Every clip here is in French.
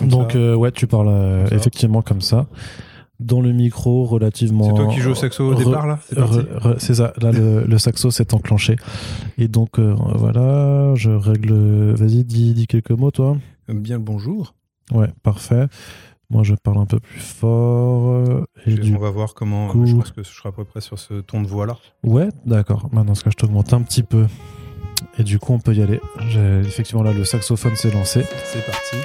comme Donc ça. euh, ouais, tu parles euh, effectivement comme ça. Dans le micro, relativement. C'est toi qui joues au saxo au re- départ là C'est ça, là le, le saxo s'est enclenché. Et donc euh, voilà, je règle. Vas-y, dis, dis quelques mots toi. Bien le bonjour. Ouais, parfait. Moi je parle un peu plus fort. Et Je- du... On va voir comment. coup- Je pense que je serai à peu près sur ce ton de voix là. Ouais, d'accord. Maintenant, dans ce cas, je t'augmente un petit peu. Et du coup, on peut y aller. Effectivement, là, le saxophone s'est lancé. C'est parti.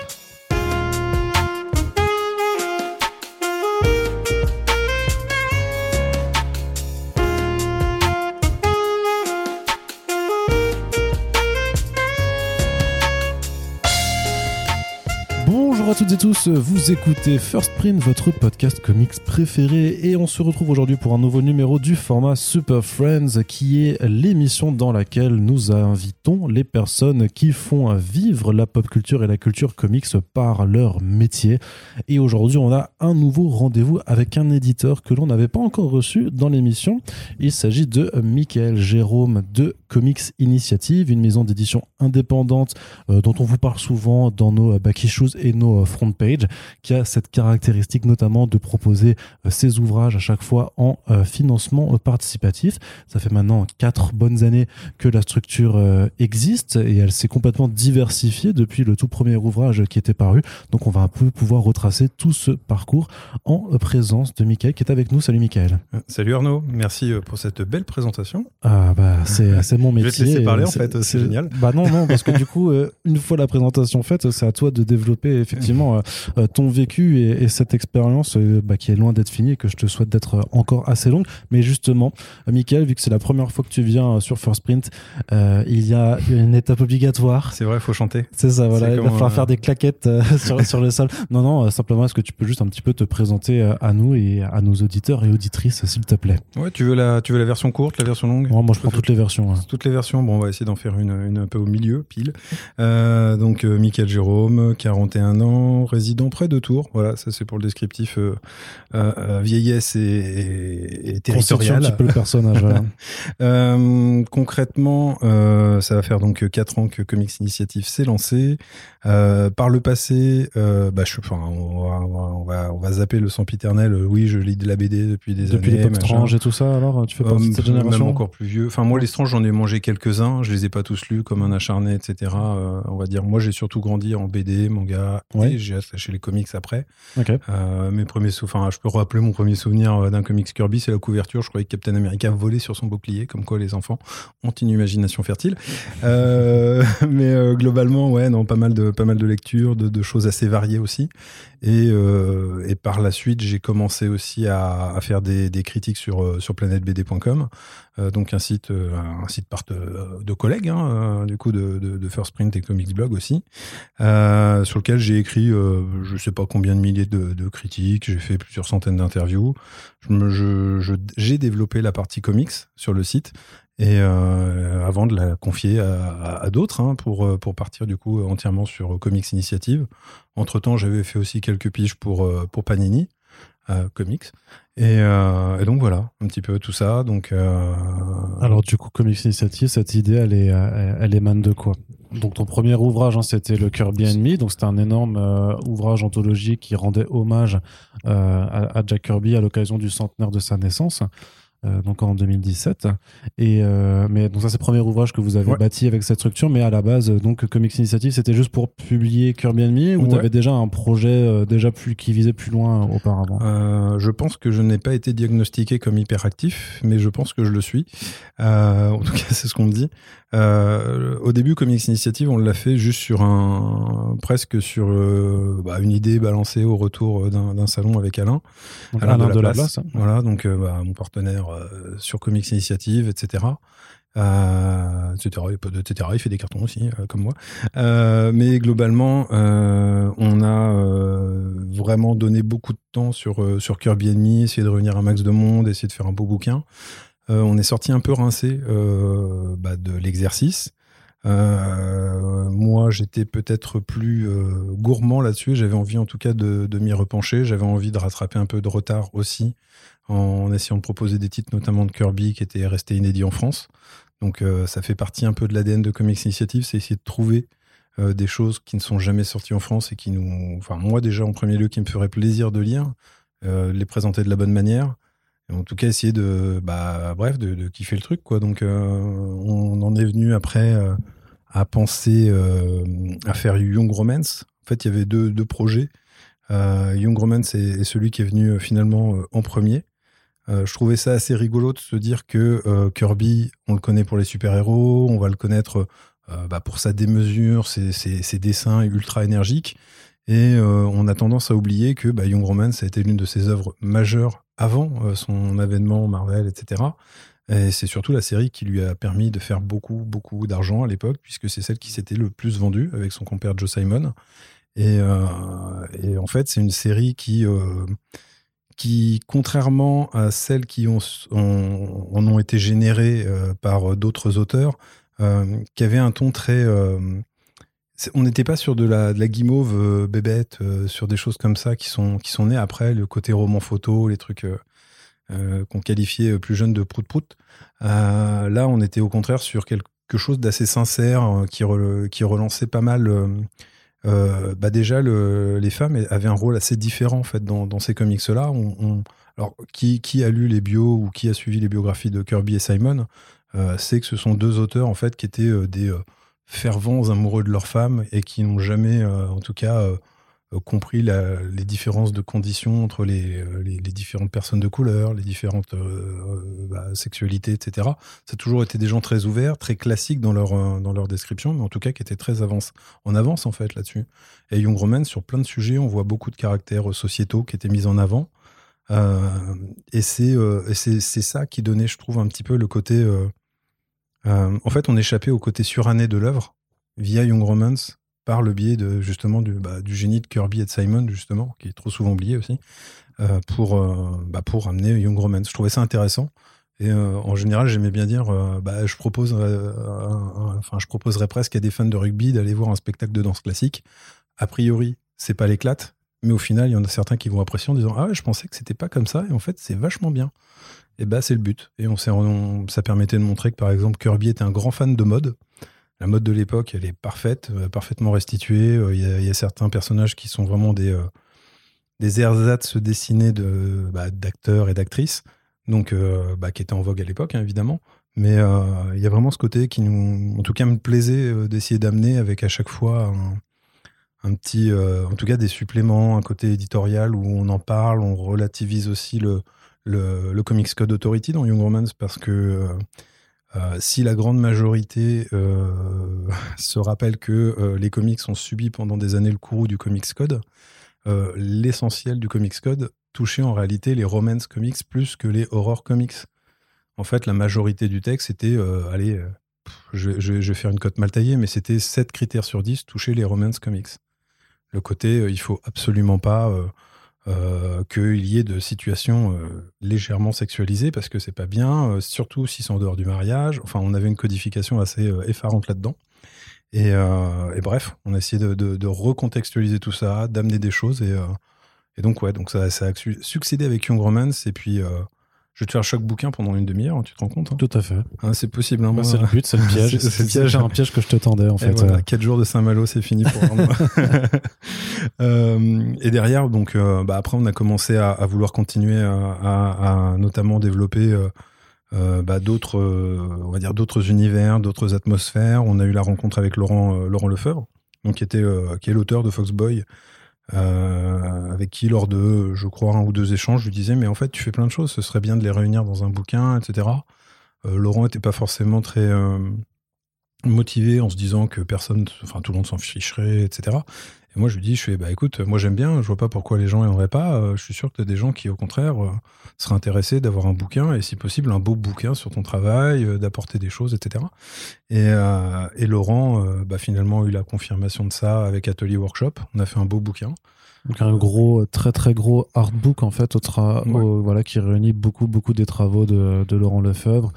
Tous, vous écoutez First Print, votre podcast comics préféré, et on se retrouve aujourd'hui pour un nouveau numéro du format Super Friends, qui est l'émission dans laquelle nous invitons les personnes qui font vivre la pop culture et la culture comics par leur métier. Et aujourd'hui, on a un nouveau rendez-vous avec un éditeur que l'on n'avait pas encore reçu dans l'émission. Il s'agit de Michael Jérôme de Comics Initiative, une maison d'édition indépendante euh, dont on vous parle souvent dans nos euh, back issues et nos euh, front page, qui a cette caractéristique notamment de proposer ses ouvrages à chaque fois en financement participatif. Ça fait maintenant quatre bonnes années que la structure existe et elle s'est complètement diversifiée depuis le tout premier ouvrage qui était paru. Donc on va un peu pouvoir retracer tout ce parcours en présence de Michael qui est avec nous. Salut Michael. Salut Arnaud, merci pour cette belle présentation. Ah bah c'est c'est mon Je vais te laisser parler, et en fait, c'est génial. Bah non non parce que du coup euh, une fois la présentation faite, c'est à toi de développer effectivement euh, euh, ton vécu et, et cette expérience euh, bah, qui est loin d'être finie et que je te souhaite d'être euh, encore assez longue. Mais justement, euh, Michael, vu que c'est la première fois que tu viens euh, sur First Print, euh, il y a une étape obligatoire. C'est vrai, faut chanter. C'est ça, voilà. Il va falloir euh, faire des claquettes euh, sur, sur le sol. Non, non, euh, simplement, est-ce que tu peux juste un petit peu te présenter euh, à nous et à nos auditeurs et auditrices, s'il te plaît? Ouais, tu veux la, tu veux la version courte, la version longue? Moi, moi, je prends toutes les versions. hein. Toutes les versions, bon, on va essayer d'en faire une, une un peu au milieu, pile. Euh, donc, euh, Michael Jérôme, 41 ans, résident près de Tours. Voilà, ça c'est pour le descriptif euh, euh, vieillesse et, et, et Constitue un territorial. petit peu le personnage. voilà. Concrètement, ça va faire donc 4 ans que Comics Initiative s'est lancé. Par le passé, bah, je, enfin, on, va, on, va, on, zapper le sempiternel. Oui, je lis de la BD depuis des Depuis années. l'époque machin. Strange et tout ça, alors, tu fais partie Euh, de cette même génération encore plus vieux. Enfin, moi, les Strange, j'en ai mangé quelques-uns. Je les ai pas tous lus comme un acharné, etc. Euh, on va dire, moi, j'ai surtout grandi en BD, manga, Ouais. et j'ai attaché les comics après. Euh, mes premiers enfin, je peux rappeler mon premier souvenir euh, d'un comics Kirby, c'est la couverture. Je croyais que Captain America volait sur son bouclier, comme quoi les enfants ont une imagination fertile. Euh, mais globalement, ouais, non, pas mal de pas mal de lectures, de, de choses assez variées aussi. Et, et par la suite, j'ai commencé aussi à, à faire des, des critiques sur sur planetbd.com, euh, donc un site un site part euh, de collègues, hein, euh, du coup de, de, de First Print et Comics Blog aussi, euh, sur lequel j'ai écrit euh, je sais pas combien de milliers de, de critiques, j'ai fait plusieurs centaines d'interviews. Me- je- je- J'ai développé la partie comics sur le site et avant de la confier à, d'autres hein, pour, pour partir du coup entièrement sur Comics Initiative. Entre temps, j'avais fait aussi quelques piges pour, pour Panini Comics. Et, euh, et donc voilà, un petit peu tout ça. Donc, euh, Alors, du coup, Comics Initiative, cette idée, elle, est, euh, elle émane de quoi? Donc, ton premier ouvrage, hein, c'était le Kirby Enemy. Donc, c'était un énorme euh, ouvrage anthologique qui rendait hommage euh, à, à Jack Kirby à l'occasion du centenaire de sa naissance. Euh, donc en 2017 et euh, mais donc ça c'est le premier ouvrage que vous avez Ouais. bâti avec cette structure mais à la base euh, donc Comics Initiative c'était juste pour publier Kirby Enemy ou Ouais. t'avais déjà un projet euh, déjà plus qui visait plus loin auparavant? Je pense que je n'ai pas été diagnostiqué comme hyperactif, mais je pense que je le suis. En tout cas, c'est ce qu'on me dit. Euh, au début, Comics Initiative, on l'a fait juste sur un, presque sur euh, bah, une idée balancée au retour d'un salon avec Alain. Donc, Alain, Alain de, la place. hein. Voilà, donc euh, bah, mon partenaire sur Comics Initiative, etc. Euh, etc. Il, peut- etc. il fait des cartons aussi, euh, comme moi. Euh, mais globalement, on a vraiment donné beaucoup de temps sur, sur Kirby Enemy, essayer de revenir à un max de monde, essayer de faire un beau bouquin. Euh, on est sorti un peu rincé euh, bah, de l'exercice. Euh, moi, j'étais peut-être plus gourmand là-dessus. J'avais envie, en tout cas, de, de m'y repencher. J'avais envie de rattraper un peu de retard aussi, en essayant de proposer des titres, notamment de Kirby, qui étaient restés inédits en France. Donc, ça fait partie un peu de l'ADN de Comics Initiative, c'est essayer de trouver des choses qui ne sont jamais sorties en France et qui nous, enfin moi déjà en premier lieu, qui me ferait plaisir de lire, les présenter de la bonne manière. En tout cas, essayer de, bah, bref, de, kiffer le truc, quoi. Donc, on en est venu après à penser à faire Young Romance. En fait, il y avait deux, projets. Young Romance est, celui qui est venu finalement en premier. Euh, je trouvais ça assez rigolo de se dire que euh, Kirby, on le connaît pour les super-héros, on va le connaître euh, bah, pour sa démesure, ses, dessins ultra énergiques. Et on a tendance à oublier que bah, Young Romance a été l'une de ses œuvres majeures avant son avènement Marvel, etc. Et c'est surtout la série qui lui a permis de faire beaucoup, beaucoup d'argent à l'époque, puisque c'est celle qui s'était le plus vendue avec son compère Joe Simon. Et, et en fait, c'est une série qui qui, contrairement à celles qui ont, en ont été générées euh, par d'autres auteurs, euh, qui avaient un ton très. Euh, on n'était pas sur de la, guimauve bébête, sur des choses comme ça qui sont, qui sont nées après, le côté roman photo, les trucs qu'on qualifiait plus jeunes de prout-prout. là, on était au contraire sur quelque chose d'assez sincère qui, qui relançait pas mal euh, bah déjà les femmes avaient un rôle assez différent en fait dans, ces comics là. alors qui, a lu les bios ou qui a suivi les biographies de Kirby et Simon euh, sait que ce sont deux auteurs en fait qui étaient euh, des fervents amoureux de leurs femmes et qui n'ont jamais en tout cas euh, compris les différences de conditions entre les, euh, les, différentes personnes de couleur, les différentes euh, bah, sexualités, etc. Ça a toujours été des gens très ouverts, très classiques dans leur, dans leur description, mais en tout cas qui étaient très avance, en avance en fait là-dessus. Et Young Romance, sur plein de sujets, on voit beaucoup de caractères sociétaux qui étaient mis en avant. et c'est c'est ça qui donnait, je trouve, un petit peu le côté... en fait, on échappait au côté suranné de l'œuvre via Young Romance par le biais de justement du, bah, génie de Kirby et de Simon justement, qui est trop souvent oublié aussi, euh, pour euh, bah, pour amener Young Romance. Je trouvais ça intéressant. Et euh, en général, j'aimais bien dire, bah, je propose, enfin, je proposerais presque à des fans de rugby d'aller voir un spectacle de danse classique. A priori, c'est pas l'éclate, mais au final, il y en a certains qui vont apprécier en disant, ah je pensais que c'était pas comme ça, et en fait, c'est vachement bien. Et bah, c'est le but. Et on, ça permettait de montrer que par exemple, Kirby était un grand fan de mode la mode de l'époque, elle est parfaite, euh, parfaitement restituée. Euh, il y, a certains personnages qui sont vraiment des, euh, des ersatz dessinés de, bah, d'acteurs et d'actrices, donc bah, qui étaient en vogue à l'époque, hein, évidemment. Mais il y a vraiment ce côté qui nous, en tout cas, me plaisait d'essayer d'amener avec à chaque fois un, petit, en tout cas, des suppléments, un côté éditorial où on en parle, on relativise aussi le, le, le Comics Code Authority dans Young Romance parce que euh, si la grande majorité euh, se rappelle que euh, les comics ont subi pendant des années le courroux du Comics Code, l'essentiel du Comics Code touchait en réalité les romance comics plus que les horror comics. En fait, la majorité du texte était, allez, je, vais faire une cote mal taillée, mais c'était 7 critères sur 10 toucher les romance comics. Le côté, il faut absolument pas euh, qu'il y ait de situations euh, légèrement sexualisées parce que c'est pas bien, euh, surtout si c'est en dehors du mariage. Enfin, on avait une codification assez effarante là-dedans. Et, bref, on a essayé de, recontextualiser tout ça, d'amener des choses. Et, donc, ouais, donc ça, a succédé avec Young Romance. Et puis, je vais te faire choc bouquin pendant une demi-heure, tu te rends compte hein Tout à fait. Hein, c'est possible. Hein, bah, c'est le but, c'est le piège. c'est un piège que je te tendais en fait. Voilà, 4 jours de Saint-Malo, c'est fini pour moi. euh, et derrière, donc, euh, bah, après, on a commencé à, à vouloir continuer à, à, à, notamment développer euh, euh bah, d'autres, euh, on va dire d'autres univers, d'autres atmosphères. On a eu la rencontre avec Laurent, Laurent Lefebvre, donc qui était, qui est l'auteur de Foxboy. Euh, avec qui, lors de, je crois, un ou deux échanges, je lui disais, mais en fait, tu fais plein de choses, ce serait bien de les réunir dans un bouquin, etc. Euh, Laurent n'était pas forcément très euh, motivé en se disant que personne, enfin, tout le monde s'en ficherait, etc. Et moi, je lui dis, je fais, bah écoute, moi j'aime bien, je vois pas pourquoi les gens n'aimeraient pas. je suis sûr que tu as des gens qui, au contraire, seraient intéressés d'avoir un bouquin et, si possible, un beau bouquin sur ton travail, d'apporter des choses, etc. Et, et Laurent, bah, finalement, a eu la confirmation de ça avec Atelier Workshop. On a fait un beau bouquin. Donc un gros, très très gros artbook en fait, au voilà, qui réunit beaucoup beaucoup des travaux de, de Laurent Lefebvre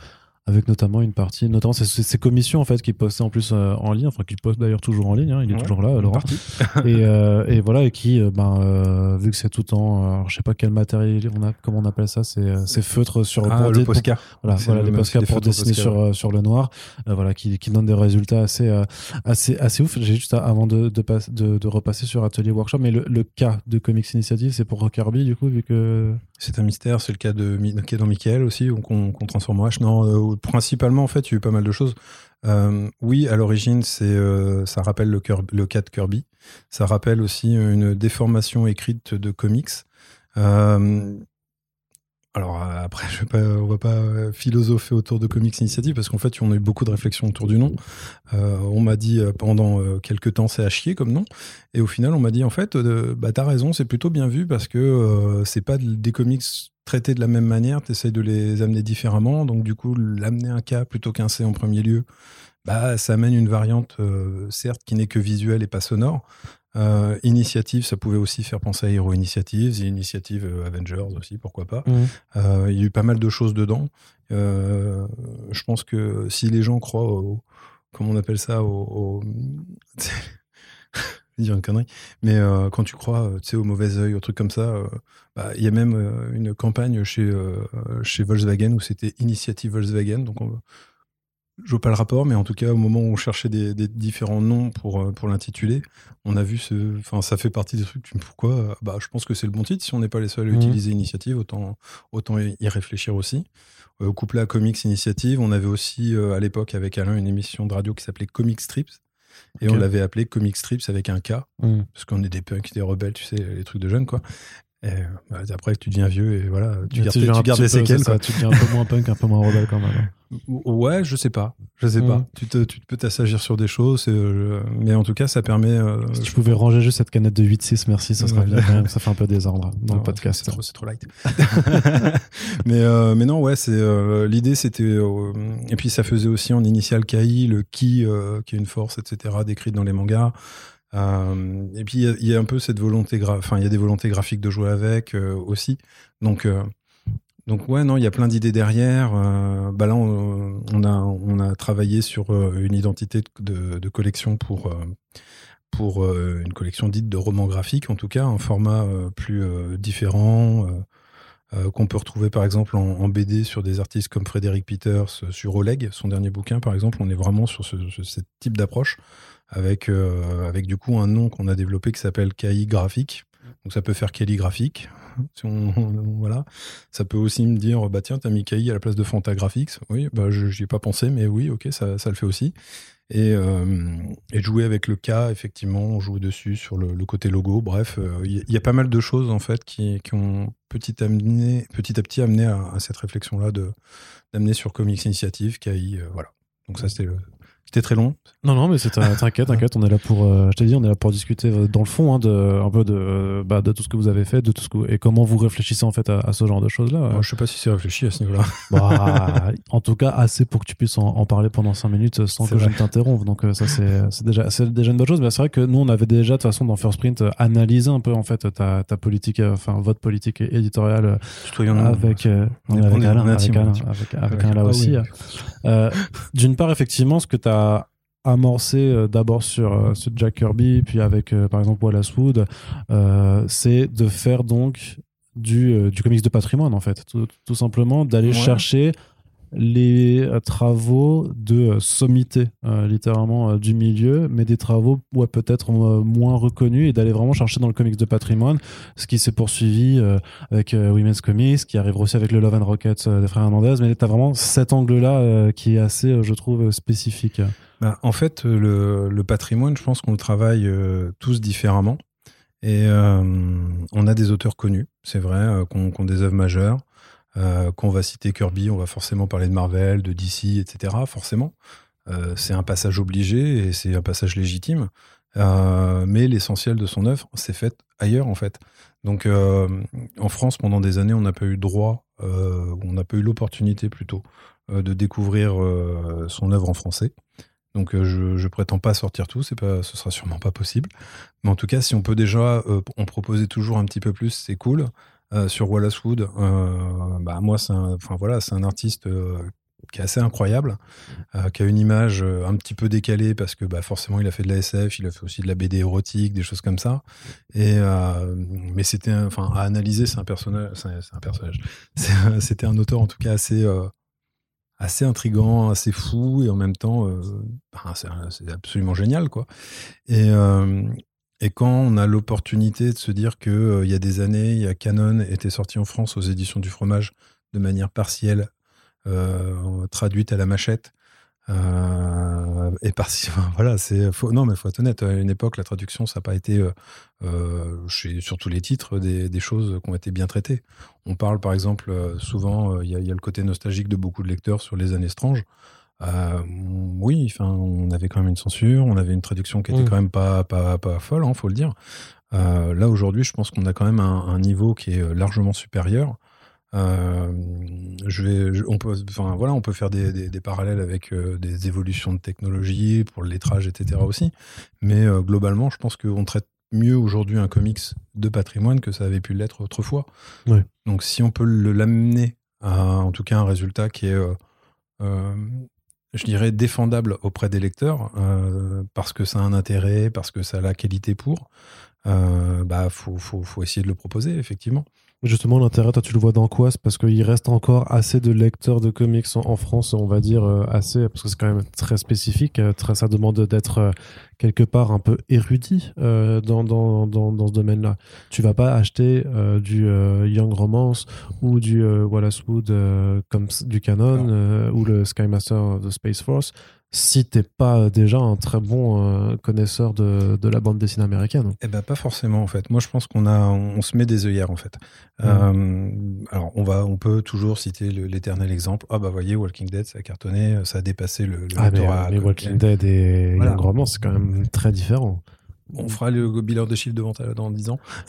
avec notamment une partie, notamment ces commissions en fait qui postaient en plus en ligne, enfin qui postent d'ailleurs toujours en ligne, hein, il est toujours là, Laurent. et, et voilà, et qui, ben, vu que c'est tout en, je sais pas quel matériel on a, comment on appelle ça, c'est feutre sur ah, le Posca. Voilà, voilà les Posca pour dessiner sur, sur le noir, voilà, qui, qui donne des résultats assez, assez, assez ouf. J'ai juste avant de, de, de, de, repasser sur Atelier Workshop, mais le, le cas de Comics Initiative, c'est pour Kirby du coup, vu que c'est un mystère, c'est le cas de qui est dans Michael aussi, qu'on transforme en H. Non, euh, principalement en fait, il y a eu pas mal de choses. Euh, oui, à l'origine, c'est euh, ça rappelle le, le, cas de Kirby. Ça rappelle aussi une déformation écrite de comics. Alors euh, après, je vais on va pas euh, philosopher autour de Comics Initiative parce qu'en fait, on a eu beaucoup de réflexions autour du nom. Euh, on m'a dit pendant quelques temps, c'est à chier comme nom. Et au final, on m'a dit en fait, bah t'as raison, c'est plutôt bien vu parce que c'est pas des comics traités de la même manière. T'essayes de les amener différemment. Donc du coup, l'amener un K plutôt qu'un C en premier lieu, bah ça amène une variante certes qui n'est que visuelle et pas sonore. Euh, initiative, ça pouvait aussi faire penser à Hero Initiatives, Initiative euh, Avengers aussi, pourquoi pas. Mmh. Euh, il y a eu pas mal de choses dedans. je pense que si les gens croient au, comment on appelle ça, au, dire une connerie, mais quand tu crois, tu sais, au mauvais œil, au truc comme ça, bah, il y a même une campagne chez chez Volkswagen où c'était Initiative Volkswagen, donc on, je vois pas le rapport, mais en tout cas, au moment où on cherchait des, différents noms pour, euh, pour l'intituler, on a vu ce. Enfin, ça fait partie des trucs. Pourquoi Bah, je pense que c'est le bon titre. Si on n'est pas les seuls à mhm. utiliser Initiative, autant, autant y réfléchir aussi. Euh, couplé à Comics Initiative, on avait aussi euh, à l'époque avec Alain une émission de radio qui s'appelait Comic Strips. Et on l'avait appelé Comic Strips avec un K, mhm. parce qu'on est des punks, des rebelles, tu sais, les trucs de jeunes, quoi. Et bah, après, tu deviens vieux et voilà, tu, gardes, tu, gardes des séquelles. tu deviens un peu moins punk, un peu moins rebelle quand même. Ouais, je sais pas. Je sais pas. Mm. Tu, te, tu peux t'assagir sur des choses, euh, mais en tout cas, ça permet. Euh, si tu pouvais ranger juste cette canette de 8-6, merci, ça serait bien quand même. Ça fait un peu désordre dans le podcast. C'est trop, trop, light. mais, euh, mais non, ouais, c'est l'idée, c'était. et puis, ça faisait aussi en initial KI, le ki, qui est une force, etc., décrite dans les mangas. Euh, et puis il y, a un peu cette volonté, enfin il y a des volontés graphiques de jouer avec euh, aussi. Donc euh, donc ouais non, il y a plein d'idées derrière. bah là on, a on a travaillé sur une identité de, de collection pour pour une collection dite de romans graphiques en tout cas, un format plus différent. Qu'on peut retrouver par exemple en, BD sur des artistes comme Frédéric Peters sur Oleg, son dernier bouquin par exemple, on est vraiment sur ce, type d'approche avec, euh, avec du coup un nom qu'on a développé qui s'appelle KI graphique. Donc ça peut faire Kelly graphique. Voilà. Ça peut aussi me dire, bah tiens, t'as mis KI à la place de Fantagraphics. Oui, bah je n'y ai pas pensé, mais oui, ok, ça, ça le fait aussi. Et, euh, et, jouer avec le K, effectivement, on joue dessus sur le, le côté logo. Bref, euh, il y, a pas mal de choses en fait qui, qui ont petit, amené, petit à petit amené à, cette réflexion-là de d'amener sur Comics Initiative, KI, voilà. Donc ça, c'était le, c'était très long. Non, non, mais t'inquiète, t'inquiète. On est là pour, euh, je t'ai dit, on est là pour discuter euh, dans le fond, hein, de, un peu de, bah, de tout ce que vous avez fait, de tout ce que, et comment vous réfléchissez en fait à, ce genre de choses-là. je sais pas si c'est réfléchi à ce niveau-là. Bah, en tout cas, assez pour que tu puisses en, parler pendant 5 minutes sans que je ne t'interrompe. Donc euh, ça, c'est déjà, c'est déjà une bonne chose. Mais c'est vrai que nous, on avait déjà de toute façon dans First Print analysé un peu en fait ta, ta politique, enfin votre politique éditoriale avec, on avec Alain, avec Alain, avec, Alain aussi. D'une part, effectivement, ce que tu as amorcé euh, d'abord sur, euh, ce Jack Kirby, puis avec euh, par exemple Wallace Wood, c'est de faire donc du, du comics de patrimoine en fait, tout, simplement d'aller chercher les travaux de sommité littéralement du milieu, mais des travaux peut-être moins reconnus et d'aller vraiment chercher dans le comics de patrimoine, ce qui s'est poursuivi avec Women's Comics, qui arrive aussi avec le Love and Rockets des frères Hernandez, mais tu as vraiment cet angle-là qui est assez, je trouve, spécifique. Bah, en fait, le, patrimoine, je pense qu'on le travaille euh, tous différemment. Et euh, on a des auteurs connus, c'est vrai, euh, qu'on ont des œuvres majeures. Qu'on va citer Kirby, on va forcément parler de Marvel, de DC, etc. Forcément. c'est un passage obligé et c'est un passage légitime. mais l'essentiel de son œuvre s'est fait ailleurs, en fait. Donc, en France, pendant des années, on n'a pas eu droit, on n'a pas eu l'opportunité plutôt de découvrir son œuvre en français. Donc euh, je, je prétends pas sortir tout, c'est pas, ce sera sûrement pas possible. Mais en tout cas, si on peut déjà euh, en proposer toujours un petit peu plus, c'est cool. Euh, sur Wallace Wood, bah moi c'est un, voilà, un artiste qui est assez incroyable, euh, qui a une image euh, un petit peu décalée parce que bah, forcément il a fait de la SF, il a fait aussi de la BD érotique, des choses comme ça. Et euh, mais c'était, enfin, à analyser, c'est un personnage, c'est un personnage. C'était un auteur en tout cas assez assez intrigant, assez fou et en même temps, bah, c'est absolument génial quoi. Et et quand on a l'opportunité de se dire que il y a des années, il y a Canon était sorti en France aux éditions du fromage de manière partielle euh, traduite à la machette. Euh, et par voilà, c'est non, mais faut être honnête. À une époque, la traduction, ça n'a pas été euh, chez, sur tous les titres des, choses qui ont été bien traitées. On parle, par exemple, souvent, il y, a le côté nostalgique de beaucoup de lecteurs sur les années étranges. oui, enfin, on avait quand même une censure, on avait une traduction qui était mmh. quand même pas pas, pas folle, hein, faut le dire. là aujourd'hui, je pense qu'on a quand même un, niveau qui est largement supérieur. Euh, je vais, on peut, enfin voilà, on peut faire des, des, parallèles avec euh, des évolutions de technologie pour le lettrage, etc. aussi. Mais euh, globalement, je pense qu'on traite mieux aujourd'hui un comics de patrimoine que ça avait pu l'être autrefois. Donc si on peut l'amener à, en tout cas, un résultat qui est, je dirais, défendable auprès des lecteurs, parce que ça a un intérêt, parce que ça a la qualité pour, bah faut, faut, faut essayer de le proposer effectivement. Justement, l'intérêt, toi, tu le vois dans quoi? C'est parce qu'il reste encore assez de lecteurs de comics en, France, on va dire, euh, assez, parce que c'est quand même très spécifique. Euh, très, ça demande d'être euh, quelque part un peu érudit dans, dans, dans, dans, ce domaine-là. Tu vas pas acheter du Young Romance ou du Wallace Wood comme du Canon ou le Skymaster de Space Force si t'es pas déjà un très bon euh, connaisseur de, de, la bande dessinée américaine. Eh ben pas forcément en fait. Moi je pense qu'on a, on se met des œillères en fait. Euh, alors on va, on peut toujours citer l'éternel exemple. Ah bah voyez Walking Dead ça a cartonné, ça a dépassé le. le ah mais, Walking Dead et voilà. Young c'est quand même très différent. On fera le biller de chiffres devant dans 10 ans.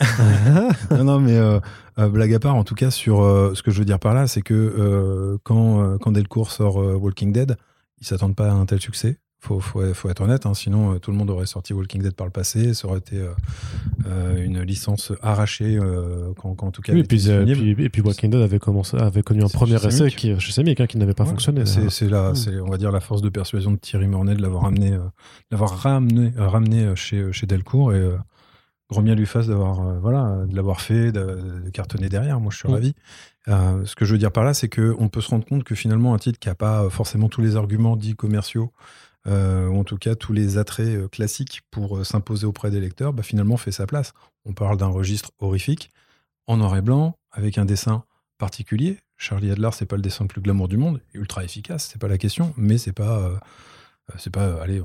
non, non, mais euh, blague à part, en tout cas, sur ce que je veux dire par là, c'est que quand, quand Delcourt sort Walking Dead, ils s'attendent pas à un tel succès. Faut, faut, faut être honnête, hein, sinon euh, tout le monde aurait sorti Walking Dead par le passé, ça aurait été euh, euh, une licence arrachée quand, en tout cas. Oui, et puis, et puis, Walking Dead avait commencé, avait connu un premier essai qui, chez Semic hein, qui n'avait pas fonctionné. C'est là, c'est on va dire la force de persuasion de Thierry Mornay de l'avoir ramené, l'avoir ramené, ramené chez chez Delcourt et grand bien lui fasse d'avoir voilà de l'avoir fait, de, cartonner derrière. Moi, je suis ravi. Euh, ce que je veux dire par là, c'est qu'on peut se rendre compte que finalement, un titre qui n'a pas forcément tous les arguments dits commerciaux, euh, ou en tout cas tous les attraits euh, classiques pour s'imposer auprès des lecteurs, bah, finalement fait sa place. On parle d'un registre horrifique, en noir et blanc, avec un dessin particulier. Charlie Adler, c'est pas le dessin le plus glamour du monde, ultra efficace, c'est pas la question, mais c'est pas euh, c'est pas, allez,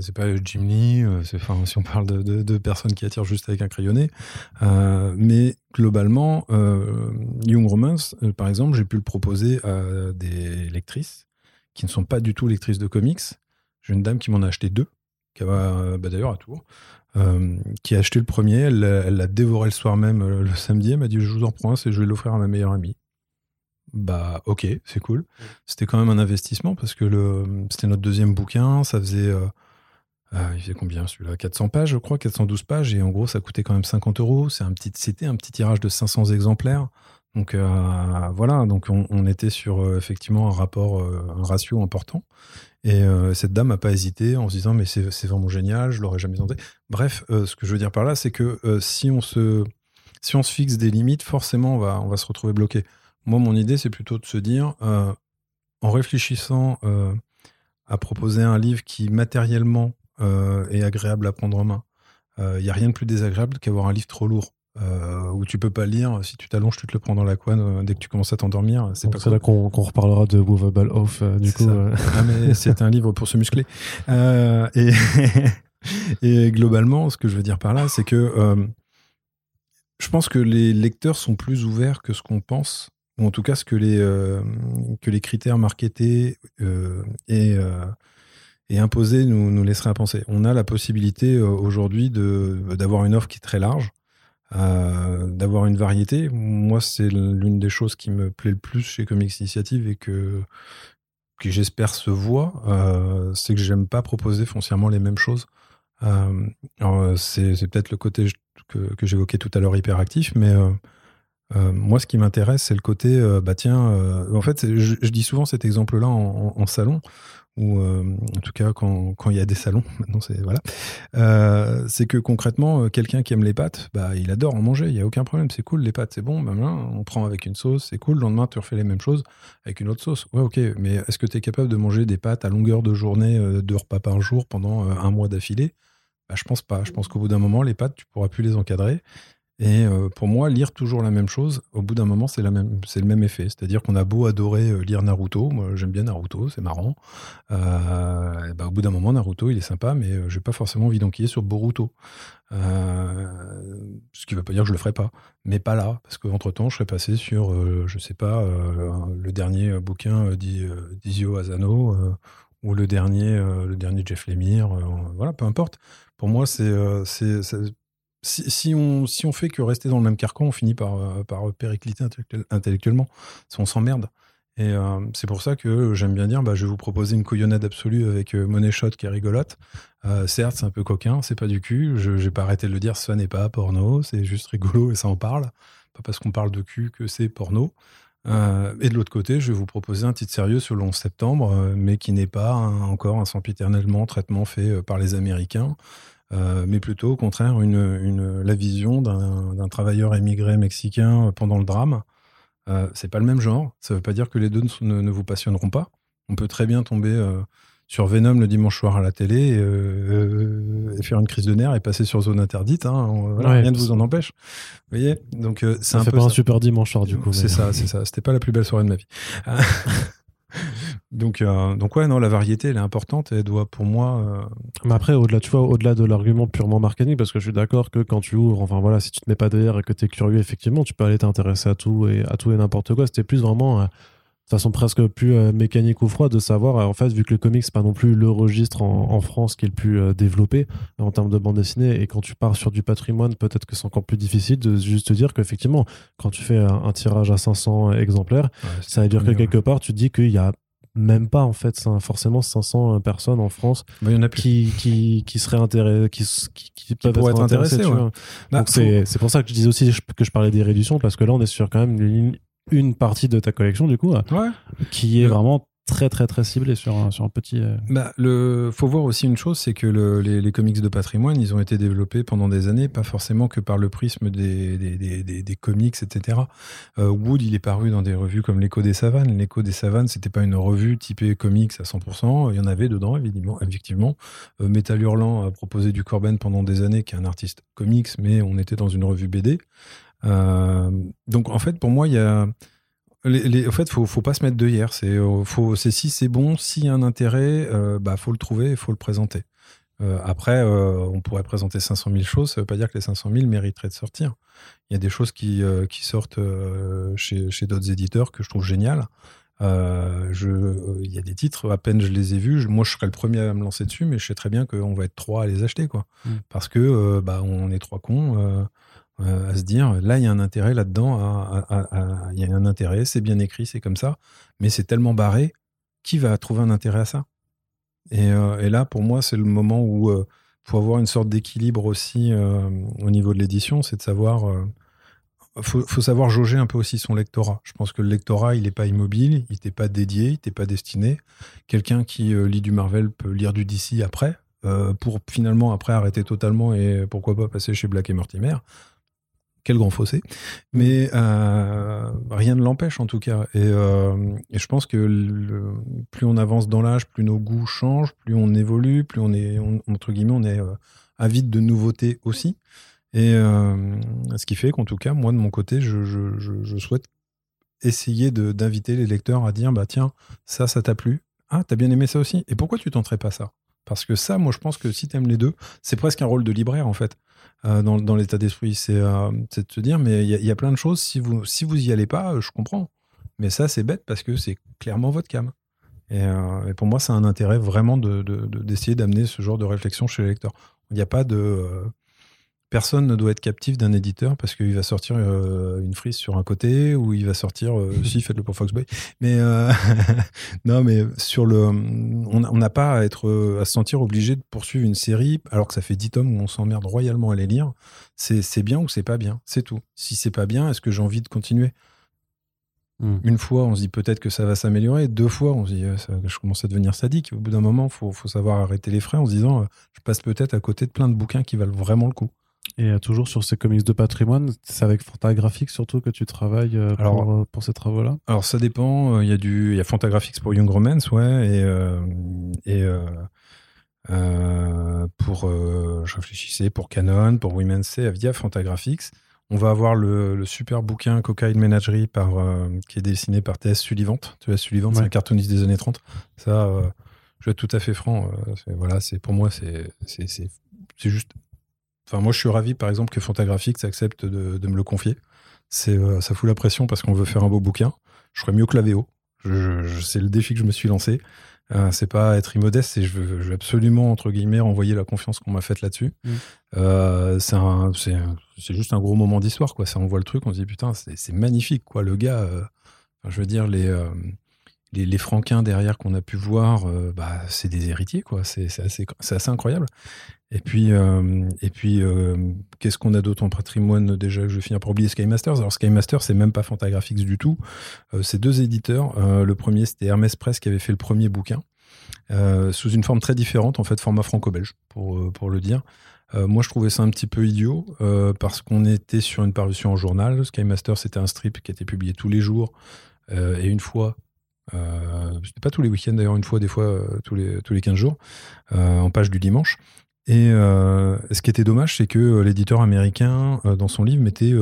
c'est pas Jim Lee, euh, enfin, si on parle de, personnes qui attirent juste avec un crayonné. Euh, mais globalement, Young Romance, par exemple, j'ai pu le proposer à des lectrices qui ne sont pas du tout lectrices de comics. J'ai une dame qui m'en a acheté deux, qui va bah, d'ailleurs à Tours, qui a acheté le premier, elle l'a dévoré le soir même, le samedi, elle m'a dit je vous en prends un, et je vais l'offrir à ma meilleure amie bah ok, c'est cool. C'était quand même un investissement parce que le, c'était notre deuxième bouquin, ça faisait, euh, euh, il faisait combien celui-là? 400 pages, je crois, 412 pages, et en gros ça coûtait quand même 50 euros. C'est un petit, c'était un petit tirage de 500 exemplaires. Donc euh, voilà, donc on, était sur effectivement un rapport, un ratio important. Et cette dame n'a pas hésité en se disant mais c'est, vraiment génial, je l'aurais jamais tenté. Bref, ce que je veux dire par là, c'est que si on se si on se fixe des limites, forcément on va on va se retrouver bloqué. Moi, mon idée, c'est plutôt de se dire, euh, en réfléchissant euh, à proposer un livre qui matériellement euh, est agréable à prendre en main, il n'y a rien de plus désagréable qu'avoir un livre trop lourd. où tu peux pas lire, si tu t'allonges, tu te le prends dans la couenne dès que tu commences à t'endormir. C'est pas là qu'on reparlera de Movable Off, du coup. Ah, c'est un livre pour se muscler. et, et globalement, ce que je veux dire par là, c'est que je pense que les lecteurs sont plus ouverts que ce qu'on pense ou en tout cas ce que les, euh, critères marketés euh, et, euh, et, imposés nous, laisseraient à penser. On a la possibilité aujourd'hui d'avoir une offre qui est très large, d'avoir une variété. Moi, c'est l'une des choses qui me plaît le plus chez Comics Initiative et que, que j'espère se voit, c'est que j'aime pas proposer foncièrement les mêmes choses. c'est peut-être le côté que, que j'évoquais tout à l'heure hyperactif, mais moi, ce qui m'intéresse, c'est le côté, bah tiens, en fait, je, dis souvent cet exemple-là en, salon, ou en tout cas quand, il y a des salons, maintenant c'est voilà, c'est que concrètement, quelqu'un qui aime les pâtes, bah il adore en manger, il y a aucun problème, c'est cool les pâtes, c'est bon, ben on prend avec une sauce, c'est cool, le lendemain tu refais les mêmes choses avec une autre sauce, ouais ok, mais est-ce que tu es capable de manger des pâtes à longueur de journée, deux repas par jour pendant un mois d'affilée? Bah, je pense pas. Je pense qu'au bout d'un moment, les pâtes, tu pourras plus les encadrer. Et euh, pour moi, lire toujours la même chose, au bout d'un moment, c'est, le même effet. C'est-à-dire qu'on a beau adorer euh, lire Naruto, moi j'aime bien Naruto, c'est marrant. Euh, bah, au bout d'un moment, Naruto, il est sympa, mais je j'ai pas forcément envie d'enquiller sur Boruto. ce qui ne veut pas dire que je le ferai pas, mais pas là, parce qu'entre-temps, je serais passé sur, je sais pas, le dernier bouquin d'Izio Asano, ou le dernier, le dernier Jeff Lemire, voilà, peu importe. Pour moi, c'est, si, on, si on fait que rester dans le même carcan, on finit par, euh, péricliter intellectuellement. On s'emmerde. Et euh, c'est pour ça que j'aime bien dire, bah, je vais vous proposer une couillonnade absolue avec euh, Shot qui est rigolote. certes, c'est un peu coquin, c'est pas du cul. Je n'ai pas arrêté de le dire, ça n'est pas porno, c'est juste rigolo et ça en parle. Pas parce qu'on parle de cul que c'est porno. et de l'autre côté, je vais vous proposer un titre sérieux sur le 11 septembre, mais qui n'est pas encore un sempiternellement traitement fait par les Américains. Euh, mais plutôt au contraire une, une la vision d'un travailleur émigré mexicain pendant le drame. Euh, c'est pas le même genre. Ça veut pas dire que les deux ne, ne, vous passionneront pas. On peut très bien tomber euh, sur Venom le dimanche soir à la télé et, euh, faire une crise de nerfs et passer sur zone interdite. Hein, rien ne vous en empêche. Vous voyez? Donc c'est un fait peu pas un super dimanche soir du coup. C'est ça, c'est ça. C'était pas la plus belle soirée de ma vie. donc, euh, donc ouais, non, la variété, elle est importante et elle doit, pour moi. Euh, Mais après, au-delà, tu vois, au-delà de l'argument purement marketing, parce que je suis d'accord que quand tu ouvres, enfin voilà, si tu te mets pas derrière et que tu es curieux, effectivement, tu peux aller t'intéresser à tout et à tout et n'importe quoi. C'était plus vraiment euh, façon presque plus mécanique ou froide de savoir, en fait, vu que le comics, c'est pas non plus le registre en, France qui est le plus développé en termes de bande dessinée, et quand tu pars sur du patrimoine, peut-être que c'est encore plus difficile de juste te dire qu'effectivement, quand tu fais un, tirage à 500 exemplaires, ça veut dire que quelque part, tu te dis qu'il y a même pas en fait forcément 500 personnes en France bah, y en a qui, qui, qui seraient intéressées qui, qui, peuvent être, intéressées, bah, donc c'est pour ça que je disais aussi que je parlais des réductions parce que là on est sur quand même une, une partie de ta collection du coup, qui est vraiment très très très ciblée sur un, sur un petit. Euh, bah, le faut voir aussi une chose, c'est que les, comics de patrimoine, ils ont été développés pendant des années, pas forcément que par le prisme des, des, des, comics, etc. Euh, Wood, il est paru dans des revues comme l'Écho des Savanes. L'Écho des Savanes, c'était pas une revue typée comics à 100%. Il y en avait dedans, évidemment. effectivement. Euh, Metal Hurlant a proposé du Corben pendant des années, qui est un artiste comics, mais on était dans une revue BD. Euh, donc en fait, pour moi, il y a. Les, en fait, faut, faut pas se mettre de hier. C'est, euh, faut, c'est si c'est bon, s'il y a un intérêt, euh, bah faut le trouver, il faut le présenter. après, on pourrait présenter 500 000 choses. Ça veut pas dire que les 500 000 mériteraient de sortir. Il y a des choses qui, qui sortent chez, chez d'autres éditeurs que je trouve géniales. je, il y a des titres, à peine je les ai vus, moi je serais le premier à me lancer dessus, mais je sais très bien qu'on va être trois à les acheter, quoi. Mmh. Parce que bah, on est trois cons. Euh, à se dire là il y a un intérêt là-dedans, il y a un intérêt, c'est bien écrit, c'est comme ça, mais c'est tellement barré, qui va trouver un intérêt à ça? Euh, et, là pour moi c'est le moment où euh, faut avoir une sorte d'équilibre aussi au niveau de l'édition, c'est de savoir faut, faut, savoir jauger un peu aussi son lectorat. Je pense que le lectorat, il n'est pas immobile, il n'est pas dédié, il n'est pas destiné. Quelqu'un qui lit du Marvel peut lire du DC après, pour finalement après arrêter totalement et pourquoi pas passer chez Black et Mortimer quel grand fossé. Mais euh, rien ne l'empêche en tout cas. Et, euh, je pense que plus on avance dans l'âge, plus nos goûts changent, plus on évolue, plus on est, entre guillemets, on est euh, avide de nouveautés aussi. Et ce qui fait qu'en tout cas, moi de mon côté, je, souhaite essayer d'inviter les lecteurs à dire bah tiens, ça, ça t'a plu. Ah, t'as bien aimé ça aussi. Et pourquoi tu tenterais pas ça? Parce que ça, moi, je pense que si t'aimes les deux, c'est presque un rôle de libraire en fait. Euh, dans, l'état d'esprit. Euh, c'est de se dire, mais il y, a plein de choses, si vous si vous y allez pas, euh, je comprends. Mais ça, c'est bête parce que c'est clairement votre cam. Et, pour moi, c'est un intérêt vraiment d'essayer de, d'amener ce genre de réflexion chez les lecteurs. Il n'y a pas de. Personne ne doit être captif d'un éditeur parce qu'il va sortir euh, une frise sur un côté ou il va sortir euh, si faites-le pour Foxboy mais euh, non mais sur le on n'a pas à être à se sentir obligé de poursuivre une série alors que ça fait 10 tomes où on s'emmerde royalement à les lire c'est bien ou c'est pas bien c'est tout si c'est pas bien est-ce que j'ai envie de continuer? Hmm. Une fois, on se dit peut-être que ça va s'améliorer. Deux fois, on se dit je commence à devenir sadique. Au bout d'un moment, il faut, faut, savoir arrêter les frais en se disant je passe peut-être à côté de plein de bouquins qui valent vraiment le coup. Et euh, toujours sur ces comics de patrimoine, c'est avec Fantagraphics surtout que tu travailles euh, pour, euh, pour, ces travaux-là? Alors ça dépend. Il y a du, il y a Fantagraphics pour Young Romance, ouais, et et pour, je réfléchissais pour Canon, pour Women's Say via Fantagraphics. On va avoir le, le super bouquin Cocaine Menagerie par, qui est dessiné par T.S. Sullivant. Tu vois, Sullivant, c'est un cartooniste des années 30. Ça, je vais être tout à fait franc. voilà, c'est pour moi, c'est c'est juste Enfin, moi, je suis ravi, par exemple, que Fantagraphics accepte de, de me le confier. C'est, euh, ça fout la pression parce qu'on veut faire un beau bouquin. Je ferais mieux que la VO. Je, c'est le défi que je me suis lancé. Euh, c'est pas être immodeste, c'est je veux, je veux absolument entre guillemets renvoyer la confiance qu'on m'a faite là-dessus. Mm. Euh, c'est, un, c'est, c'est juste un gros moment d'histoire quoi. Ça on voit le truc, on se dit putain c'est, c'est magnifique quoi. Le gars, euh, je veux dire les les, les, franquins derrière qu'on a pu voir, bah, c'est des héritiers, quoi. C'est assez, assez, incroyable. Et puis, euh, et puis euh, qu'est-ce qu'on a d'autre en patrimoine Déjà, je vais finir par oublier Sky Masters. Alors, Sky Masters, c'est même pas Fantagraphics du tout. c'est deux éditeurs. le premier, c'était Hermès Press qui avait fait le premier bouquin. sous une forme très différente, en fait, format franco-belge, pour, pour le dire. moi, je trouvais ça un petit peu idiot parce qu'on était sur une parution en journal. Sky Masters, c'était un strip qui était publié tous les jours et une fois euh, pas tous les week-ends d'ailleurs, une fois, des fois euh, tous, les, tous les 15 jours, euh, en page du dimanche. Et ce qui était dommage, c'est que l'éditeur américain, dans son livre, mettait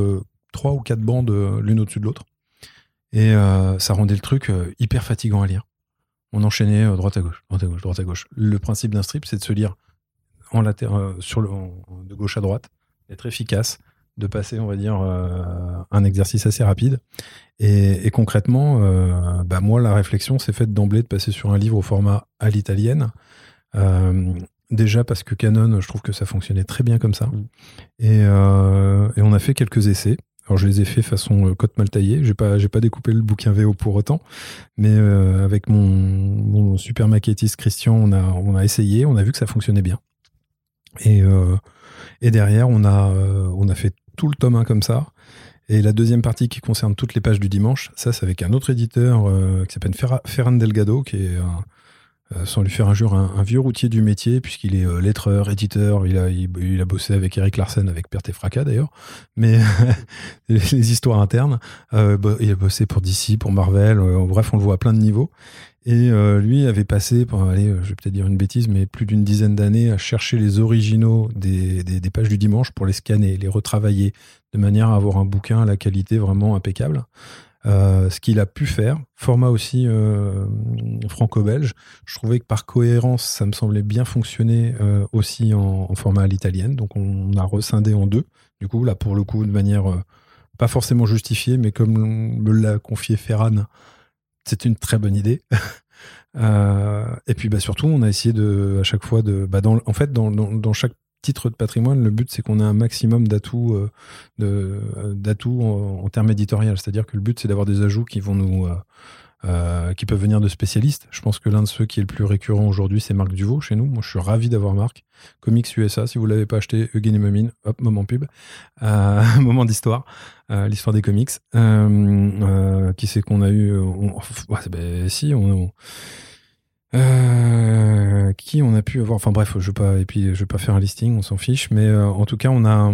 trois ou quatre bandes l'une au-dessus de l'autre. Et ça rendait le truc hyper fatigant à lire. On enchaînait droite à gauche, droite à gauche, droite à gauche. Le principe d'un strip, c'est de se lire de gauche à droite, d'être efficace, de passer, on va dire, un exercice assez rapide. Et, concrètement, euh, bah moi, la réflexion s'est faite d'emblée de passer sur un livre au format à l'italienne. Euh, déjà parce que Canon, je trouve que ça fonctionnait très bien comme ça. Mm. Euh, et, on a fait quelques essais. Alors je les ai fait façon cote mal taillée. J'ai pas, j'ai pas découpé le bouquin VO pour autant, mais avec mon, super maquettiste Christian, on a, on a essayé, on a vu que ça fonctionnait bien. Et, et derrière, on a, on a fait tout le tome 1 comme ça. Et la deuxième partie qui concerne toutes les pages du dimanche, ça c'est avec un autre éditeur euh, qui s'appelle Ferran Delgado, qui est, euh, sans lui faire un jour, un, vieux routier du métier, puisqu'il est euh, lettreur, éditeur, il a, il, a bossé avec Eric Larsen, avec Perte et Fracas d'ailleurs, mais les histoires internes, il a bossé pour DC, pour Marvel, bref on le voit à plein de niveaux. Et euh, lui avait passé, pour, allez, je vais peut-être dire une bêtise, mais plus d'une dizaine d'années à chercher les originaux des, des, pages du dimanche pour les scanner, les retravailler, de manière à avoir un bouquin à la qualité vraiment impeccable. Euh, ce qu'il a pu faire, format aussi euh, franco-belge. Je trouvais que par cohérence, ça me semblait bien fonctionner euh, aussi en, format à l'italienne. Donc on a rescindé en deux. Du coup, là, pour le coup, de manière pas forcément justifiée, mais comme me l'a confié Ferran, c'est une très bonne idée. Et puis bah, surtout, on a essayé de, à chaque fois de. Bah, en fait, dans, dans, chaque titre de patrimoine, le but c'est qu'on ait un maximum d'atouts euh, d'atouts en, termes éditorial. C'est-à-dire que le but c'est d'avoir des ajouts qui vont nous. Euh, euh, qui peuvent venir de spécialistes. Je pense que l'un de ceux qui est le plus récurrent aujourd'hui, c'est Marc Duvaux chez nous. Moi, je suis ravi d'avoir Marc. Comics USA, si vous l'avez pas acheté, Eugène Momine, hop, moment pub, moment d'histoire, l'histoire des comics. Qui c'est qu'on a eu on, ben, Si, on, qui on a pu avoir? Enfin bref je vais pas et puis je vais pas faire un listing on s'en fiche mais en tout cas on a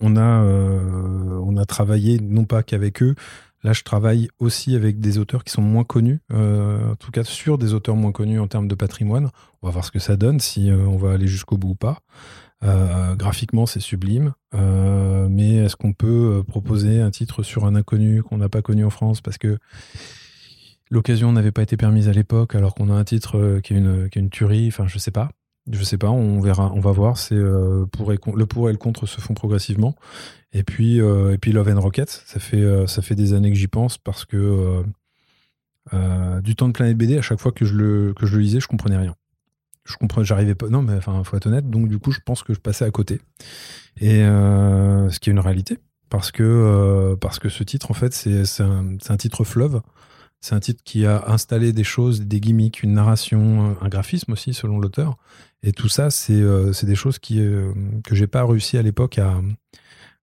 on a on a travaillé non pas qu'avec eux Là, je travaille aussi avec des auteurs qui sont moins connus, euh, en tout cas sur des auteurs moins connus en termes de patrimoine. On va voir ce que ça donne, si euh, on va aller jusqu'au bout ou pas. Euh, graphiquement, c'est sublime, mais est-ce qu'on peut proposer un titre sur un inconnu qu'on n'a pas connu en France? Parce que l'occasion n'avait pas été permise à l'époque, alors qu'on a un titre qui est une, qui est une tuerie, enfin, je sais pas. Je sais pas, on verra, on va voir. C'est pour et, le pour et le contre se font progressivement. Et puis, euh, et puis Love and Rockets, ça fait, euh, ça fait des années que j'y pense parce que euh, du temps de Planète BD, à chaque fois que je le, que je le lisais, je comprenais rien. je comprends, j'arrivais pas. Non, mais enfin, faut être honnête. Donc, du coup, je pense que je passais à côté. Et euh, ce qui est une réalité, parce que euh, parce que ce titre, en fait, c'est un, titre fleuve. C'est un titre qui a installé des choses, des gimmicks, une narration, un graphisme aussi, selon l'auteur. Et tout ça, c'est euh, des choses qui que j'ai pas réussi à l'époque à,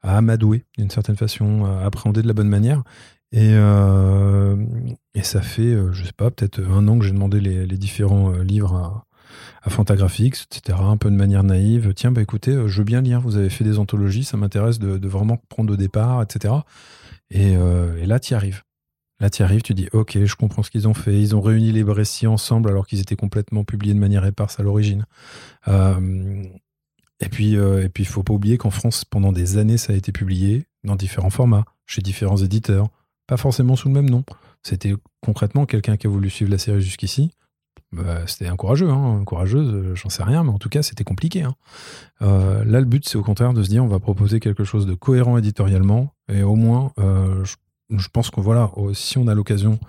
à amadouer d'une certaine façon, à appréhender de la bonne manière. Et, et ça fait, je sais pas, peut-être un an que j'ai demandé les, les différents livres à, à Fantagraphics, etc. Un peu de manière naïve. Tiens, bah écoutez, euh, je veux bien lire. Vous avez fait des anthologies, ça m'intéresse de, vraiment prendre au départ, etc. Euh, et, là, tu y arrives. Là, tu arrives, tu dis, ok, je comprends ce qu'ils ont fait. Ils ont réuni les récits ensemble alors qu'ils étaient complètement publiés de manière éparse à l'origine. Euh, et puis, et puis, faut pas oublier qu'en France, pendant des années, ça a été publié dans différents formats, chez différents éditeurs, pas forcément sous le même nom. C'était concrètement quelqu'un qui a voulu suivre la série jusqu'ici, bah, c'était un courageux, hein, courageuse, euh, j'en sais rien, mais en tout cas, c'était compliqué. Hein. Euh, là, le but, c'est au contraire de se dire, on va proposer quelque chose de cohérent éditorialement, et au moins, euh, pense que voilà, si on a l'occasion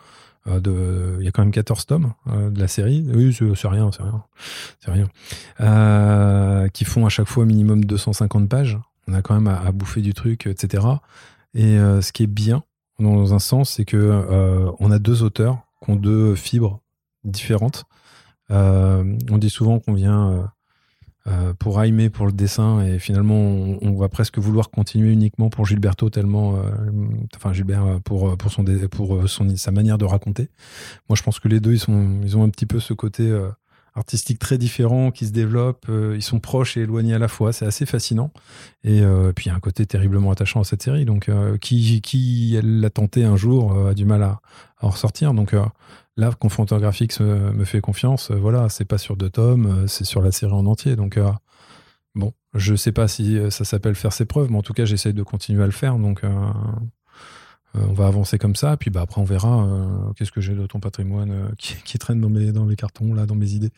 de, il y a quand même 14 tomes de la série, oui, c'est rien, c'est rien, c'est rien, qui font à chaque fois minimum 250 pages. On a quand même à, bouffer du truc, etc. Et ce qui est bien, dans un sens, c'est que on a deux auteurs qui ont deux fibres différentes euh, on dit souvent qu'on vient euh, euh, pour Jaime pour le dessin et finalement on, va presque vouloir continuer uniquement pour Gilberto tellement enfin Gilbert pour pour son pour son sa manière de raconter. Moi je pense que les deux ils sont ils ont un petit peu ce côté artistique très différent qui se développe ils sont proches et éloignés à la fois. C'est assez fascinant. Et puis il y a un côté terriblement attachant à cette série. Donc qui qui l'a tenté un jour a du mal à, à en ressortir. Donc Là, Confronteur Graphics me, fait confiance. Euh, voilà, c'est pas sur deux tomes, euh, c'est sur la série en entier. Donc, euh, bon, je sais pas si ça s'appelle faire ses preuves, mais en tout cas, j'essaye de continuer à le faire. Donc, on va avancer comme ça, puis bah, après on verra euh, qu'est-ce que j'ai de ton patrimoine euh, qui, traîne dans mes, dans mes cartons, là, dans mes idées.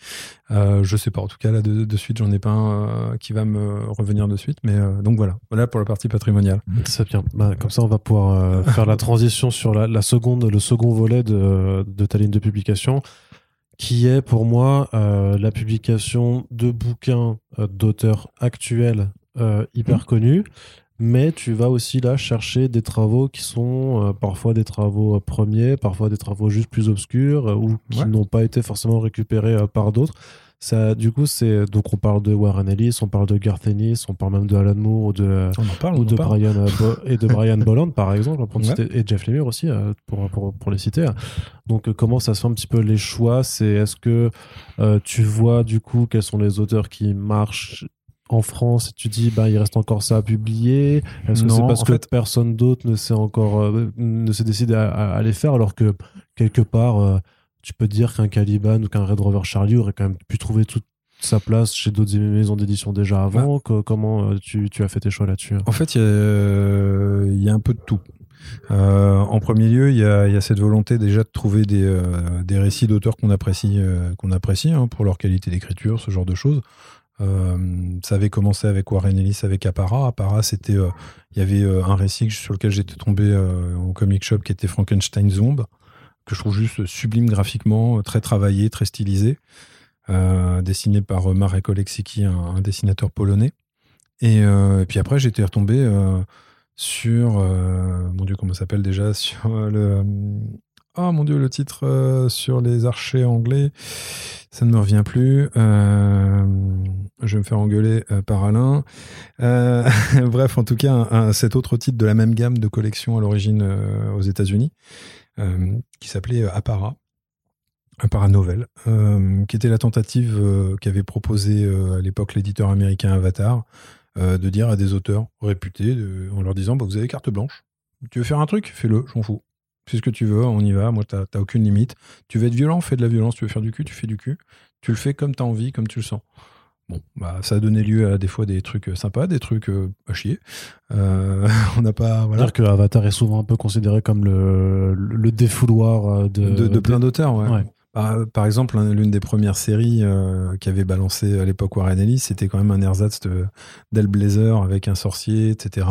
je sais pas, en tout cas là de, suite j'en ai pas un qui va me revenir de suite, mais donc voilà, voilà pour la partie patrimoniale. C'est bien, bah, comme ça on va pouvoir faire la transition sur la, seconde, le second volet de, de ta ligne de publication qui est pour moi la publication de bouquins d'auteurs actuels hyper mmh. connus mais tu vas aussi là chercher des travaux qui sont euh, parfois des travaux euh, premiers, parfois des travaux juste plus obscurs euh, ou qui n'ont pas été forcément récupérés par d'autres. Ça, du coup, c'est donc on parle de Warren Ellis, on parle de Garth Ennis, on parle même de Alan Moore ou de, ou de Brian et de Brian Bolland par exemple, et Jeff Lemire aussi pour, pour, pour, les citer. Donc comment ça se fait un petit peu les choix? C'est est-ce que tu vois du coup quels sont les auteurs qui marchent en France tu dis bah il reste encore ça à publier Est-ce que c'est parce que personne d'autre ne s'est encore euh, ne s'est décidé à, les faire alors que quelque part euh, tu peux dire qu'un Caliban ou qu'un Red Rover Charlie aurait quand même pu trouver toute sa place chez d'autres maisons d'édition déjà avant? Bah. comment euh, tu, tu, as fait tes choix là-dessus? En fait il y, y, a un peu de tout. en premier lieu, il y a, y a, cette volonté déjà de trouver des, des récits d'auteurs qu'on apprécie, qu'on apprécie hein, pour leur qualité d'écriture, ce genre de choses. Euh, ça avait commencé avec Warren Ellis, avec Appara. Appara, c'était, euh, il y avait euh, un récit sur lequel j'étais tombé au comic shop qui était Frankenstein Zomb, que je trouve juste sublime graphiquement, très travaillé, très stylisé, dessiné par Marek Oleksicki, un, dessinateur polonais. Et, puis après, j'étais retombé sur, mon Dieu, comment s'appelle déjà, sur le Oh mon dieu, le titre sur les archers anglais. Ça ne me revient plus. Euh, je vais me faire engueuler euh, par Alain. Euh, bref, en tout cas, cet autre titre de la même gamme de collection à l'origine aux États-Unis, qui s'appelait Appara. Appara Novel, qui était la tentative qu'avait proposé à l'époque l'éditeur américain Avatar, de dire à des auteurs réputés, en leur disant bah, Vous avez carte blanche. Tu veux faire un truc? Fais-le, je m'en fous. Fais ce que tu veux, on y va. Moi, t'as aucune limite. Tu veux être violent, fais de la violence. Tu veux faire du cul, tu fais du cul. Tu le fais comme tu as envie, comme tu le sens. Bon, bah, ça a donné lieu à des fois des trucs sympas, des trucs euh, à chier. Euh, on n'a pas. Voilà. dire que Avatar est souvent un peu considéré comme le, le défouloir euh, de, de, plein d'auteurs, ouais. Bah, par exemple, l'une des premières séries qui avait balancé à l'époque Warren Ellis, c'était quand même un ersatz d'El Blazer avec un sorcier, etc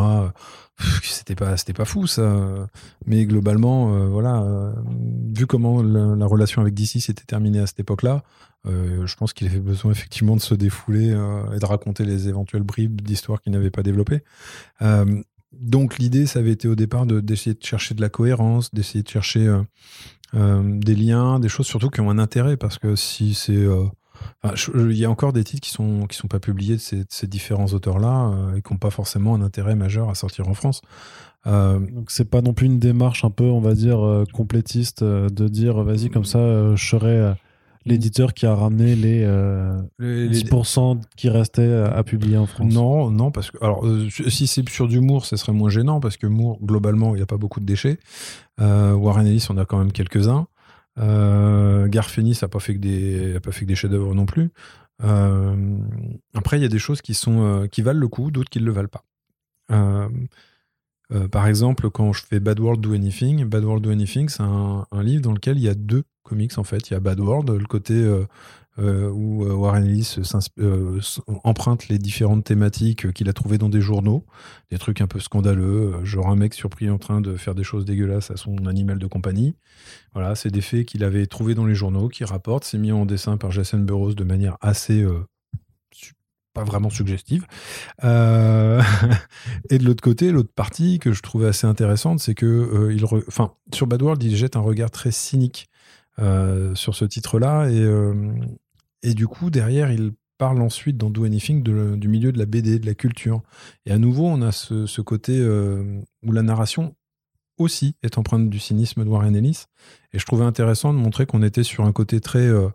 c'était pas, c'était pas fou ça. Mais globalement, euh, voilà, euh, vu comment la, la relation avec DC s'était terminée à cette époque-là, euh, je pense qu'il avait besoin effectivement de se défouler et de raconter les éventuelles bribes d'histoire qu'il n'avait pas développées. Donc l'idée, ça avait été au départ de- d'essayer de chercher de la cohérence, d'essayer de chercher des liens, des choses surtout qui ont un intérêt, parce que si c'est... enfin, je- il y a encore des titres qui sont qui sont pas publiés de ces, de ces différents auteurs-là euh, et qui n'ont pas forcément un intérêt majeur à sortir en France. Euh, Donc c'est pas non plus une démarche un peu, on va dire, euh, complétiste euh, de dire vas-y comme ça, je serai l'éditeur qui a ramené les, euh, les- les- 10% qui restaient à, à publier en France. Non, non, parce que alors euh, si c'est sur du Moore, ce serait moins gênant parce que Moore, globalement, il n'y a pas beaucoup de déchets. Euh, Warren Ellis, on a quand même quelques-uns. Euh, Garfenis n'a pas fait que des, pas fait que des chefs-d'œuvre non plus. Euh, après, il y a des choses qui sont euh, qui valent le coup, d'autres qui ne le valent pas. Euh, par exemple, quand je fais Bad World Do Anything, Bad World Do Anything, c'est un livre dans lequel il y a deux comics en fait. Il y a Bad World, le côté euh, où euh, Warren Ellis euh, emprunte les différentes thématiques qu'il a trouvées dans des journaux, des trucs un peu scandaleux, genre un mec surpris en train de faire des choses dégueulasses à son animal de compagnie. Voilà, c'est des faits qu'il avait trouvés dans les journaux, qui rapporte, c'est mis en dessin par Jason Burroughs de manière assez pas vraiment suggestive. Et de l'autre côté, l'autre partie que je trouvais assez intéressante, c'est que il, enfin, sur Bad World, il jette un regard très cynique sur ce titre-là, et, et du coup, derrière, il parle ensuite dans Do Anything du milieu de la BD, de la culture. Et à nouveau, on a ce, côté euh, où la narration aussi est empreinte du cynisme de Warren Ellis. Et je trouvais intéressant de montrer qu'on était sur un côté très... euh,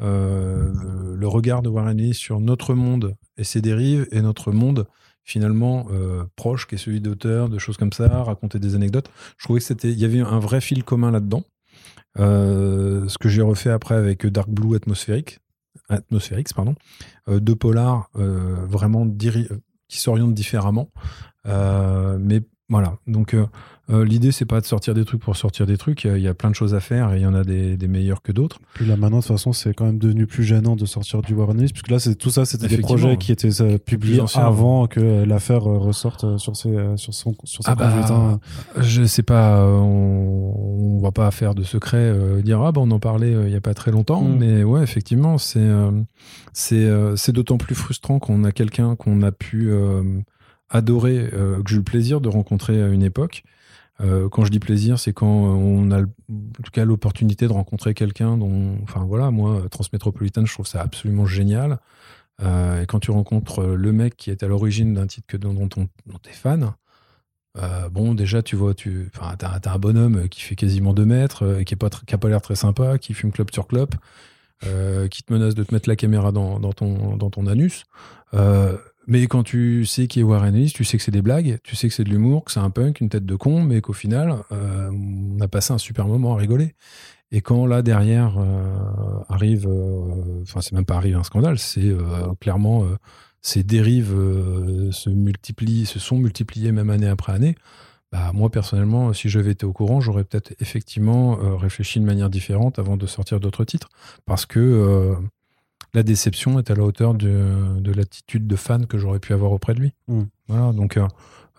euh, le regard de Warren Ellis sur notre monde et ses dérives, et notre monde finalement proche, qui est celui d'auteur, de choses comme ça, raconter des anecdotes. Je trouvais que c'était, il y avait un vrai fil commun là-dedans. Ce que j'ai refait après avec Dark Blue Atmosphérique, Atmosphérique, pardon, euh, deux polars euh, vraiment qui s'orientent différemment. Euh, mais voilà, donc euh, euh, l'idée c'est pas de sortir des trucs pour sortir des trucs. Il y a- il y, a plein de choses à faire et il y en a des, des meilleurs que d'autres. Puis là maintenant, de toute façon, c'est quand même devenu plus gênant de sortir du Ellis, puisque là, c'est tout ça, c'était des projets qui étaient euh, publiés avant que euh, l'affaire euh, ressorte sur ses, sur son, sur sa Ah bah. Je sais pas, on, on va pas faire de secret, euh, dire ah bah on en parlait il y a pas très longtemps, Mm. mais ouais effectivement c'est c'est d'autant plus frustrant qu'on a quelqu'un qu'on a pu euh, adorer, euh, que j'ai eu le plaisir de rencontrer à une époque. Euh, quand je dis plaisir, c'est quand on a en tout cas l'opportunité de rencontrer quelqu'un dont, enfin voilà, moi Transmétropolitane, je trouve ça absolument génial. Euh, et quand tu rencontres le mec qui est à l'origine d'un titre que dont, dont, on- dont t'es fan, euh, bon, déjà, tu vois, tu, t'as, t'as un bonhomme qui fait quasiment 2 mètres, euh, qui, est pas pas l'air très sympa, qui fume clope sur clope, euh, qui te menace de te mettre la caméra dans, dans ton, dans ton anus. Mais quand tu sais qui est Warren Ellis, tu sais que c'est des blagues, tu sais que c'est de l'humour, que c'est un punk, une tête de con, mais qu'au final, euh, on a passé un super moment à rigoler. Et quand là derrière euh, arrive, euh, enfin c'est même pas arrive un scandale, c'est clairement ces dérives se multiplient, se sont multipliées même année après année. Bah, moi personnellement, si j'avais été au courant, j'aurais peut-être effectivement réfléchi de manière différente avant de sortir d'autres titres, parce que la déception est à la hauteur de, de l'attitude de fan que j'aurais pu avoir auprès de lui. Mm. Voilà, donc euh,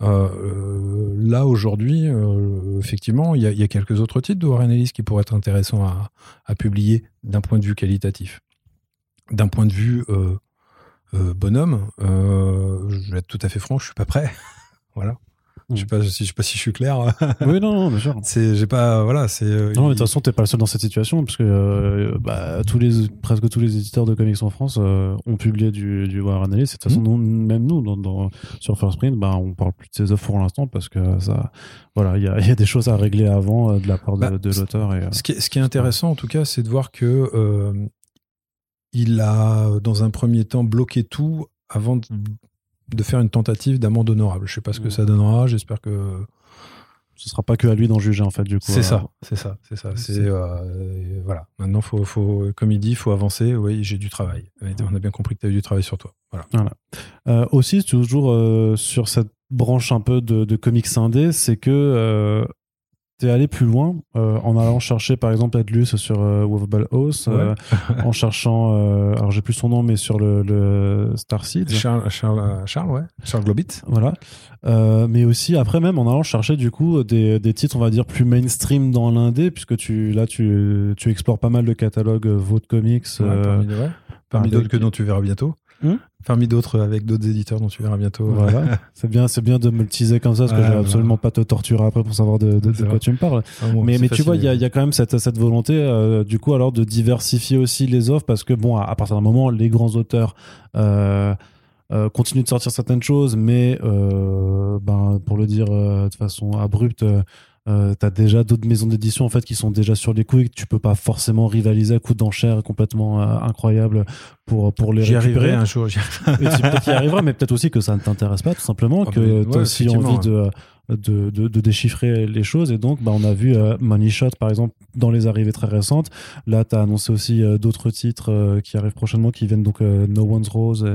euh, là aujourd'hui, euh, effectivement, il y, a- il y a quelques autres titres de Warren Ellis qui pourraient être intéressants à, à publier d'un point de vue qualitatif. D'un point de vue bonhomme, je vais être tout à fait franc, je suis pas prêt. voilà. Je sais pas si je sais pas si je suis clair. Oui, non, non, bien sûr. c'est j'ai pas voilà, c'est euh, Non, mais de toute façon, t'es pas le seul dans cette situation, parce que euh, bah, tous les, presque tous les éditeurs de comics en France euh, ont publié du, du Warren Ellis. De toute façon, Mhm. nous, même nous, dans, dans- sur First Print, bah, on parle plus de ses offres pour l'instant, parce que ça, voilà, il y a, il y a des choses à régler avant de la part de, Bah, de l'auteur. Et, Ce qui est, ce qui est intéressant, en tout cas, c'est de voir que il a, dans un premier temps, bloqué tout avant de, de faire une tentative d'amende honorable. Je sais pas ce que ça donnera. J'espère que ce sera pas que à lui d'en juger, en fait, du coup. c'est euh, ça, c'est ça, c'est ça. C'est euh, voilà. Maintenant, faut, faut, comme il dit, faut avancer. Oui, j'ai du travail. Et On a bien compris que tu as eu du travail sur toi. Voilà. Euh, aussi, toujours euh, sur cette branche un peu de, de comics indé, c'est que euh, t'es allé plus loin euh, en allant chercher par exemple Adlus sur euh, Wolfball House, euh, en cherchant, euh, alors j'ai plus son nom, mais sur le, le Starseed. Charles, Charles, Charles, ouais. Charles Globit. Voilà. Mais aussi après même en allant chercher du coup des, des titres on va dire plus mainstream dans l'indé puisque tu là tu, tu explores pas mal de catalogues Vault Comics Ouais, parmi ouais. D'autres que dont tu verras bientôt. Hum Parmi d'autres avec d'autres éditeurs dont tu verras bientôt. voilà c'est bien c'est bien de me le teaser comme ça parce que Ouais, je vais voilà. absolument pas te torturer après pour savoir de, de- de C'est quoi tu me parles Ah, bon, mais, tu vois, il y a, il y a quand même cette, cette volonté, euh, du coup, alors de diversifier aussi les offres, parce que bon, à, à partir d'un moment, les grands auteurs euh, euh, continuent de sortir certaines choses, mais euh, ben, pour le dire euh, de façon abrupte, euh, t'as déjà d'autres maisons d'édition en fait qui sont déjà sur les couilles, que tu peux pas forcément rivaliser à coup d'enchères complètement euh, incroyable pour pour les J'y récupérer. arriverai un jour. j'y. Et peut-être qu'il y arrivera, mais peut-être aussi que ça ne t'intéresse pas, tout simplement, Ah, que tu as ouais, aussi envie de, de, de, de déchiffrer les choses. Et donc, bah, on a vu euh, Money Shot, par exemple, dans les arrivées très récentes. Là, tu as annoncé aussi euh, d'autres titres euh, qui arrivent prochainement, qui viennent donc No One's Rose.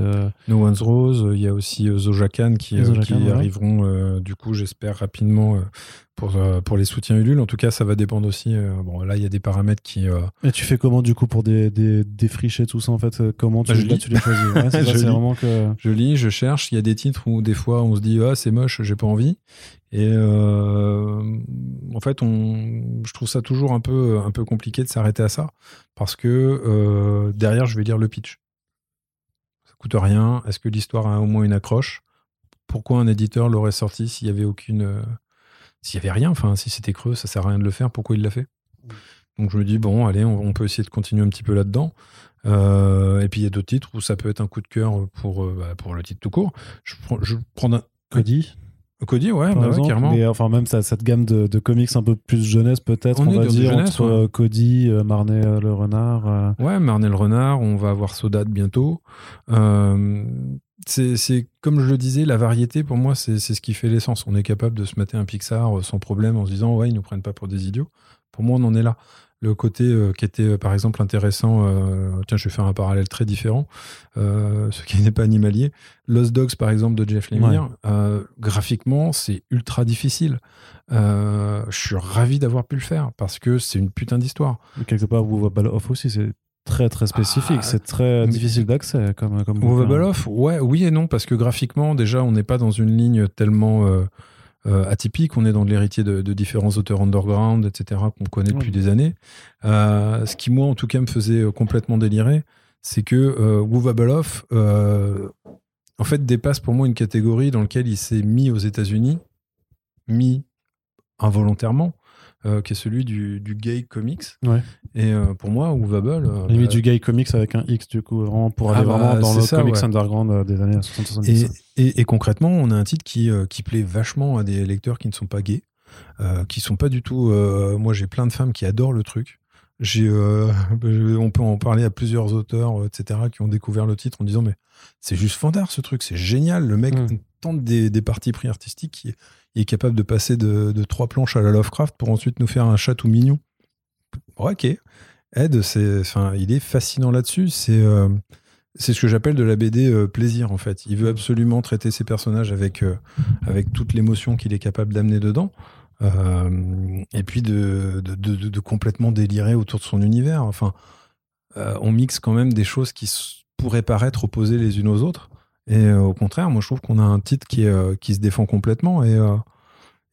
No One's Rose, il y a aussi Zojakan qui, Zojakan, qui arriveront, du coup, j'espère rapidement pour, euh, pour les soutiens Ulule. En tout cas, ça va dépendre aussi. euh, bon, là, il y a des paramètres qui. euh, Et tu fais comment, du coup, pour des, des, défricher tout ça, en fait euh, Comment tu, Bah, je là, tu les choisis Ouais, ça, Je lis. vraiment que. Je lis, je cherche. Il y a des titres où des fois on se dit ah c'est moche, j'ai pas envie. Et euh, en fait, on, je trouve ça toujours un peu un peu compliqué de s'arrêter à ça parce que euh, derrière je vais lire le pitch. Ça coûte rien. Est-ce que l'histoire a au moins une accroche? Pourquoi un éditeur l'aurait sorti s'il y avait aucune, euh, s'il y avait rien Enfin, si c'était creux, ça sert à rien de le faire. Pourquoi il l'a fait? Donc je me dis bon, allez, on, on peut essayer de continuer un petit peu là-dedans. Euh, et puis il y a d'autres titres où ça peut être un coup de cœur pour, euh, bah, pour le titre tout court. Je prends, je prends un. Cody, Cody, ouais, par bah exemple, mais enfin même ça- cette gamme de, de comics un peu plus jeunesse peut-être On va dire jeunesse, entre ouais. euh, Cody, euh, Marnet euh, le renard. euh, Ouais, Marnel Renard, on va avoir Sodat bientôt. C'est comme je le disais, la variété, pour moi, c'est ce qui fait l'essence. On est capable de se mater un Pixar sans problème en se disant, ouais, ils nous prennent pas pour des idiots. Pour moi, on en est là. Le côté euh, qui était, euh, par exemple, intéressant, euh, tiens, je vais faire un parallèle très différent, euh, ce qui n'est pas animalier. Lost Dogs, par exemple, de Jeff Lemire, graphiquement, c'est ultra difficile. Je suis ravi d'avoir pu le faire parce que c'est une putain d'histoire. quelque part Ball Off aussi c'est très très spécifique Ah, c'est très difficile d'accès comme comme. Baloff, ouais, oui et non, parce que graphiquement, déjà, on n'est pas dans une ligne tellement euh, atypique. On est dans de l'héritier de, de différents auteurs underground, etc., qu'on connaît depuis Oui. des années. Euh, ce qui, moi, en tout cas, me faisait euh, complètement délirer, c'est que euh, euh, en fait, dépasse pour moi une catégorie dans laquelle il s'est mis aux États-Unis, mis involontairement, euh, qui est celui du, du gay comics. Ouais. Et euh, pour moi, Ball, euh, limite bah, du gay comics avec un X du coup vraiment pour Ah aller bah, vraiment dans le ça, comics ouais. underground euh, des années 60-70 Et, et, et concrètement, on a un titre qui, qui plaît vachement à des lecteurs qui ne sont pas gays, qui sont pas du tout. moi, j'ai plein de femmes qui adorent le truc. J'ai, euh, on peut en parler à plusieurs auteurs, etc., qui ont découvert le titre en disant mais c'est juste fandard ce truc, c'est génial. Le mec Mm. tente des, des parties pris artistiques, qui il est capable de passer de, trois planches à la Lovecraft pour ensuite nous faire un chat tout mignon. Ok. Ed, c'est, enfin, il est fascinant là-dessus. C'est, euh, c'est ce que j'appelle de la BD euh, plaisir en fait. Il veut absolument traiter ses personnages avec euh, avec toute l'émotion qu'il est capable d'amener dedans. Et puis de, de, de- complètement délirer autour de son univers. Enfin, on mixe quand même des choses qui pourraient paraître opposées les unes aux autres. Et euh, au contraire, moi je trouve qu'on a un titre qui, euh, qui se défend complètement. Et, euh,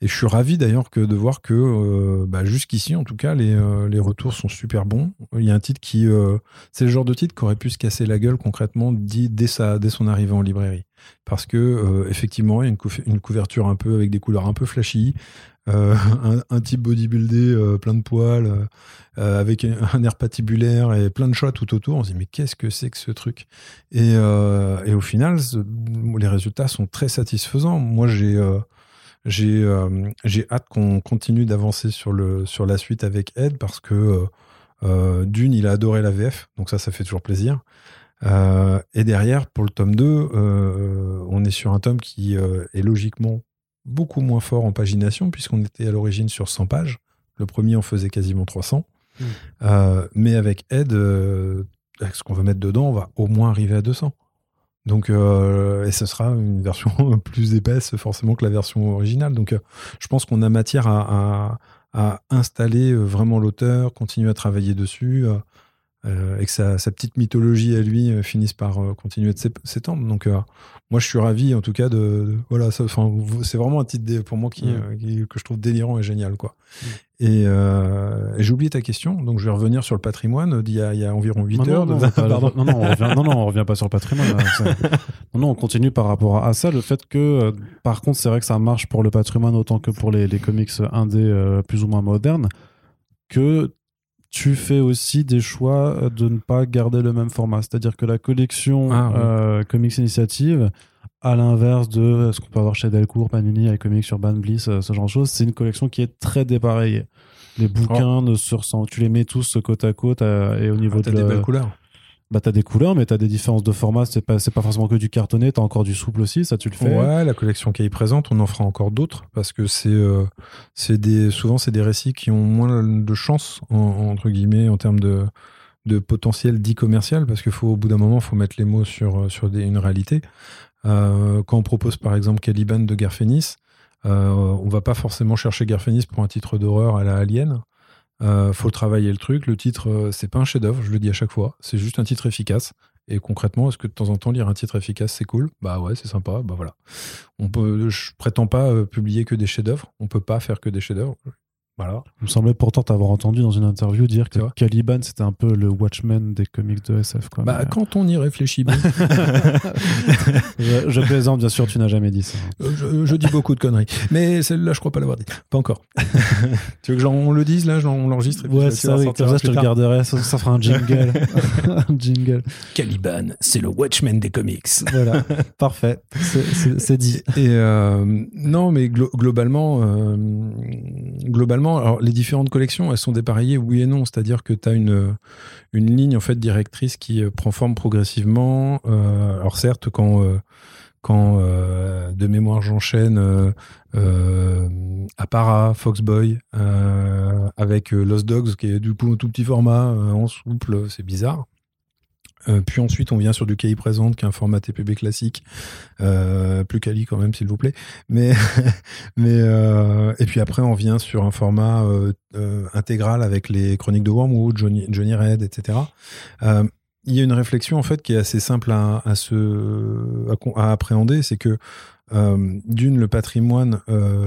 et je suis ravi d'ailleurs de voir que bah, jusqu'ici, en tout cas, les, les retours sont super bons. Il y a un titre qui, c'est le genre de titre qui aurait pu se casser la gueule concrètement dès, sa, dès son arrivée en librairie. Parce que effectivement, il y a une, une couverture un peu avec des couleurs un peu flashy, euh, un, type bodybuildé euh, plein de poils, euh, avec un, air patibulaire et plein de chats tout autour. On se dit mais qu'est-ce que c'est que ce truc? Et, et au final, les résultats sont très satisfaisants. Moi, j'ai j'ai hâte qu'on continue d'avancer sur le sur la suite avec Ed parce que d'une, il a adoré la VF, donc ça, ça fait toujours plaisir. Et derrière, pour le tome 2, euh, on est sur un tome qui est logiquement beaucoup moins fort en pagination, puisqu'on était à l'origine sur 100 pages. Le premier en faisait quasiment 300. Mm. Euh, mais avec euh, avec ce qu'on va mettre dedans, on va au moins arriver à 200. Donc, euh, et ce sera une version plus épaisse forcément que la version originale. Donc, je pense qu'on a matière à, à, à installer vraiment l'auteur, continuer à travailler dessus, et que sa, petite mythologie à lui finisse par continuer de s'étendre. Donc, moi, je suis ravi, en tout cas, de, voilà, c'est vraiment un titre pour moi mm. qui, que je trouve délirant et génial, quoi. Mm. Euh, et, j'ai oublié ta question, donc je vais revenir sur le patrimoine d'il y, a, il y a environ 8 heures. Non, non, non, non, on revient, non, non, on revient pas sur le patrimoine. non, non, on continue par rapport à ça. Le fait que, euh, par contre, c'est vrai que ça marche pour le patrimoine autant que pour les, les comics indés euh, plus ou moins modernes, que tu fais aussi des choix de ne pas garder le même format. C'est-à-dire que la collection ah, euh, Comics Initiative, à l'inverse de ce qu'on peut avoir chez Delcourt, Panini, iComics, Urban Bliss, euh, ce genre de choses, c'est une collection qui est très dépareillée. Les bouquins oh. ne se ressentent. Tu les mets tous côte à côte euh, et au niveau ah, de. des belles couleurs bah t'as des couleurs mais t'as des différences de format. C'est pas pas forcément que du cartonné. T'as encore du souple aussi ça tu le fais. Ouais la collection qui est présente on en fera encore d'autres parce que c'est euh, souvent c'est des récits qui ont moins de chance entre guillemets en termes de potentiel dit commercial parce qu'il faut au bout d'un moment faut mettre les mots sur des, une réalité. Euh, quand on propose par exemple Caliban de Garfénis euh, on va pas forcément chercher Garfénis pour un titre d'horreur à la Alien euh, faut travailler le truc. Le titre, euh, c'est pas un chef-d'œuvre, je le dis à chaque fois. C'est juste un titre efficace. Et concrètement, est-ce que de temps en temps lire un titre efficace, c'est cool? Bah ouais, c'est sympa. Bah voilà. On peut, je prétends pas euh, publier que des chefs-d'œuvre. On peut pas faire que des chefs-d'œuvre. Il me semblait pourtant t'avoir entendu dans une interview dire que Caliban c'était un peu le Watchmen des comics de SF. Quoi. Bah, quand on y réfléchit bien. je, plaisante, bien sûr, tu n'as jamais dit ça. Euh, je, dis beaucoup de conneries. Mais celle-là, je crois pas l'avoir dit. Pas encore. tu veux que on le dise là On l'enregistre Ouais, ça, ça, je te regarderai. Ça, ça, fera un jingle. un jingle. Caliban, c'est le Watchmen des comics. voilà, parfait. C'est dit. Et euh, non, mais globalement, euh, globalement, les différentes collections, elles sont dépareillées, oui et non. C'est-à-dire que tu as une, ligne en fait directrice qui euh, prend forme progressivement. Euh, alors certes, quand, euh, de mémoire j'enchaîne Appara, Foxboy, avec Lost Dogs, qui est du coup un tout petit format, en souple, c'est bizarre. Euh, puis ensuite, on vient sur du KI présente, qui est un format TPB classique, euh, plus quali quand même, s'il vous plaît. Mais, mais euh, et puis après, on vient sur un format intégral avec les chroniques de Wormwood, Johnny, Red, etc. il y a une réflexion en fait qui est assez simple à, à se à, appréhender, c'est que d'une, le patrimoine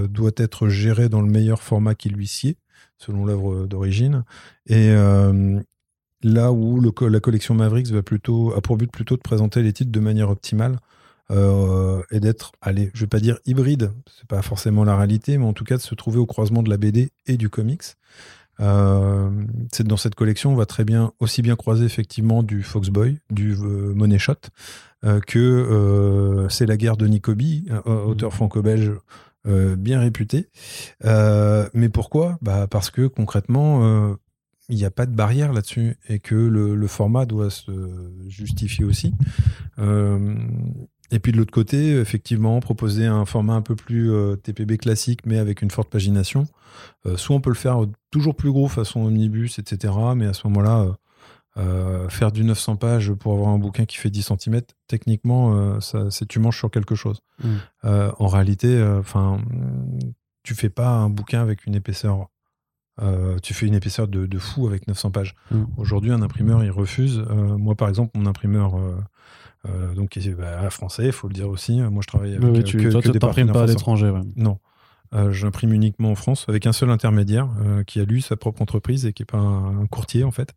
doit être géré dans le meilleur format qui lui sied selon l'œuvre d'origine. Et, Là où la collection Mavericks va plutôt, a pour but plutôt de présenter les titres de manière optimale euh, et d'être, allez, je vais pas dire hybride, c'est pas forcément la réalité, mais en tout cas de se trouver au croisement de la BD et du comics. Euh, dans cette collection, on va très bien, aussi bien croiser effectivement du Foxboy, du euh, Money Shot, que c'est la guerre de Nicobi, auteur mmh. franco-belge bien réputé. mais pourquoi? Bah Parce que concrètement, il n'y a pas de barrière là-dessus et que le, format doit se justifier aussi. Euh, et puis de l'autre côté, effectivement, proposer un format un peu plus euh, TPB classique, mais avec une forte pagination. Euh, soit on peut le faire toujours plus gros, façon omnibus, etc. Mais à ce moment-là, faire du 900 pages pour avoir un bouquin qui fait 10 cm, techniquement, ça, c'est tu manges sur quelque chose. Mmh. en réalité, enfin, tu fais pas un bouquin avec une épaisseur euh, tu fais une épaisseur de, fou avec 900 pages. Mm. Aujourd'hui, un imprimeur, il refuse. Euh, moi, par exemple, mon imprimeur, euh, donc bah, français, il faut le dire aussi. Moi, je travaille avec oui, tu, que, toi, que pas à l'étranger. Non. J'imprime uniquement en France avec un seul intermédiaire qui a lui sa propre entreprise et qui est pas un, courtier en fait,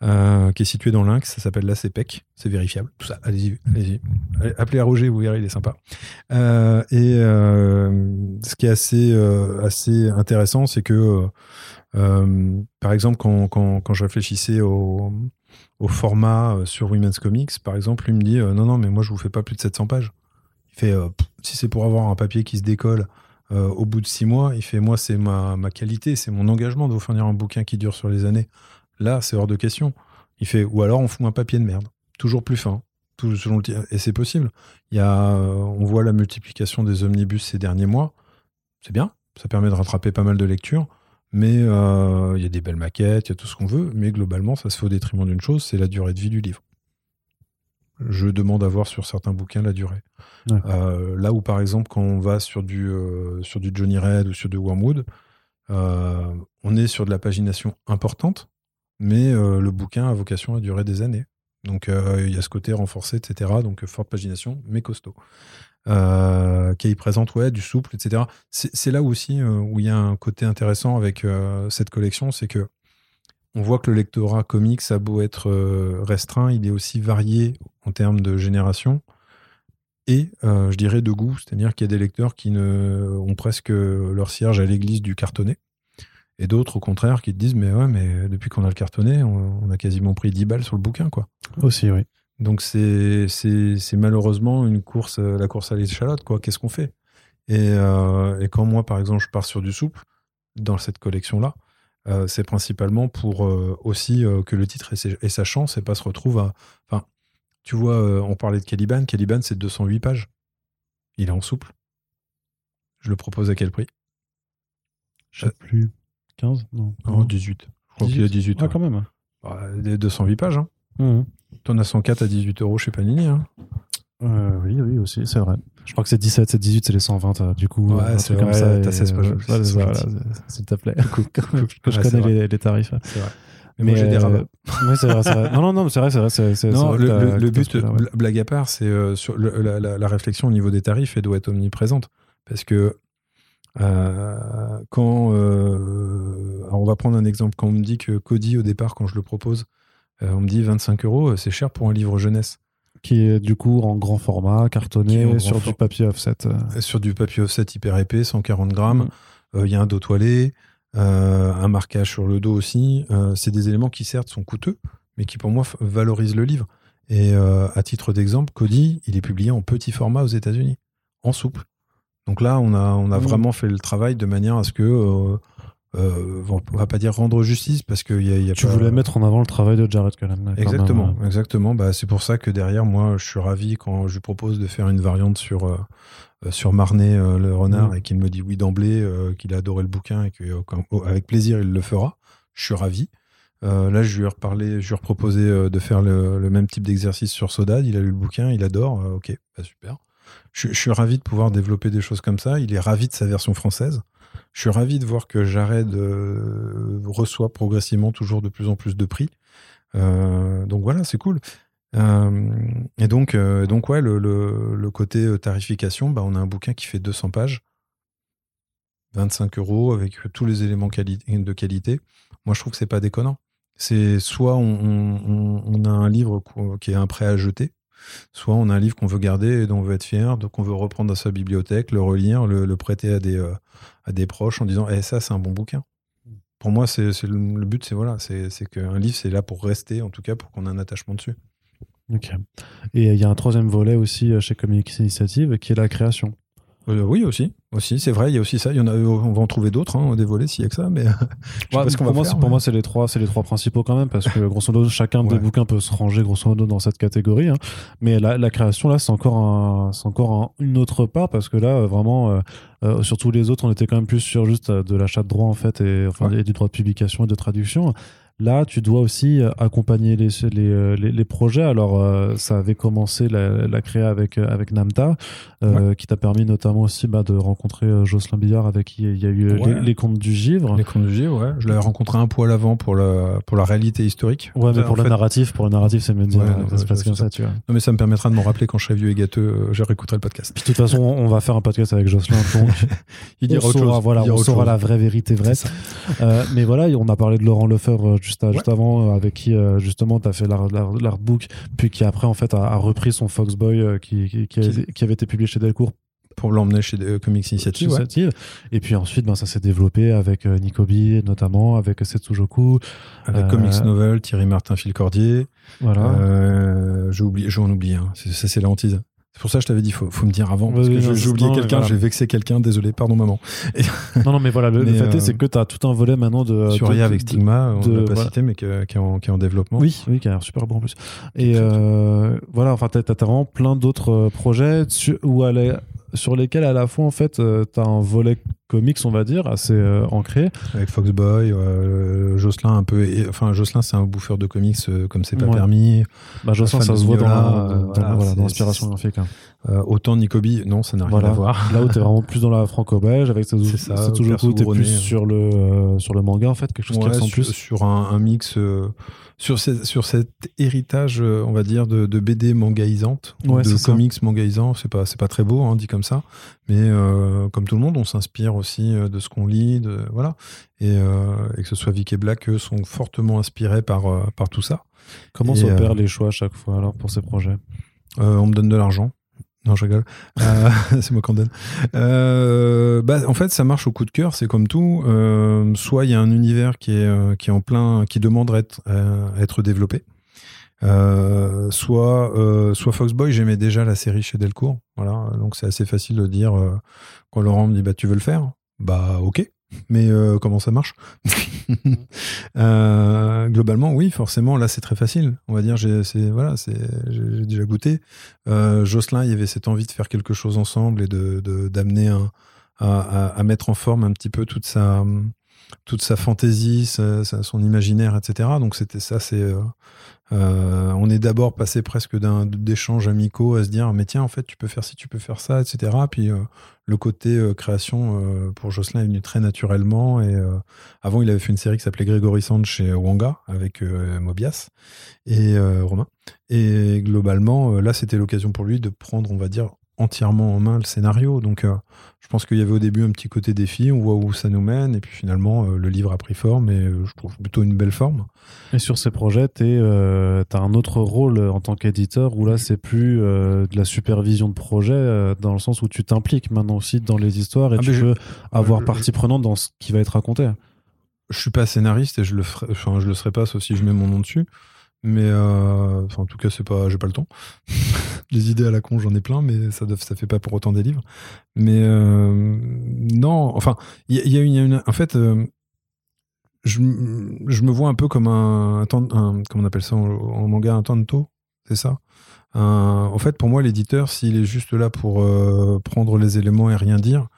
qui est situé dans l'Inx. Ça s'appelle la CEPEC. C'est vérifiable. Tout ça. Allez-y, allez-y. appelez à Roger, vous verrez, il est sympa. et ce qui est assez assez intéressant, c'est que euh, par exemple, quand, quand, quand, je réfléchissais au, au, format euh, sur Women's Comics, par exemple, lui me dit euh, non, non, mais moi je vous fais pas plus de 700 pages. Il fait si c'est pour avoir un papier qui se décolle au bout de six mois, il fait moi c'est ma, ma qualité, c'est mon engagement de vous fournir un bouquin qui dure sur les années. Là, c'est hors de question. Il fait ou alors on fout un papier de merde, toujours plus fin. Selon le et c'est possible. Il y a, on voit la multiplication des omnibus ces derniers mois. C'est bien, ça permet de rattraper pas mal de lectures. Mais euh, il y a des belles maquettes, il y a tout ce qu'on veut, mais globalement, ça se fait au détriment d'une chose, c'est la durée de vie du livre. Je demande à voir sur certains bouquins la durée. Euh, là où, par exemple, quand on va sur du, euh, sur du Johnny Red ou sur du Wormwood, on est sur de la pagination importante, mais le bouquin a vocation à durer des années. Donc il y a ce côté renforcé, etc. Donc forte pagination, mais costaud. Euh, qui présente ouais, du souple, etc. C'est là aussi où il y a un côté intéressant avec cette collection, c'est que on voit que le lectorat comics a beau être restreint, il est aussi varié en termes de génération et je dirais de goût, c'est-à-dire qu'il y a des lecteurs qui ne, ont presque leur cierge à l'église du cartonné et d'autres, au contraire, qui te disent Mais ouais, mais depuis qu'on a le cartonné, on, a quasiment pris 10 balles sur le bouquin, quoi. Aussi, oui. Donc, c'est malheureusement une course, euh, la course à l'échalote, quoi. Qu'est-ce qu'on fait? Euh, et, quand moi, par exemple, je pars sur du souple, dans cette collection-là, euh, c'est principalement pour aussi que le titre ait, sa chance et pas se retrouve à. Enfin, tu vois, on parlait de Caliban. Caliban, c'est 208 pages. Il est en souple. Je le propose à quel prix? Je sais plus. 15 Non. 18. Je crois qu'il a 18. Ah, quand même. Bah, des 208 pages. Hein. Mmh. T'en as 104 à 18 euros chez Panini. Hein. Euh, oui, oui, aussi, c'est vrai. Je crois que c'est 17, c'est 18, c'est les 120, euh, du coup. Ouais, c'est comme ça. T'as 16 pages. Voilà, s'il te plaît. que je connais les, tarifs. C'est vrai. Mais, moi, j'ai des rabats. oui, c'est vrai, vrai, Non, non, non, c'est vrai, c'est vrai. non, le, but, blague à part, c'est euh, sur la, la, réflexion au niveau des tarifs, elle doit être omniprésente. Parce que euh, quand euh, on va prendre un exemple, quand on me dit que Cody au départ, quand je le propose, euh, on me dit 25 euros, c'est cher pour un livre jeunesse. Qui est du coup en grand format, cartonné, sur du papier offset. Sur du papier offset hyper épais, 140 grammes. Mm. Il y a un dos toilé, un marquage sur le dos aussi. c'est des éléments qui certes sont coûteux, mais qui pour moi valorisent le livre. Et à titre d'exemple, Cody, il est publié en petit format aux États-Unis, en souple. Donc là, on a, on a mmh. vraiment fait le travail de manière à ce que, euh, euh, on va pas dire rendre justice parce que y a, tu voulais mettre en avant le travail de Jared Cullen. Exactement, exactement. Bah, c'est pour ça que derrière, moi, je suis ravi quand je lui propose de faire une variante sur euh, sur Marnet le renard mmh. et qu'il me dit oui d'emblée, qu'il a adoré le bouquin et qu'avec plaisir il le fera. Je suis ravi. là, je lui ai reparlé, je lui ai proposé de faire le, le même type d'exercice sur Sodad. Il a lu le bouquin, il adore. ok, bah, super je, suis ravi de pouvoir développer des choses comme ça. Il est ravi de sa version française. Je suis ravi de voir que Jared euh, reçoit progressivement toujours de plus en plus de prix. Euh, donc voilà, c'est cool. Euh, et donc, donc ouais, le, côté tarification, bah, on a un bouquin qui fait 200 pages, 25 euros avec tous les éléments de qualité. Moi, je trouve que c'est pas déconnant. C'est soit on, on, a un livre qui est un prêt à jeter, Soit on a un livre qu'on veut garder et dont on veut être fier, donc on veut reprendre dans sa bibliothèque, le relire, le, prêter à des, euh, à des proches en disant Eh, ça, c'est un bon bouquin. Pour moi, c'est le, but, c'est voilà, c'est qu'un livre, c'est là pour rester, en tout cas, pour qu'on ait un attachement dessus. Ok. Et il y a un troisième volet aussi euh, chez Comics Initiative qui est la création. Euh, oui, aussi. Aussi, c'est vrai, il y a aussi ça. Il y en a, on va en trouver d'autres, hein, des volets s'il y a que ça, mais. pour, moi, pour moi, c'est les trois, les trois principaux quand même, parce que grosso modo, chacun des bouquins peut se ranger grosso modo dans cette catégorie. Hein. Mais la, création là, c'est encore un, encore une autre part, parce que là, vraiment, euh, euh, sur tous les autres, on était quand même plus sur juste de l'achat de droit en fait, et enfin et du droit de publication et de traduction. Là, tu dois aussi euh, accompagner les, les, euh, les, projets. Alors, euh, ça avait commencé la, la créa avec, avec Namta, qui t'a permis notamment aussi bah, de rencontrer Jocelyn Billard, avec qui il y a eu les, contes du givre. Les contes du givre, ouais. Je l'avais rencontré un poil avant pour la, pour la réalité historique. Ouais, mais pour le narratif, pour le narratif, c'est mieux de dire. ça se passe comme ça, tu vois. Non, mais ça me permettra de me rappeler quand je serai vieux et gâteux, je réécouterai le podcast. Puis, de toute façon, on va faire un podcast avec Jocelyn, donc il dira on saura, Voilà, on saura la vraie vérité vraie. mais voilà, on a parlé de Laurent Lefebvre juste, avant, euh, avec qui euh, justement tu as fait l'artbook, puis qui après en fait a, repris son Foxboy euh, qui, qui, avait été publié chez Delcourt pour l'emmener chez Comics Initiative. Et puis ensuite, ben, ça s'est développé avec Nikobi, notamment, avec Setsujoku. Avec Comics Novel, Thierry Martin, Phil Cordier. Voilà. Euh, j'en oublie, hein. ça c'est l'antise. C'est pour ça que je t'avais dit, faut, faut me dire avant, parce que j'ai oublié quelqu'un, j'ai vexé quelqu'un, désolé, pardon maman. non, non, mais voilà, le, fait est, c'est que tu as tout un volet maintenant de... Sur de, avec Stigma, on l'a pas cité, mais qui, est en, qui, est en, développement. Oui, oui, qui a l'air super bon en plus. Et euh, voilà, enfin, tu as, vraiment plein d'autres euh, projets où aller sur lesquels à la fois en fait euh, tu as un volet comics, on va dire, assez euh, ancré. Avec Foxboy, euh, Jocelyn un peu. et- enfin, Jocelyn, c'est un bouffeur de comics euh, comme c'est pas Ouais. permis. Bah, Jocelyn, ça se voit dans voilà, l'inspiration graphique. hein. Autant Nicobi, non, ça n'a rien Voilà. à voir. Là où t'es vraiment plus dans la franco-belge, avec ça, Setsujoku, t'es plus sur le, sur le manga, en fait, quelque chose qui ressemble sur, plus. sur un, un mix, sur, sur cet héritage, euh, on va dire, de, de BD Ouais, de c'est ça. comics mangaïsants. C'est pas, c'est pas très beau, hein, dit comme ça. Mais euh, comme tout le monde, on s'inspire aussi euh, de ce qu'on lit, de, voilà. Et, euh, et que ce soit Vic et Black, eux, sont fortement inspirés par, par tout ça. Comment s'opèrent les choix à chaque fois, alors, pour ces projets? on me donne de l'argent. Non, je rigole. Euh, c'est moi qu'on donne. Euh, bah, en fait, ça marche au coup de cœur. C'est comme tout. Euh, soit il y a un univers qui est, qui est en plein, qui demande à être, développé. Soit, soit Foxboy, j'aimais déjà la série chez Delcourt. Voilà, donc c'est assez facile de dire quand Laurent me dit bah tu veux le faire, bah ok. Mais euh, comment ça marche Euh, Globalement, oui, forcément. Là, c'est très facile. On va dire, j'ai, voilà, j'ai déjà goûté. Euh, Jocelyn, il y avait cette envie de faire quelque chose ensemble et de, d'amener à, à- à mettre en forme un petit peu toute sa, toute sa fantaisie, sa- sa- son imaginaire, etc. Donc c'était ça. C'est, euh, on est d'abord passé presque d'un d'échanges amicaux à se dire, mais tiens, en fait, tu peux faire ci, tu peux faire ça, etc. Puis euh, le côté euh, création pour Jocelyn est venu très naturellement. Et avant, il avait fait une série qui s'appelait Grégory Sand chez Wanga avec Mobias et Romain. Et globalement, là, c'était l'occasion pour lui de prendre, on va dire, entièrement en main le scénario. Donc, euh, je pense qu'il y avait au début un petit côté défi, on voit où ça nous mène, et puis finalement, euh, le livre a pris forme, et euh, je trouve plutôt une belle forme. Et sur ces projets, tu as un autre rôle en tant qu'éditeur où là, c'est plus de la supervision de projet, dans le sens où tu t'impliques maintenant aussi dans les histoires et Ah, tu je- peux avoir je- partie prenante dans ce qui va être raconté. Je suis pas scénariste et je le ferai, enfin, je le serai pas, sauf si je mets mon nom dessus. Mais euh, en tout cas, c'est pas, j'ai pas le temps. Les idées à la con, j'en ai plein, mais ça, ça fait pas pour autant des livres. Mais euh, non, enfin, il y, a- une, en fait, euh, je, je me vois un peu comme un, comment on appelle ça en, manga, un tanto, c'est ça? En fait, pour moi, l'éditeur, s'il est juste là pour prendre les éléments et rien dire,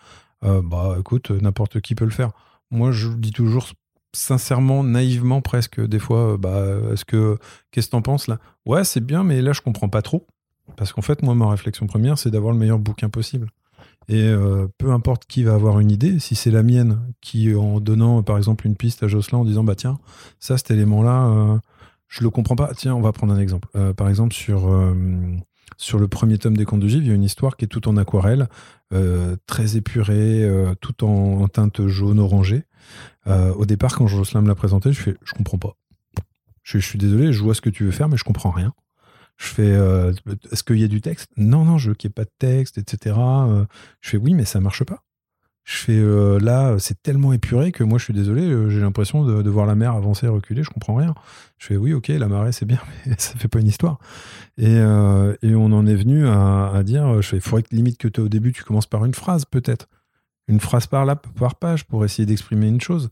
bah, écoute, n'importe qui peut le faire. Moi, je dis toujours sincèrement, naïvement presque, des fois, euh, bah, est-ce que, qu'est-ce que t'en penses là? Ouais, c'est bien, mais là, je comprends pas trop. Parce qu'en fait, moi, ma réflexion première, c'est d'avoir le meilleur bouquin possible. Et euh, peu importe qui va avoir une idée, si c'est la mienne qui, en donnant par exemple une piste à Jocelyn en disant bah tiens, ça cet élément-là, euh, je le comprends pas. Tiens, on va prendre un exemple. Euh, par exemple sur sur le premier tome des Contes de Givre, il y a une histoire qui est tout en aquarelle, très épurée, tout en, en teinte jaune orangée. Euh, au départ, quand Jocelyn me l'a présenté, je fais je comprends pas. Je, suis désolé, je vois ce que tu veux faire, mais je comprends rien. Je fais, euh, est-ce qu'il y a du texte? Non, non, je veux qu'il n'y ait pas de texte, etc. Euh, je fais, oui, mais ça marche pas. Je fais, là, c'est tellement épuré que moi, je suis désolé, j'ai l'impression de, voir la mer avancer, reculer, je comprends rien. Je fais, oui, ok, la marée, c'est bien, mais ça fait pas une histoire. Et, et on en est venu à, dire, il faudrait que limite que tu, au début, tu commences par une phrase, peut-être. Une phrase par là, par page, pour essayer d'exprimer une chose.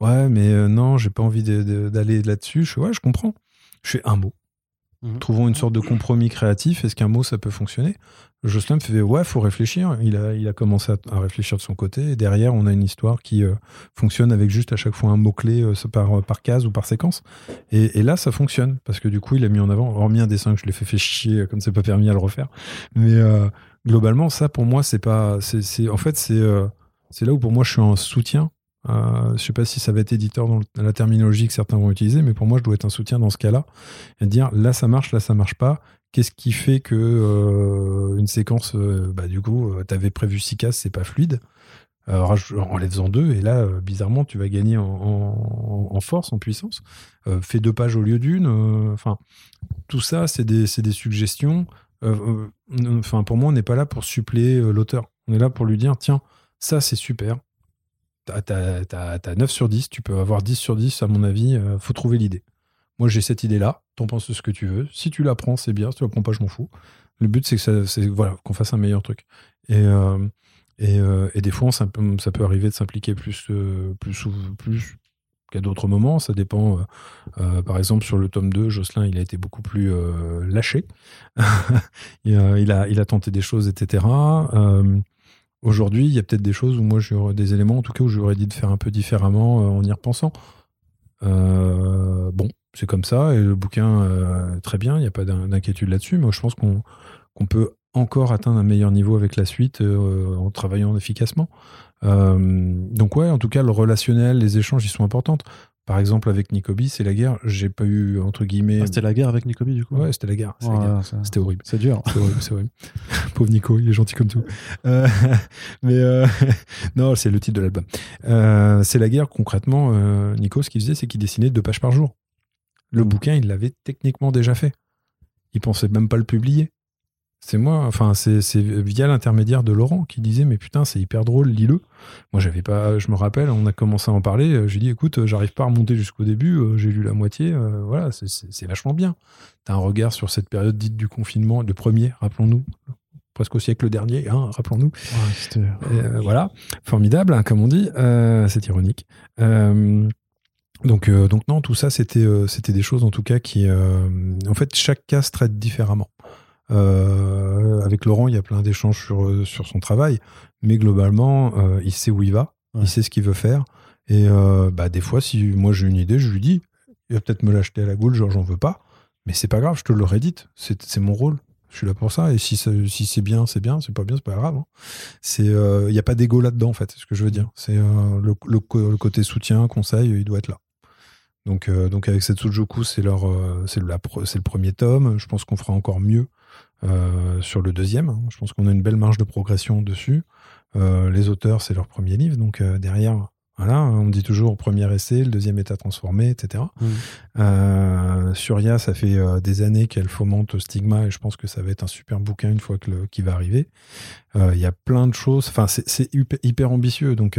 Ouais, mais euh, non, j'ai pas envie d'aller là-dessus. Je fais, ouais, je comprends. Je fais un mot. Mhm. Trouvons une sorte de compromis créatif. Est-ce qu'un mot, ça peut fonctionner? Jocelyn me fait Ouais, faut réfléchir. Il a, il a commencé à, à réfléchir de son côté. Et derrière, on a une histoire qui euh, fonctionne avec juste à chaque fois un mot-clé euh, par, par case ou par séquence. Et, et là, ça fonctionne. Parce que du coup, il a mis en avant, hormis un dessin que je l'ai fait, fait chier, comme c'est pas permis à le refaire. Mais globalement, ça, pour moi, c'est pas. c'est en fait, c'est euh, c'est là où pour moi, je suis en soutien. Euh, je sais pas si ça va être éditeur dans la terminologie que certains vont utiliser, mais pour moi, je dois être un soutien dans ce cas-là et dire là ça marche, là ça marche pas. Qu'est-ce qui fait que euh, une séquence, euh, bah, du coup, tu avais prévu six cases, c'est pas fluide raj- Enlève-en deux et là, bizarrement, tu vas gagner en, force, en puissance. Fais deux pages au lieu d'une. Enfin, tout ça, c'est des, c'est des suggestions. Euh, euh, Enfin, pour moi, on n'est pas là pour suppléer euh, l'auteur. On est là pour lui dire tiens, ça c'est super. T'as- T'as t'as- t'as 9 sur 10, tu peux avoir 10 sur 10, à mon avis, faut trouver l'idée. Moi, j'ai cette idée-là, t'en penses ce que tu veux. Si tu la prends, c'est bien. Si tu la prends pas, je m'en fous. Le but, c'est que ça, c'est voilà, qu'on fasse un meilleur truc. Et, et, des fois, ça peut, arriver de s'impliquer plus, plus, plus qu'à d'autres moments. Ça dépend. euh, euh, par exemple, sur le tome 2, Jocelyn, il a été beaucoup plus euh, lâché. il, a, il, a, tenté des choses, etc. Aujourd'hui, il y a peut-être des choses où moi j'aurais des éléments, en tout cas, où j'aurais dit de faire un peu différemment en y repensant. bon, c'est comme ça, et le bouquin, très bien, il n'y a pas d'inquiétude là-dessus, mais je pense qu'on peut encore atteindre un meilleur niveau avec la suite en travaillant efficacement. Donc ouais, en tout cas, le relationnel, les échanges, ils sont importants. Par exemple, avec Nicobi, c'est la guerre. J'ai pas eu, entre guillemets. Ah, c'était la guerre avec Nicobi, du coup Ouais, c'était la guerre. C'était horrible. C'est dur. C'est horrible. Pauvre Nico, il est gentil comme tout. Euh, mais euh, non, c'est le titre de l'album. Euh, c'est la guerre, concrètement. Nico, ce qu'il faisait, c'est qu'il dessinait deux pages par jour. Le bouquin, il l'avait techniquement déjà fait. Il pensait même pas le publier. C'est moi, enfin, c'est via l'intermédiaire de Laurent qui disait Mais putain, c'est hyper drôle, lis-le. Moi, j'avais pas, je me rappelle, on a commencé à en parler. Euh, j'ai dit Écoute, euh, j'arrive pas à remonter jusqu'au début, euh, j'ai lu la moitié, voilà, c'est vachement bien. T'as un regard sur cette période dite du confinement, le premier, rappelons-nous, presque au siècle dernier, hein, rappelons-nous. voilà, formidable, hein, comme on dit, c'est ironique. donc, donc, non, tout ça, c'était c'était des choses en tout cas qui. en fait, chaque cas se traite différemment. Euh, avec Laurent, il y a plein d'échanges sur, euh, sur son travail, mais globalement, euh, il sait où il va, il sait ce qu'il veut faire. Et bah, des fois, si moi j'ai une idée, je lui dis, il va peut-être me l'acheter à la goule, genre j'en veux pas, mais c'est pas grave, je te le rédite, c'est mon rôle. Je suis là pour ça. Et si, si c'est bien, c'est bien. C'est pas bien, c'est pas grave. Hein. Il n'y a pas d'ego là-dedans, en fait. C'est ce que je veux dire. C'est le, le, côté soutien, conseil, il doit être là. Donc, donc avec cette Sujoku, c'est leur, c'est le, c'est le premier tome. Je pense qu'on fera encore mieux euh, sur le deuxième. Je pense qu'on a une belle marge de progression dessus. Euh, les auteurs, c'est leur premier livre, donc euh, derrière, voilà, on dit toujours premier essai, le deuxième est à transformer, etc. Mmh. Suria, ça fait des années qu'elle fomente Stigma et je pense que ça va être un super bouquin une fois que qu'il va arriver. Il y a plein de choses. Enfin, c'est hyper, ambitieux. Donc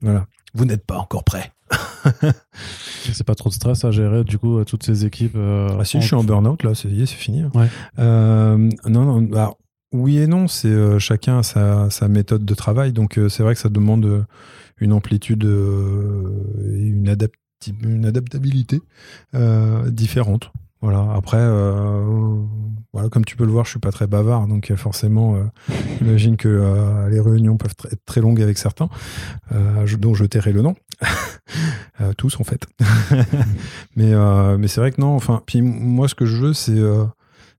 voilà, vous n'êtes pas encore prêt. c'est pas trop de stress à gérer, du coup, toutes ces équipes. Euh, ah si, je suis en burn-out, là, c'est fini. Hein. Euh, non, non, bah, oui et non, c'est euh, chacun a sa, sa, méthode de travail, donc c'est vrai que ça demande une amplitude et une, une adaptabilité différente. Voilà. Après, voilà, comme tu peux le voir, je suis pas très bavard, donc forcément, j'imagine que les réunions peuvent être très longues avec certains, dont je tairai le nom. Euh, tous en fait. mais euh, mais c'est vrai que non. Enfin, puis moi, ce que je veux, c'est euh,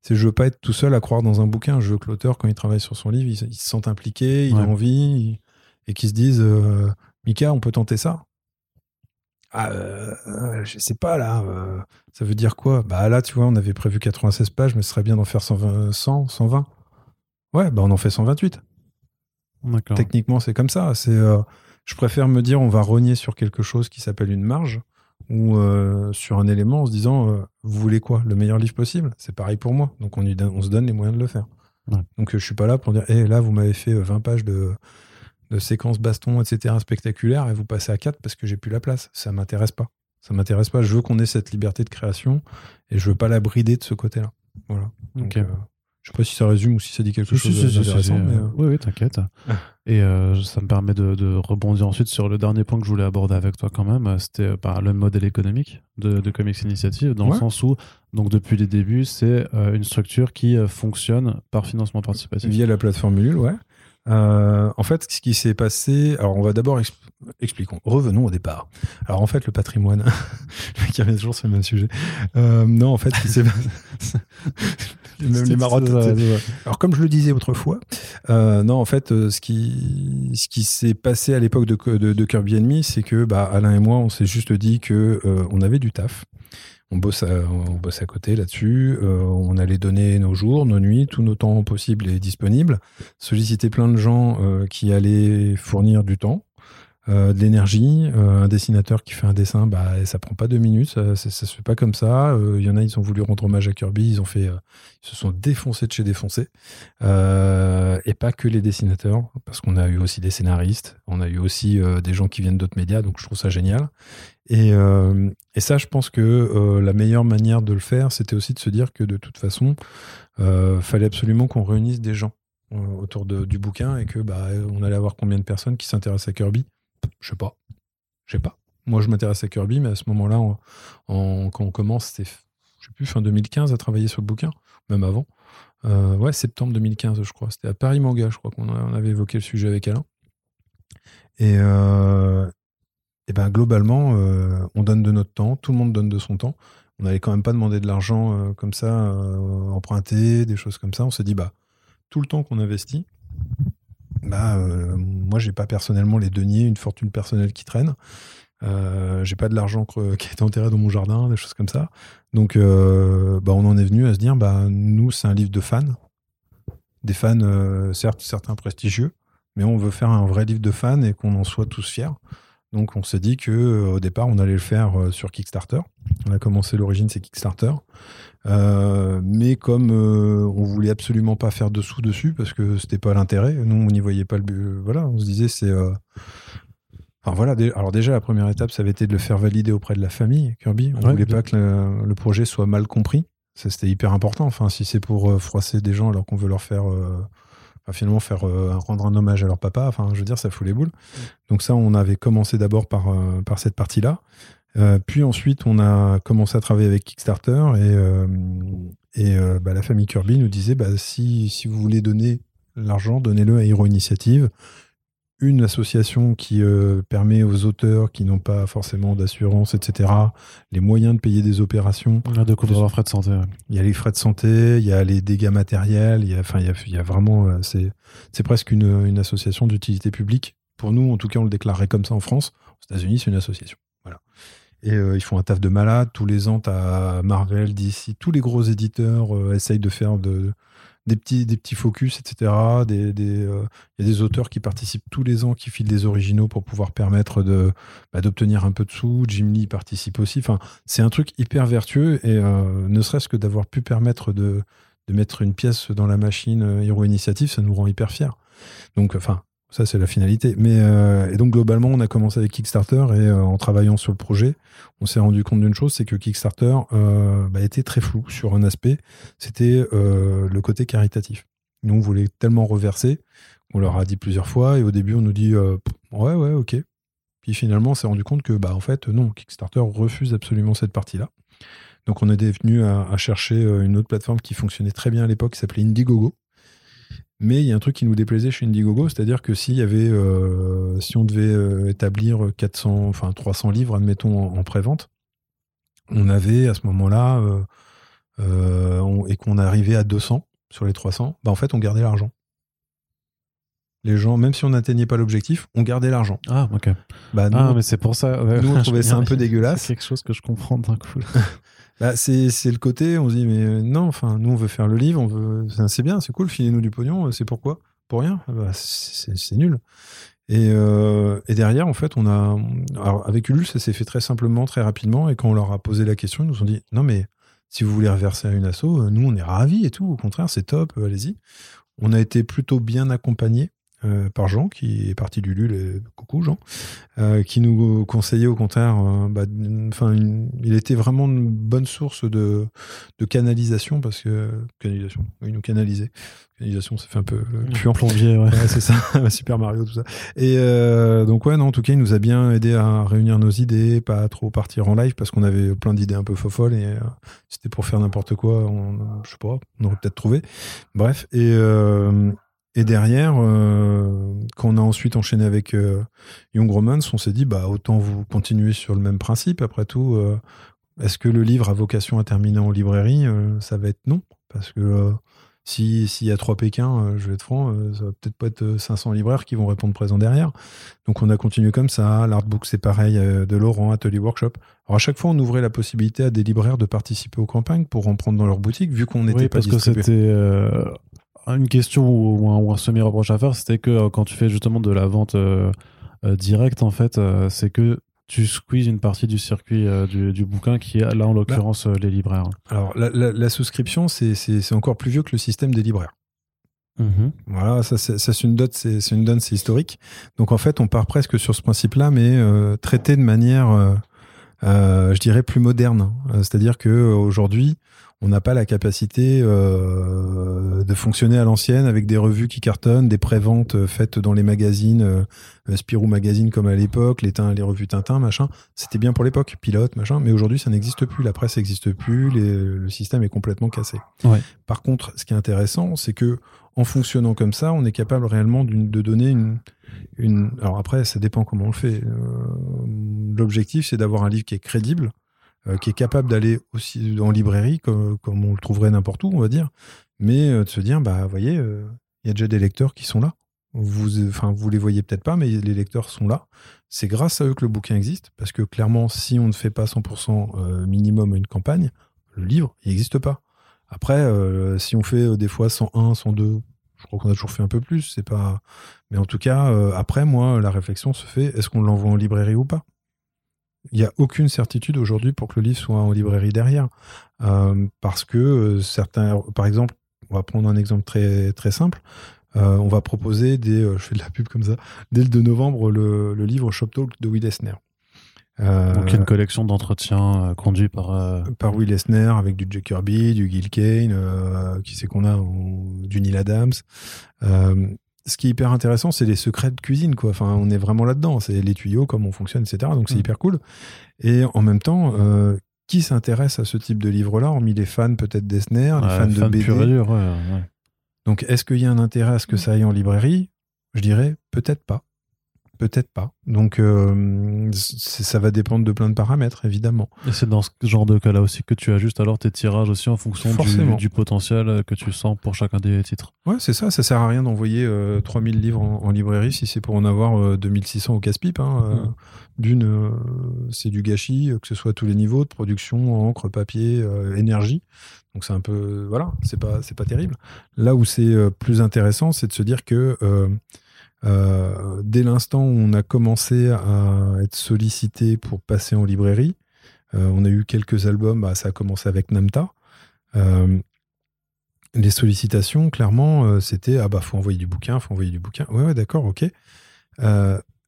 c'est je veux pas être tout seul à croire dans un bouquin. Je veux que l'auteur, quand il travaille sur son livre, il, se sente impliqué, il a envie, et qu'il se dise, Mika, on peut tenter ça? Ah, je sais pas là. ça veut dire quoi? Bah là, tu vois, on avait prévu 96 pages, mais ce serait bien d'en faire 120, 100, 120. Ouais, bah on en fait 128. Techniquement, c'est comme ça. C'est je préfère me dire on va rogner sur quelque chose qui s'appelle une marge ou euh, sur un élément en se disant euh, vous voulez quoi? Le meilleur livre possible? C'est pareil pour moi. Donc on, on, se donne les moyens de le faire. Donc je suis pas là pour dire hé, là vous m'avez fait 20 euh, pages de, de séquences baston, etc. spectaculaires et vous passez à 4 parce que j'ai plus la place. Ça m'intéresse pas. Ça m'intéresse pas. Je veux qu'on ait cette liberté de création et je veux pas la brider de ce côté-là. Voilà. Donc, je sais pas si ça résume ou si ça dit quelque chose d'intéressant. Euh, oui, oui, t'inquiète. Et euh, ça me permet de, rebondir ensuite sur le dernier point que je voulais aborder avec toi quand même. C'était euh, par le modèle économique de, Comics Initiative, dans le sens où, donc depuis les débuts, c'est une structure qui fonctionne par financement participatif. Via la plateforme Ulule, ouais. Euh, en fait, ce qui s'est passé, alors on va d'abord expliquons, revenons au départ. Alors en fait, le patrimoine, qui revient toujours sur le même sujet. Euh, non, en fait, ce qui s'est même les marottes. Alors comme je le disais autrefois, euh, non, en fait, ce qui ce qui s'est passé à l'époque de, de, de, Kirby Enemy, c'est que bah, Alain et moi, on s'est juste dit que on avait du taf on bosse à, on bosse à côté là-dessus. Euh, on allait donner nos jours, nos nuits, tout nos temps possibles et disponibles. Solliciter plein de gens euh, qui allaient fournir du temps, euh, de l'énergie. un dessinateur qui fait un dessin, bah, ça prend pas deux minutes, ça, se fait pas comme ça. Il y en a, ils ont voulu rendre hommage à Kirby, ils ont fait, se sont défoncés de chez défoncés. et pas que les dessinateurs, parce qu'on a eu aussi des scénaristes, on a eu aussi des gens qui viennent d'autres médias, donc je trouve ça génial. Et, euh, et, ça, je pense que euh, la meilleure manière de le faire, c'était aussi de se dire que de toute façon, euh, fallait absolument qu'on réunisse des gens euh, autour de, du bouquin et que bah, on allait avoir combien de personnes qui s'intéressent à Kirby Je sais pas. Je sais pas. Moi, je m'intéresse à Kirby, mais à ce moment-là, quand on commence, c'est je sais plus, fin 2015 à travailler sur le bouquin, même avant. ouais, septembre 2015, je crois. C'était à Paris Manga, je crois qu'on avait évoqué le sujet avec Alain. Et, et ben globalement, on donne de notre temps, tout le monde donne de son temps. On n'allait quand même pas demander de l'argent comme ça, emprunter, des choses comme ça. On s'est dit, bah, tout le temps qu'on investit, bah, euh, moi, j'ai pas personnellement les deniers, une fortune personnelle qui traîne. Euh, j'ai pas de l'argent qui été enterré dans mon jardin, des choses comme ça. Donc, euh, bah, on en est venu à se dire, bah, nous, c'est un livre de fans. Des fans, euh, certes, certains prestigieux, mais on veut faire un vrai livre de fans et qu'on en soit tous fiers. Donc, on s'est dit que au départ, on allait le faire sur Kickstarter. On a commencé l'origine, c'est Kickstarter. Euh, mais comme euh, on voulait absolument pas faire de sous dessus parce que c'était pas l'intérêt, nous on n'y voyait pas le but. Voilà, on se disait c'est. Euh, enfin voilà. Alors déjà la première étape, ça avait été de le faire valider auprès de la famille Kirby. On voulait pas que le, projet soit mal compris. Ça c'était hyper important. Enfin si c'est pour froisser des gens alors qu'on veut leur faire. Finalement faire rendre un hommage à leur papa. Enfin je veux dire ça fout les boules. Donc ça on avait commencé d'abord par par cette partie là euh, puis ensuite, on a commencé à travailler avec Kickstarter et, euh, et euh, bah, la famille Kirby nous disait bah, si, si vous voulez donner l'argent, donnez-le à Hero Initiative, une association qui permet aux auteurs qui n'ont pas forcément d'assurance, etc., les moyens de payer des opérations. De couvrir leurs frais de santé. Il y a les frais de santé, il y a les dégâts matériels, il y a, enfin, il y a, il y a vraiment. c'est, c'est presque une, une association d'utilité publique. Pour nous, en tout cas, on le déclarerait comme ça en France. Aux États-Unis, c'est une association. Voilà. Et euh, ils font un taf de malade. Tous les ans, as Marvel, DC, tous les gros éditeurs euh, essayent de faire de, des, petits, des petits focus, etc. Il des, des, euh, y a des auteurs qui participent tous les ans, qui filent des originaux pour pouvoir permettre de, bah, d'obtenir un peu de sous. Jim Lee participe aussi. Enfin, c'est un truc hyper vertueux. Et ne serait-ce que d'avoir pu permettre de, de mettre une pièce dans la machine Hero Initiative, ça nous rend hyper fiers. Donc, enfin, ça, c'est la finalité. Mais euh, et donc globalement, on a commencé avec Kickstarter et euh, en travaillant sur le projet, on s'est rendu compte d'une chose, c'est que Kickstarter euh, bah, était très flou sur un aspect. C'était le côté caritatif. Nous, on voulait tellement reverser, on leur a dit plusieurs fois et au début, on nous dit ouais, ouais, ok. Puis finalement, on s'est rendu compte que bah en fait, non, Kickstarter refuse absolument cette partie-là. Donc, on est venu à, à chercher une autre plateforme qui fonctionnait très bien à l'époque, qui s'appelait Indiegogo mais il y a un truc qui nous déplaisait chez Indiegogo, c'est-à-dire que s'il y avait, euh, si on devait euh, établir 400, enfin 300 livres, admettons, en, pré-vente, on avait à ce moment-là, euh, et qu'on arrivait à 200 sur les 300, bah en fait, on gardait l'argent. Les gens, même si on n'atteignait pas l'objectif, on gardait l'argent. Ah, ok. Bah, ah, mais c'est pour ça. Nous, on trouvait ça un peu dégueulasse. C'est quelque chose que je comprends d'un coup. Bah, c'est, le côté, on se dit, mais euh, non, enfin, nous, on veut faire le livre, on veut, c'est bien, c'est cool, filez-nous du pognon, euh, c'est pourquoi? Pour rien ah bah, c'est, nul. Et, euh, et, derrière, en fait, on a. Alors, avec Ulule, ça s'est fait très simplement, très rapidement, et quand on leur a posé la question, ils nous ont dit, non, mais si vous voulez reverser à une asso, nous, on est ravis et tout, au contraire, c'est top, allez-y. On a été plutôt bien accompagnés. Euh, par Jean, qui est parti du LUL, coucou Jean, euh, qui nous conseillait au contraire, euh, bah, enfin, il était vraiment une bonne source de, de canalisation, parce que, canalisation, il nous canalisait. Canalisation, ça fait un peu puant. Plombier, ouais. ouais c'est ça, Super Mario, tout ça. Et donc, ouais, non, en tout cas, il nous a bien aidé à réunir nos idées, pas trop partir en live, parce qu'on avait plein d'idées un peu folles, et c'était pour faire n'importe quoi, on, je sais pas, on aurait peut-être trouvé. Bref, et et derrière, euh, quand on a ensuite enchaîné avec euh, Young Romance, on s'est dit, bah, autant vous continuer sur le même principe. Après tout, euh, est-ce que le livre a vocation à terminer en librairie Ça va être non? Parce que s'il y a trois Pékins, je vais être franc, ça va peut-être pas être 500 libraires qui vont répondre présent derrière. Donc on a continué comme ça. L'artbook, c'est pareil, de Laurent, Atelier Workshop. Alors à chaque fois, on ouvrait la possibilité à des libraires de participer aux campagnes pour en prendre dans leur boutique, vu qu'on n'était pas parce que c'était une question ou, un, semi-reproche à faire, c'était que euh, quand tu fais justement de la vente euh, euh, directe, en fait, c'est que tu squeezes une partie du circuit du, bouquin qui est là, en l'occurrence, les libraires. Alors, la, souscription, c'est encore plus vieux que le système des libraires. Mm-hmm. Voilà, ça, c'est une dot, c'est une donne, c'est historique. Donc en fait, on part presque sur ce principe-là, mais traité de manière je dirais plus moderne. C'est-à-dire que aujourd'hui, on n'a pas la capacité euh, de fonctionner à l'ancienne avec des revues qui cartonnent, des préventes euh, faites dans les magazines, euh, Spirou Magazine comme à l'époque, les, les revues Tintin, machin. C'était bien pour l'époque, pilote, machin. Mais aujourd'hui, ça n'existe plus. La presse n'existe plus. le système est complètement cassé. Par contre, ce qui est intéressant, c'est que en fonctionnant comme ça, on est capable réellement de donner une, une. Alors après, ça dépend comment on le fait. L'objectif, c'est d'avoir un livre qui est crédible euh, qui est capable d'aller aussi en librairie, comme, on le trouverait n'importe où, on va dire, mais euh, de se dire, bah, vous voyez, euh, il y a déjà des lecteurs qui sont là. Vous, vous les voyez peut-être pas, mais les lecteurs sont là. C'est grâce à eux que le bouquin existe, parce que clairement, si on ne fait pas 100% minimum une campagne, le livre, il n'existe pas. Après, si on fait des fois 101, 102, je crois qu'on a toujours fait un peu plus, c'est pas. Mais en tout cas, après, moi, la réflexion se fait est-ce qu'on l'envoie en librairie ou pas? Il n'y a aucune certitude aujourd'hui pour que le livre soit en librairie derrière. Euh, parce que euh, certains, par exemple, on va prendre un exemple très, très simple. Euh, on va proposer des, je fais de la pub comme ça, dès le 2 novembre, le, livre Shop Talk de Will Esner. Donc une collection d'entretiens conduits par... Par Will Esner avec du Jack Kirby, du Gil Kane, qui c'est qu'on a, du Neil Adams ce qui est hyper intéressant, c'est les secrets de cuisine, quoi. Enfin, on est vraiment là-dedans. C'est les tuyaux, comment on fonctionne, etc. Donc, c'est mm. hyper cool. Et en même temps, euh, qui s'intéresse à ce type de livre-là, hormis les fans peut-être d'Esner, les fans de BD Donc, est-ce qu'il y a un intérêt à ce que ça aille en librairie? Je dirais peut-être pas. Peut-être pas. Donc, euh, ça va dépendre de plein de paramètres, évidemment. Et c'est dans ce genre de cas-là aussi que tu ajustes alors tes tirages aussi en fonction du, potentiel que tu sens pour chacun des titres. Ouais, c'est ça. Ça sert à rien d'envoyer 3000 euh, livres en, librairie si c'est pour en avoir 2600 euh, au casse-pipe. Hein. D'une, c'est du gâchis, que ce soit à tous les niveaux de production, encre, papier, énergie. Donc c'est un peu, voilà, c'est pas, pas terrible. Là où c'est plus intéressant, c'est de se dire que euh, dès l'instant où on a commencé à être sollicité pour passer en librairie, euh, on a eu quelques albums, bah, ça a commencé avec Namta. Euh, les sollicitations, clairement, c'était ah bah faut envoyer du bouquin, faut envoyer du bouquin. Ouais, ouais d'accord, ok.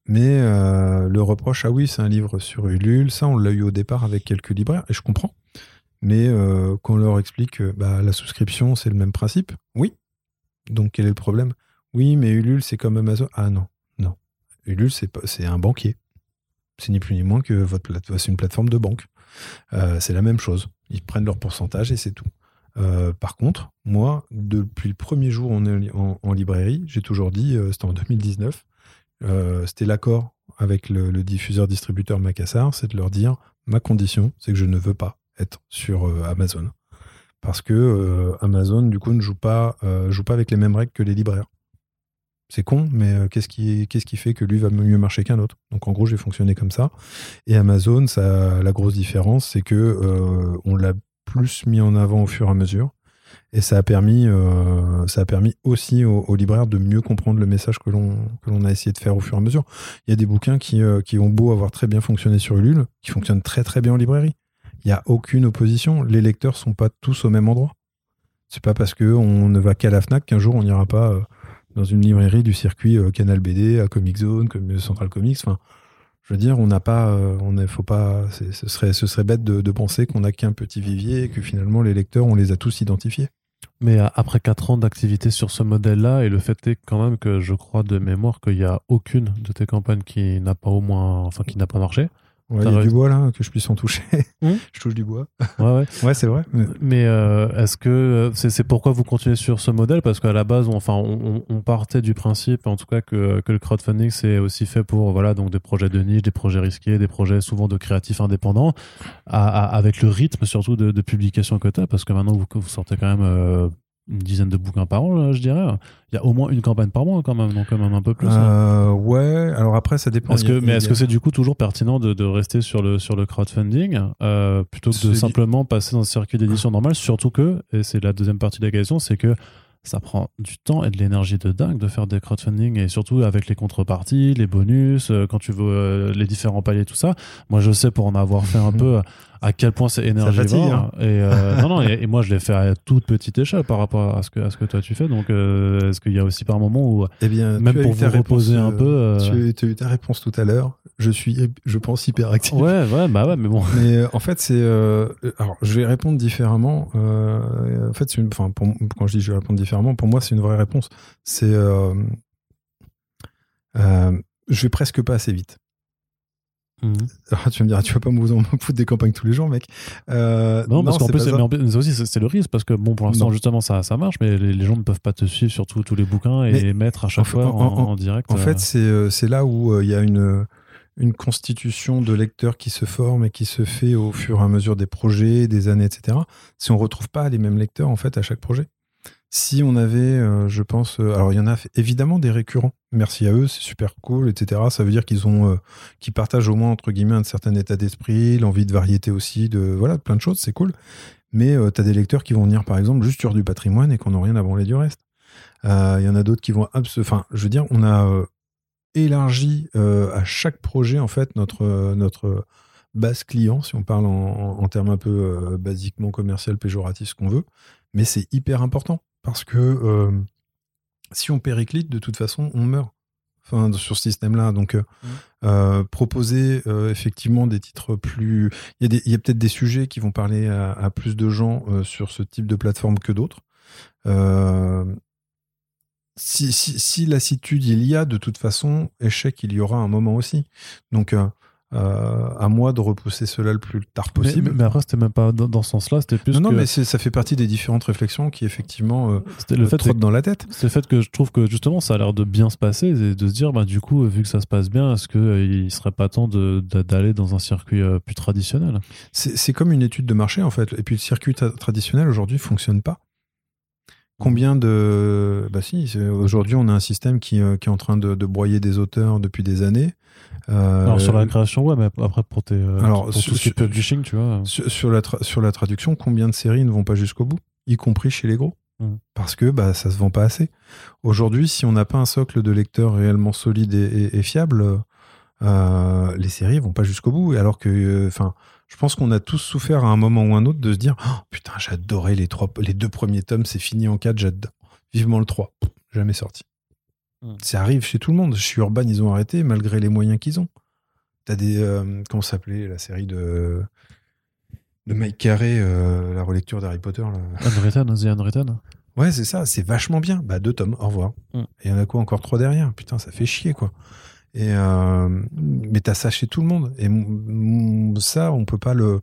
mais le reproche, ah oui, c'est un livre sur Ulule, ça on l'a eu au départ avec quelques libraires, et je comprends. Mais quand on leur explique que bah, la souscription, c'est le même principe, oui. Donc quel est le problème? Oui, mais Ulule, c'est comme Amazon. Ah non, non. Ulule, c'est un banquier. C'est ni plus ni moins que votre c'est une plateforme de banque. Euh, c'est la même chose. Ils prennent leur pourcentage et c'est tout. Euh, par contre, moi, depuis le premier jour en, en, librairie, j'ai toujours dit, euh, c'était en 2019, c'était l'accord avec le, diffuseur-distributeur Macassar, c'est de leur dire, ma condition, c'est que je ne veux pas être sur Amazon. Parce que Amazon, du coup, ne joue pas, joue pas avec les mêmes règles que les libraires. C'est con, mais euh, qu'est-ce qui, fait que lui va mieux marcher qu'un autre? Donc en gros, j'ai fonctionné comme ça. Et Amazon, la grosse différence, c'est que euh, on l'a plus mis en avant au fur et à mesure. Et ça a permis, euh, aussi aux, libraires de mieux comprendre le message que l'on, a essayé de faire au fur et à mesure. Il y a des bouquins qui, ont beau avoir très bien fonctionné sur Ulule, qui fonctionnent très très bien en librairie. Il n'y a aucune opposition. Les lecteurs sont pas tous au même endroit. C'est pas parce qu'on ne va qu'à la Fnac qu'un jour on n'ira pas dans une librairie du circuit euh, Canal BD, à Comic Zone, Central Comics. Enfin, je veux dire, on n'a pas, euh, on faut pas, ce serait, bête de, penser qu'on n'a qu'un petit vivier et que finalement les lecteurs, on les a tous identifiés. Mais euh, après 4 ans d'activité sur ce modèle-là, et le fait est quand même que je crois de mémoire qu'il n'y a aucune de tes campagnes qui n'a pas au moins, enfin qui n'a pas marché. Ouais, il y a du bois là, que je puisse en toucher. Hmm je touche du bois. Ouais, ouais. ouais c'est vrai. Mais euh, est-ce que euh, c'est pourquoi vous continuez sur ce modèle? Parce qu'à la base, on, enfin, on, on, partait du principe, en tout cas, que, que le crowdfunding c'est aussi fait pour voilà donc des projets de niche, des projets risqués, des projets souvent de créatifs indépendants, à, avec le rythme surtout de, de publication que tu parce que maintenant vous, vous sortez quand même euh, une dizaine de bouquins par an, je dirais. Il y a au moins une campagne par mois quand même, donc quand même un peu plus. Hein. Euh, ouais, alors après ça dépend. Est-ce que, mais est-ce que c'est du coup toujours pertinent de, de, rester sur le, sur le crowdfunding euh, plutôt que de simplement passer dans le circuit d'édition normal? Surtout que, et c'est la deuxième partie de la question, c'est que ça prend du temps et de l'énergie de dingue de faire des crowdfunding et surtout avec les contreparties, les bonus, euh, quand tu veux euh, les différents paliers, tout ça. Moi, je sais pour en avoir fait un peu à quel point c'est énergivore. Hein. Et euh, non, non, et, moi, je l'ai fait à toute petite échelle par rapport à ce que, à ce que toi tu fais. Donc, est-ce qu'il y a aussi par moment où, eh bien, même pour vous reposer un peu, tu, as eu ta réponse tout à l'heure. Je suis, je pense, hyper actif. Ouais, ouais, bah ouais, mais bon. Mais euh, en fait, c'est. euh, alors, je vais répondre différemment. Euh, en fait, c'est une, enfin, quand je dis je vais répondre différemment, pour moi, c'est une vraie réponse. C'est. euh, euh, je vais presque pas assez vite. Mhm. Ah, tu vas me dire, tu vas pas me vous en foutre des campagnes tous les jours, mec. Euh, Non, parce qu'en plus, mais en plus, aussi, c'est le risque parce que bon, pour l'instant, justement, ça, ça marche, mais les, les gens ne peuvent pas te suivre sur tous les bouquins et Mais mettre à chaque en- fois en, en- en- en direct. En euh, fait, c'est euh, là où euh, il y a une, une constitution de lecteurs qui se forme et qui se fait au fur et à mesure des projets, des années, etc. Si on retrouve pas les mêmes lecteurs en fait à chaque projet. Si on avait, euh, je pense, euh, alors il y en a évidemment des récurrents. Merci à eux, c'est super cool, etc. Ça veut dire qu'ils ont, euh, partagent au moins entre guillemets un certain état d'esprit, l'envie de variété aussi, de voilà, plein de choses, c'est cool. Mais tu as des lecteurs qui vont venir par exemple juste sur du patrimoine et qui n'ont rien à branler du reste. Il y en a d'autres qui vont enfin, je veux dire, on a élargi euh, à chaque projet en fait notre euh, notre base client, si on parle en, termes un peu euh, basiquement commercial, péjoratif, ce qu'on veut. Mais c'est hyper important parce que euh, si on périclite, de toute façon, on meurt. Enfin, sur ce système-là. Donc, euh, euh, proposer euh, effectivement des titres plus. Il y a, peut-être des sujets qui vont parler à, à plus de gens euh, sur ce type de plateforme que d'autres. Euh, si, si, si lassitude il y a, de toute façon, échec il y aura un moment aussi. Donc, euh, euh, à moi de repousser cela le plus tard possible. mais- mais après, c'était même pas dans, dans ce sens-là, c'était plus non, non, que mais ça fait partie des différentes réflexions qui effectivement euh, le fait trottent dans la tête. c'est le fait que je trouve que justement ça a l'air de bien se passer et de se dire bah du coup vu que ça se passe bien est-ce que euh, il serait pas temps d'aller dans un circuit euh, plus traditionnel? C'est comme une étude de marché en fait. Et puis le circuit tra- traditionnel aujourd'hui fonctionne pas. Combien de. Bah si, aujourd'hui on a un système qui, euh, qui est en train de, de broyer des auteurs depuis des années. Euh, alors sur la création web mais après pour tes euh, Alors, pour sur- tout ce qui est publishing tu vois sur, sur la tra- sur la traduction, combien de séries ne vont pas jusqu'au bout, y compris chez les gros? Mm. Parce que bah, ça se vend pas assez. Aujourd'hui, si on n'a pas un socle de lecteurs réellement solide et, et- et fiable, euh, les séries vont pas jusqu'au bout. Et Alors que, euh, je pense qu'on a tous souffert à un moment ou un autre de se dire Oh, putain, j'adorais les, trois, les deux premiers tomes, c'est fini en quatre, j'adore. Vivement le 3, jamais sorti. Mm. Ça arrive chez tout le monde. Chez Urban, ils ont arrêté malgré les moyens qu'ils ont. T'as des. euh, comment s'appelait la série de. De Mike Carré, euh, la relecture d'Harry Potter. Là. Unwritten The Unwritten Ouais, c'est ça, c'est vachement bien. Bah, deux tomes, au revoir. Mm. Et il y en a quoi encore trois derrière? Putain, ça fait chier, quoi. Et euh, mais t'as ça chez tout le monde. Et ça, on peut pas le.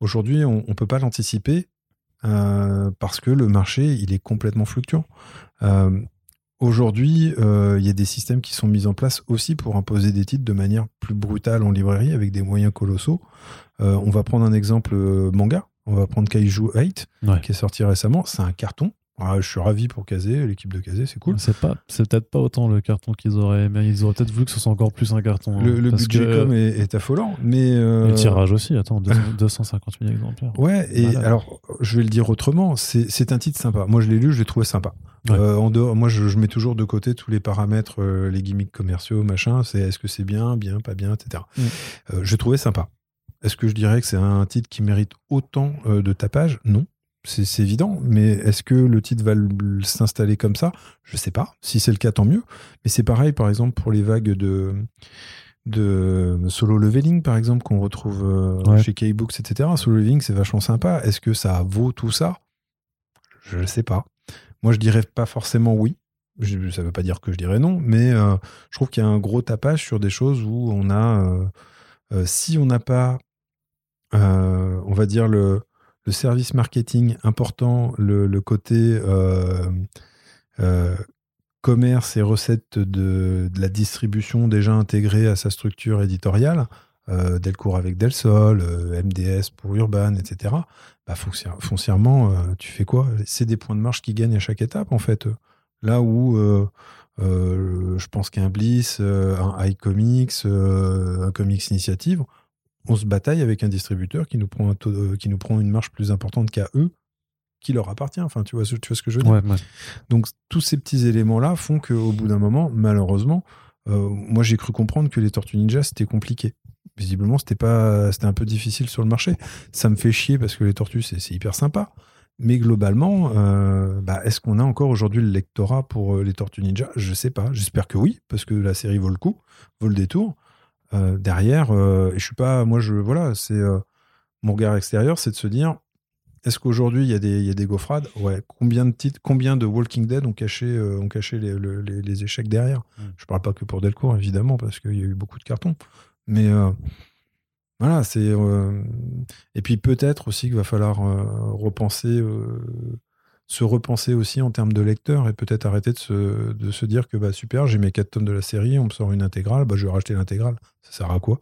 Aujourd'hui, on, on peut pas l'anticiper euh, parce que le marché, il est complètement fluctuant. Euh, Aujourd'hui, euh, il y a des systèmes qui sont mis en place aussi pour imposer des titres de manière plus brutale en librairie avec des moyens colossaux. Euh, on va prendre un exemple euh, manga. On va prendre Kaiju 8 Ouais. qui est sorti récemment. C'est un carton. Ah, je suis ravi pour Kazé, l'équipe de Kazé, c'est cool. C'est pas, c'est peut-être pas autant le carton qu'ils auraient aimé. Ils auraient peut-être voulu que ce soit encore plus un carton. hein, Le, le parce budget que- com est, est affolant, mais euh, et le tirage aussi. Attends, 200 250 000 exemplaires. Ouais, et alors je vais le dire autrement, c'est un titre sympa. Moi je l'ai lu, je l'ai trouvé sympa. Ouais. Euh, en dehors, moi je, je mets toujours de côté tous les paramètres, euh, les gimmicks commerciaux, machin. C'est est-ce que c'est bien, bien, pas bien, etc. Mm. Je trouvais sympa. Est-ce que je dirais que c'est un titre qui mérite autant de tapage? Non. C'est évident, mais est-ce que le titre va s'installer comme ça? Je sais pas. Si c'est le cas, tant mieux. Mais c'est pareil, par exemple, pour les vagues de, de solo leveling, par exemple, qu'on retrouve euh, Ouais. chez K-Books, etc. Solo leveling, c'est vachement sympa. Est-ce que ça vaut tout ça? Je ne sais pas. Moi, je dirais pas forcément oui. Je- ça veut pas dire que je dirais non, mais euh, je trouve qu'il y a un gros tapage sur des choses où on a, euh, euh, si on n'a pas, on va dire le, le service marketing important, le, côté euh, euh, commerce et recettes de, la distribution déjà intégrée à sa structure éditoriale, euh, Delcourt avec Del Sol, MDS pour Urban, etc. Bah, foncière- foncièrement, tu fais quoi? C'est des points de marche qui gagnent à chaque étape, en fait. Là où je pense qu'un Bliss, un iComics, un Comics Initiative, on se bataille avec un distributeur qui nous prend, un taux de- qui nous prend une marge plus importante qu'à eux, qui leur appartient. Enfin, tu vois, ce- tu vois ce que je veux dire Ouais, ouais. donc tous ces petits éléments-là font qu'au bout d'un moment, malheureusement, euh, moi j'ai cru comprendre que les Tortues Ninja c'était compliqué. Visiblement, c'était pas, c'était un peu difficile sur le marché. Ça me fait chier parce que les tortues c'est c'est hyper sympa. Mais globalement, euh, bah, est-ce qu'on a encore aujourd'hui le lectorat pour euh, les Tortues Ninja? Je sais pas. J'espère que oui, parce que la série vaut le coup, vaut le détour. Euh, derrière, euh, et je suis pas, moi, je, voilà, c'est euh, mon regard extérieur, c'est de se dire, est-ce qu'aujourd'hui il y a des, il y a des gaufrades Ouais. Combien de titres, combien de Walking Dead ont caché, ont caché les, le- les- les échecs derrière? Mm. Je parle pas que pour Delcourt, évidemment, parce qu'il y a eu beaucoup de cartons, mais voilà, c'est. et puis peut-être aussi qu'il va falloir repenser, se repenser aussi en termes de lecteur et peut-être arrêter de se, de se dire que bah super, j'ai mes 4 tomes de la série, on me sort une intégrale, bah je vais racheter l'intégrale. Ça sert à quoi?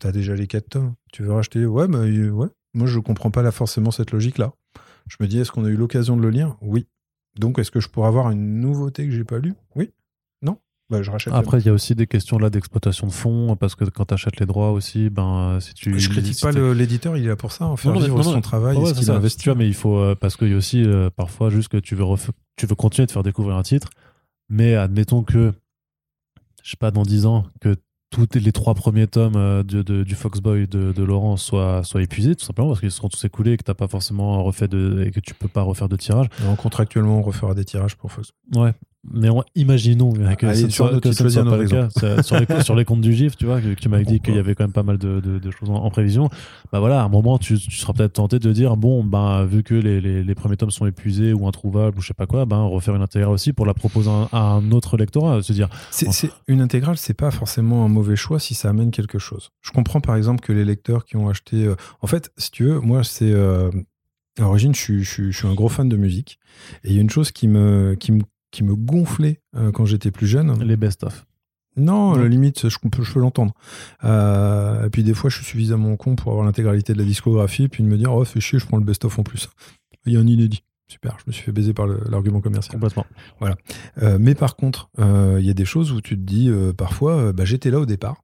T'as déjà les 4 tomes, tu veux racheter? Ouais, bah euh, ouais. Moi je comprends pas là forcément cette logique-là. Je me dis, est-ce qu'on a eu l'occasion de le lire? Oui. Donc est-ce que je pourrais avoir une nouveauté que j'ai pas lue? Oui. Bah je rachète. Après, il y a aussi des questions là d'exploitation de fonds, parce que quand tu achètes les droits aussi, ben, si tu. je critique si pas l'éditeur, il est là pour ça, en faire Non, vivre non, son travail, Ouais, et ouais, ça. investit. Tu vois, mais il faut euh, parce qu'il y a aussi euh, parfois juste que tu veux ref- tu veux continuer de faire découvrir un titre, mais admettons que je sais pas dans 10 ans que tous les trois premiers tomes euh, de, de- du Foxboy de, de Laurent soient, soient épuisés tout simplement parce qu'ils seront tous écoulés et que t'as pas forcément refait de et que tu peux pas refaire de tirage. Non, contractuellement, on refera des tirages pour Fox. Ouais. Mais on- imaginons que Allez, ne sur soit, que pas le cas. Sur, les, sur les comptes du GIF, tu vois, que, que tu m'as dit qu'il y avait quand même pas mal de, de- de choses en, en prévision. Bah voilà, à un moment, tu, tu seras peut-être tenté de dire bon, ben vu que les, les, les premiers tomes sont épuisés ou introuvables ou je sais pas quoi, ben refaire une intégrale aussi pour la proposer à un, autre lectorat, se dire C'est, c'est- une intégrale, c'est pas forcément un mauvais choix si ça amène quelque chose. Je comprends par exemple que les lecteurs qui ont acheté. euh, En fait, si tu veux, moi, c'est. euh, À l'origine, je suis, je, suis, je suis un gros fan de musique. Et il y a une chose qui me, qui me, qui me gonflait euh, quand j'étais plus jeune. les best-of. Non, à la limite, je peux, je peux l'entendre. Euh, et puis des fois, je suis suffisamment con pour avoir l'intégralité de la discographie, puis de me dire, oh, fais chier, je prends le best-of en plus. Il y a un inédit. Super, je me suis fait baiser par l'argument commercial. Complètement. Euh, mais par contre, euh, il y a des choses où tu te dis parfois, bah, j'étais là au départ.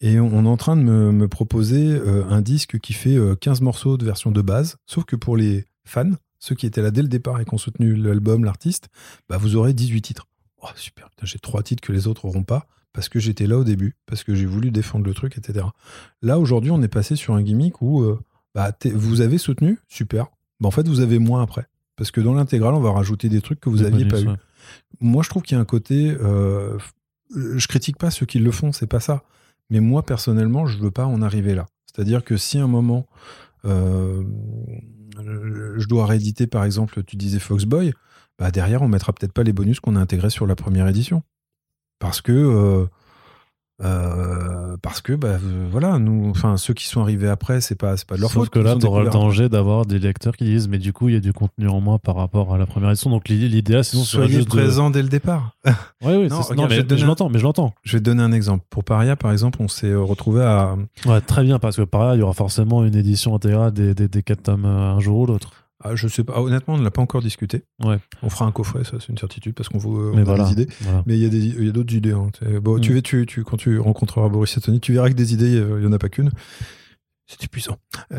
Et on on est en train de me, me proposer un disque qui fait euh, 15 morceaux de version de base. Sauf que pour les fans, ceux qui étaient là dès le départ et qui ont soutenu l'album, l'artiste, bah, vous aurez 18 titres. Oh, super, j'ai trois titres que les autres auront pas parce que j'étais là au début, parce que j'ai voulu défendre le truc, etc. Là, aujourd'hui, on est passé sur un gimmick où euh, bah, vous avez soutenu, super. Bah, en fait, vous avez moins après. Parce que dans l'intégrale, on va rajouter des trucs que vous Des aviez pas eu moi je trouve qu'il y a un côté euh, je critique pas ceux qui le font c'est pas ça mais moi personnellement je veux pas en arriver là c'est à dire que si à un moment euh, je dois rééditer par exemple tu disais Foxboy bah derrière on mettra peut-être pas les bonus qu'on a intégrés sur la première édition. Parce que euh, parce que bah euh, voilà nous enfin ceux qui sont arrivés après c'est pas c'est pas de leur Sauf faute que là, ont tu auras le danger d'avoir des lecteurs qui disent mais du coup, il y a du contenu en moins par rapport à la première édition. Donc l'idée- sinon, soyez de- présents dès le départ Ouais, oui, Non, regarde, non, je mais, je l'entends, mais je l'entends. je vais te donner un exemple pour Paria par exemple on s'est retrouvé à Ouais, très bien, parce que par là, il y aura forcément une édition intégrale des, des, des quatre tomes euh, un jour ou l'autre. Ah, je sais pas. Ah, honnêtement, on ne l'a pas encore discuté. Ouais. On fera un coffret, ça, c'est une certitude, parce qu'on vous on a des idées. voilà. Mais il y a des, il y a d'autres idées. hein. Bon, tu, Mm. vas- tu, tu, quand tu rencontreras Boris et Tony, tu verras que des idées, euh, il y en a pas qu'une. C'est épuisant.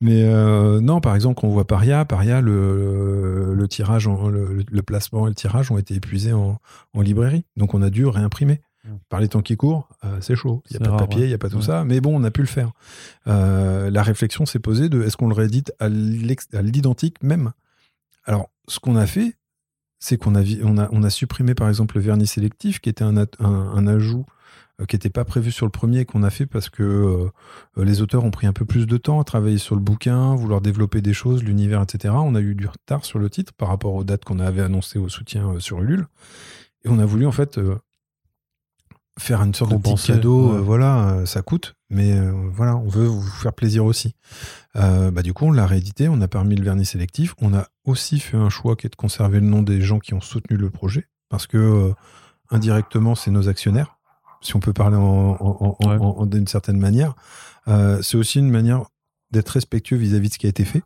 Mais euh, non, par exemple, quand on voit Paria, Paria, le, le tirage, en- le, le placement et le tirage ont été épuisés en, en librairie. Donc on a dû réimprimer. Par les temps qui courent, euh, c'est chaud. Il n'y a pas de papier, il ouais. n'y a pas tout Ouais. ça. Mais bon, on a pu le faire. Euh, la réflexion s'est posée de est-ce qu'on le réédite à l'identique même? Alors, ce qu'on a fait, c'est qu'on a, vi- on a, on a supprimé par exemple le vernis sélectif, qui était un, at- un, un ajout euh, qui n'était pas prévu sur le premier et qu'on a fait parce que euh, les auteurs ont pris un peu plus de temps à travailler sur le bouquin, vouloir développer des choses, l'univers, etc. On a eu du retard sur le titre par rapport aux dates qu'on avait annoncées au soutien euh, sur Ulule. Et on a voulu en fait euh, faire une sorte de petit cadeau. ouais. euh, voilà, euh, ça coûte, mais euh, voilà, on veut vous faire plaisir aussi. Bah, du coup, on l'a réédité, on a permis le vernis sélectif. On a aussi fait un choix qui est de conserver le nom des gens qui ont soutenu le projet, parce que indirectement, c'est nos actionnaires, si on peut parler en, en- en- Ouais. en- en- d'une certaine manière. Euh, c'est aussi une manière d'être respectueux vis-à-vis de ce qui a été fait.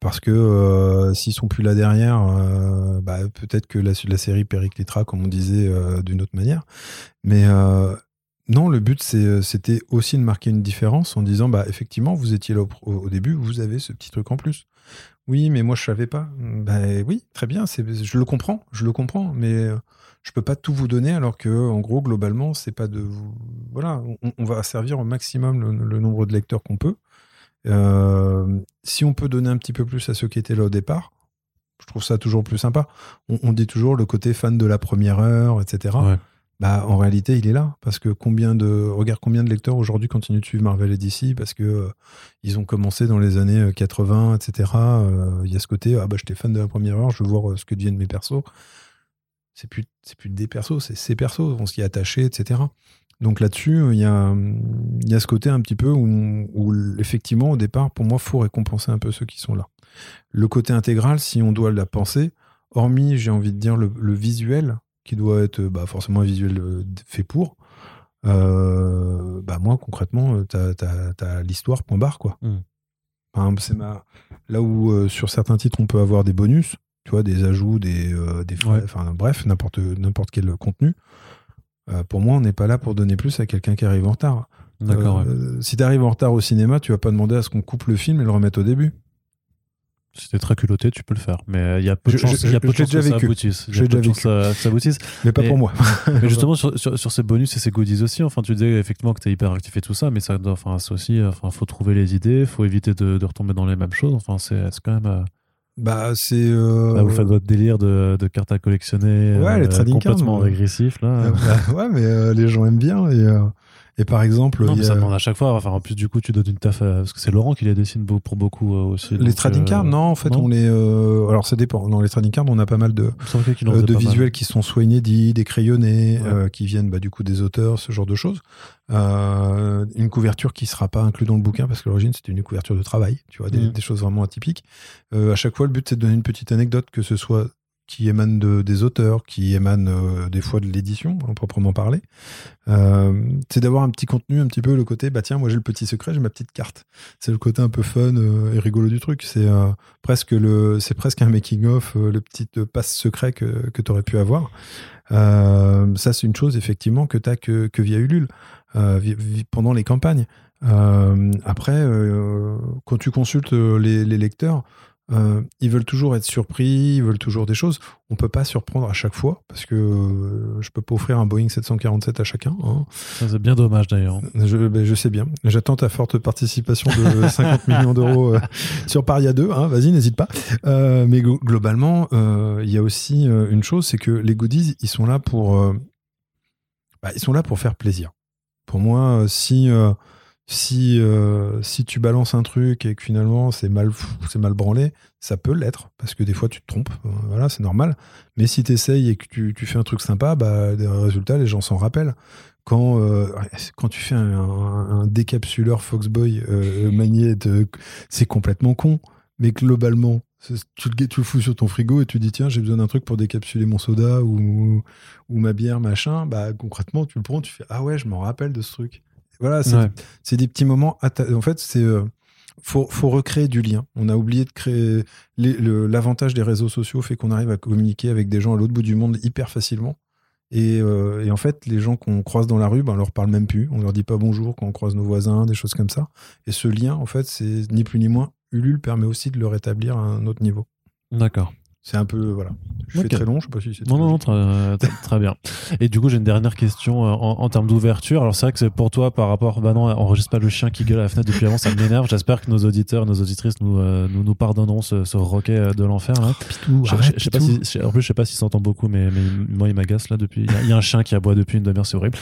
Parce que euh, s'ils sont plus là derrière, euh, bah, peut-être que la, la série périclitera, comme on disait, euh, d'une autre manière. Mais euh, non, le but, c'était aussi de marquer une différence en disant, bah, effectivement, vous étiez là au, début, vous avez ce petit truc en plus. Oui, mais moi, je savais pas. Bah, oui, très bien, je le comprends, je le comprends, mais je peux pas tout vous donner alors que, en gros, globalement, c'est pas de. Voilà, on, va servir au maximum le nombre de lecteurs qu'on peut. Euh, si on peut donner un petit peu plus à ceux qui étaient là au départ, je trouve ça toujours plus sympa. On, on dit toujours le côté fan de la première heure, etc. Ouais. bah en réalité il est là parce que combien de regarde combien de lecteurs aujourd'hui continuent de suivre Marvel et DC parce que euh, ils ont commencé dans les années 80 etc il y a ce côté ah bah j'étais fan de la première heure je veux voir ce que deviennent mes persos c'est plus c'est plus des persos c'est ces persos on s'y est attaché etc donc là-dessus il y a y a ce côté un petit peu où, où effectivement au départ pour moi faut récompenser un peu ceux qui sont là. Le côté intégral si on doit la penser hormis j'ai envie de dire le, le visuel qui doit être bah, forcément un visuel euh, fait pour. Euh, bah moi concrètement t'as as, l'histoire point barre quoi. C'est ma là où euh, sur certains titres on peut avoir des bonus tu vois des ajouts des, des enfin bref n'importe n'importe quel contenu pour moi on n'est pas là pour donner plus à quelqu'un qui arrive en retard D'accord. si tu arrives en retard au cinéma tu vas pas demander à ce qu'on coupe le film et le remettre au début si t'es très culotté, tu peux le faire. Mais il y a peu de chances, que ça aboutisse. J'ai déjà vécu. Ça, ça aboutisse. Mais pas pour moi. mais justement, sur, sur, sur, ces bonus et ces goodies aussi, enfin, tu disais effectivement que t'es hyper actif et tout ça, mais ça doit, enfin, aussi, enfin, faut trouver les idées, faut éviter de, de retomber dans les mêmes choses. Enfin, c'est quand même. Euh, bah, c'est. Euh... Bah, vous faites votre délire de, de cartes à collectionner. Ouais, les euh, complètement régressif, là. Bah, ouais, mais euh, les gens aiment bien et. Et par exemple. Non, mais ça demande à chaque fois. Enfin, en plus, du coup, tu donnes une taf. parce que c'est Laurent qui les dessine pour beaucoup euh, aussi. Les trading cards, non, en fait, on les. Euh, alors, ça dépend. Dans les trading cards, on a pas mal de, euh, de visuels qui sont soit inédits, des crayonnés, qui viennent bah, du coup des auteurs, ce genre de choses. une couverture qui sera pas inclue dans le bouquin parce que l'origine c'était une couverture de travail, tu vois, des, mm. des choses vraiment atypiques. à chaque fois, le but c'est de donner une petite anecdote, que ce soit qui émanent de, des auteurs, qui émanent euh, des fois de l'édition, en proprement parler. Euh, c'est d'avoir un petit contenu, un petit peu le côté, bah tiens, moi j'ai le petit secret, j'ai ma petite carte. C'est le côté un peu fun euh, et rigolo du truc. C'est presque presque un making of, le petit passe secret que, que tu aurais pu avoir. ça, c'est une chose effectivement que tu as que, que via Ulule pendant les campagnes. après, quand tu consultes les lecteurs, euh, ils veulent toujours être surpris, ils veulent toujours des choses. On peut pas surprendre à chaque fois parce que euh, je peux pas offrir un Boeing 747 à chacun. Hein. C'est bien dommage d'ailleurs. Je, ben, je, sais bien. J'attends ta forte participation de 50 millions d'euros euh, sur Paria 2. Hein. Vas-y, n'hésite pas. mais globalement, il y a aussi une chose, c'est que les goodies, ils sont là pour, bah, ils sont là pour faire plaisir. Pour moi, si si, euh, si tu balances un truc et que finalement c'est mal, c'est mal branlé, ça peut l'être, parce que des fois tu te trompes, euh, voilà, c'est normal. Mais si tu essayes et que tu, tu, fais un truc sympa, bah, résultats, les gens s'en rappellent. Quand, euh, quand tu fais un, décapsuleur Foxboy euh, c'est complètement con, mais globalement, tu le, tu le fous sur ton frigo et tu dis tiens j'ai besoin d'un truc pour décapsuler mon soda ou, ou ma bière machin bah concrètement tu le prends tu fais ah ouais je m'en rappelle de ce truc voilà, c'est des petits moments. En fait, c'est euh, faut, faut recréer du lien. On a oublié de créer. L'avantage des réseaux sociaux fait qu'on arrive à communiquer avec des gens à l'autre bout du monde hyper facilement. Et, euh, et en fait, les gens qu'on croise dans la rue, ben, on leur parle même plus. On leur dit pas bonjour quand on croise nos voisins, des choses comme ça. Et ce lien, en fait, c'est ni plus ni moins. Ulule permet aussi de le rétablir à un autre niveau. D'accord. C'est un peu voilà. Je fais très long, je sais pas si c'est. Non non, très, très, bien. Et du coup, j'ai une dernière question euh, en, en termes d'ouverture. Alors c'est vrai que c'est pour toi par rapport. Bah non, on enregistre pas le chien qui gueule à la fenêtre depuis avant, ça m'énerve. J'espère que nos auditeurs, nos auditrices nous euh, nous, nous, pardonneront ce, ce roquet euh, de l'enfer là. Pitou, je, arrête, je, sais pas si, en plus, je sais pas s'il s'entend beaucoup, mais, mais moi il m'agace là depuis. Il y, a un chien qui aboie depuis une demi-heure, c'est horrible.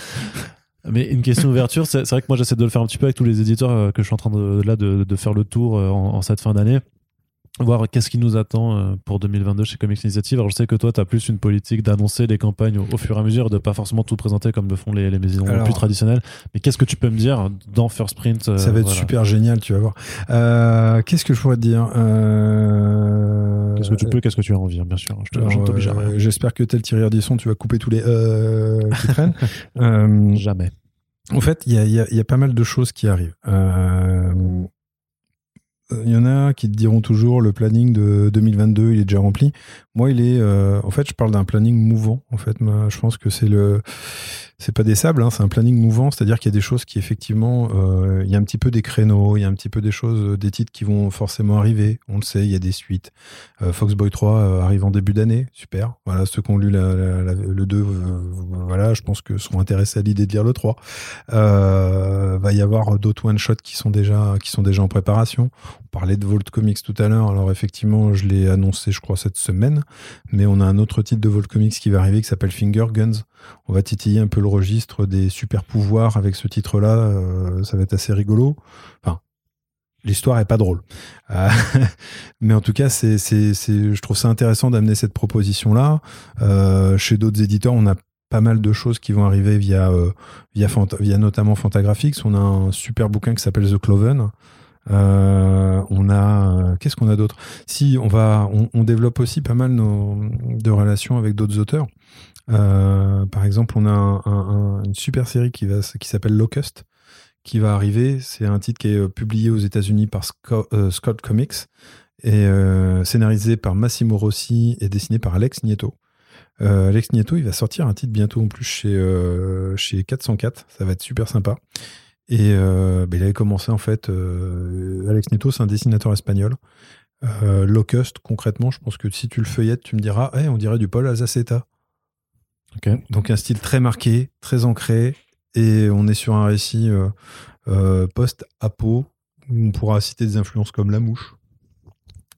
Mais une question d'ouverture, c'est vrai que moi j'essaie de le faire un petit peu avec tous les éditeurs que je suis en train de, là de, de faire le tour en, en cette fin d'année voir qu'est-ce qui nous attend euh, pour 2022 chez Comics Initiative. Alors je sais que toi, tu as plus une politique d'annoncer les campagnes au, fur et à mesure, de pas forcément tout présenter comme le font les, les maisons plus traditionnelles. Mais qu'est-ce que tu peux me dire dans First Print euh, Ça va être super génial, tu vas voir. Euh, qu'est-ce que je pourrais te dire euh... Qu'est-ce que tu peux, qu'est-ce que tu as envie, hein, bien sûr. Je J'espère que tel Thierry Ardisson, tu vas couper tous les qui traînent. Jamais. En fait, il y a, y, a, y a, pas mal de choses qui arrivent. Euh, il y en a qui diront toujours le planning de 2022 il est déjà rempli. Moi, il est, euh, en fait, je parle d'un planning mouvant. En fait, je pense que c'est le, c'est pas des sables, hein, c'est un planning mouvant, c'est-à-dire qu'il y a des choses qui effectivement, euh, il y a un petit peu des créneaux, il y a un petit peu des choses, euh, des titres qui vont forcément arriver. On le sait, il y a des suites. Euh, Foxboy 3 euh, arrive en début d'année, super. Voilà, ceux qui ont lu la, la, le 2, voilà, je pense que seront intéressés à l'idée de lire le 3. va y avoir d'autres one shot qui sont déjà, qui sont déjà en préparation. On parlait de Vault Comics tout à l'heure. Alors effectivement, je l'ai annoncé, je crois, cette semaine. Mais on a un autre titre de Vault Comics qui va arriver qui s'appelle Finger Guns. On va titiller un peu le registre des super pouvoirs avec ce titre-là. Euh, ça va être assez rigolo. Enfin, l'histoire est pas drôle. Euh, mais en tout cas, c'est, je trouve ça intéressant d'amener cette proposition-là. Euh, chez d'autres éditeurs, on a pas mal de choses qui vont arriver via, via notamment Fantagraphics. On a un super bouquin qui s'appelle The Cloven. Euh, on a qu'est-ce qu'on a d'autre? Si on va, on, développe aussi pas mal nos, de relations avec d'autres auteurs. Euh, par exemple, on a un, un, une super série qui va qui s'appelle Locust, qui va arriver. C'est un titre qui est euh, publié aux États-Unis par Scott, euh, Comics et euh, scénarisé par Massimo Rossi et dessiné par Alex Nieto. Euh, Alex Nieto, il va sortir un titre bientôt en plus chez, euh, chez 404. Ça va être super sympa. Et euh, bah, il avait commencé en fait. Alex Nieto, c'est un dessinateur espagnol. Locust, concrètement, je pense que si tu le feuillettes, tu me diras, hey, on dirait du Paul Azaceta. Okay. Donc un style très marqué, très ancré, et on est sur un récit post-apo où on pourra citer des influences comme la mouche,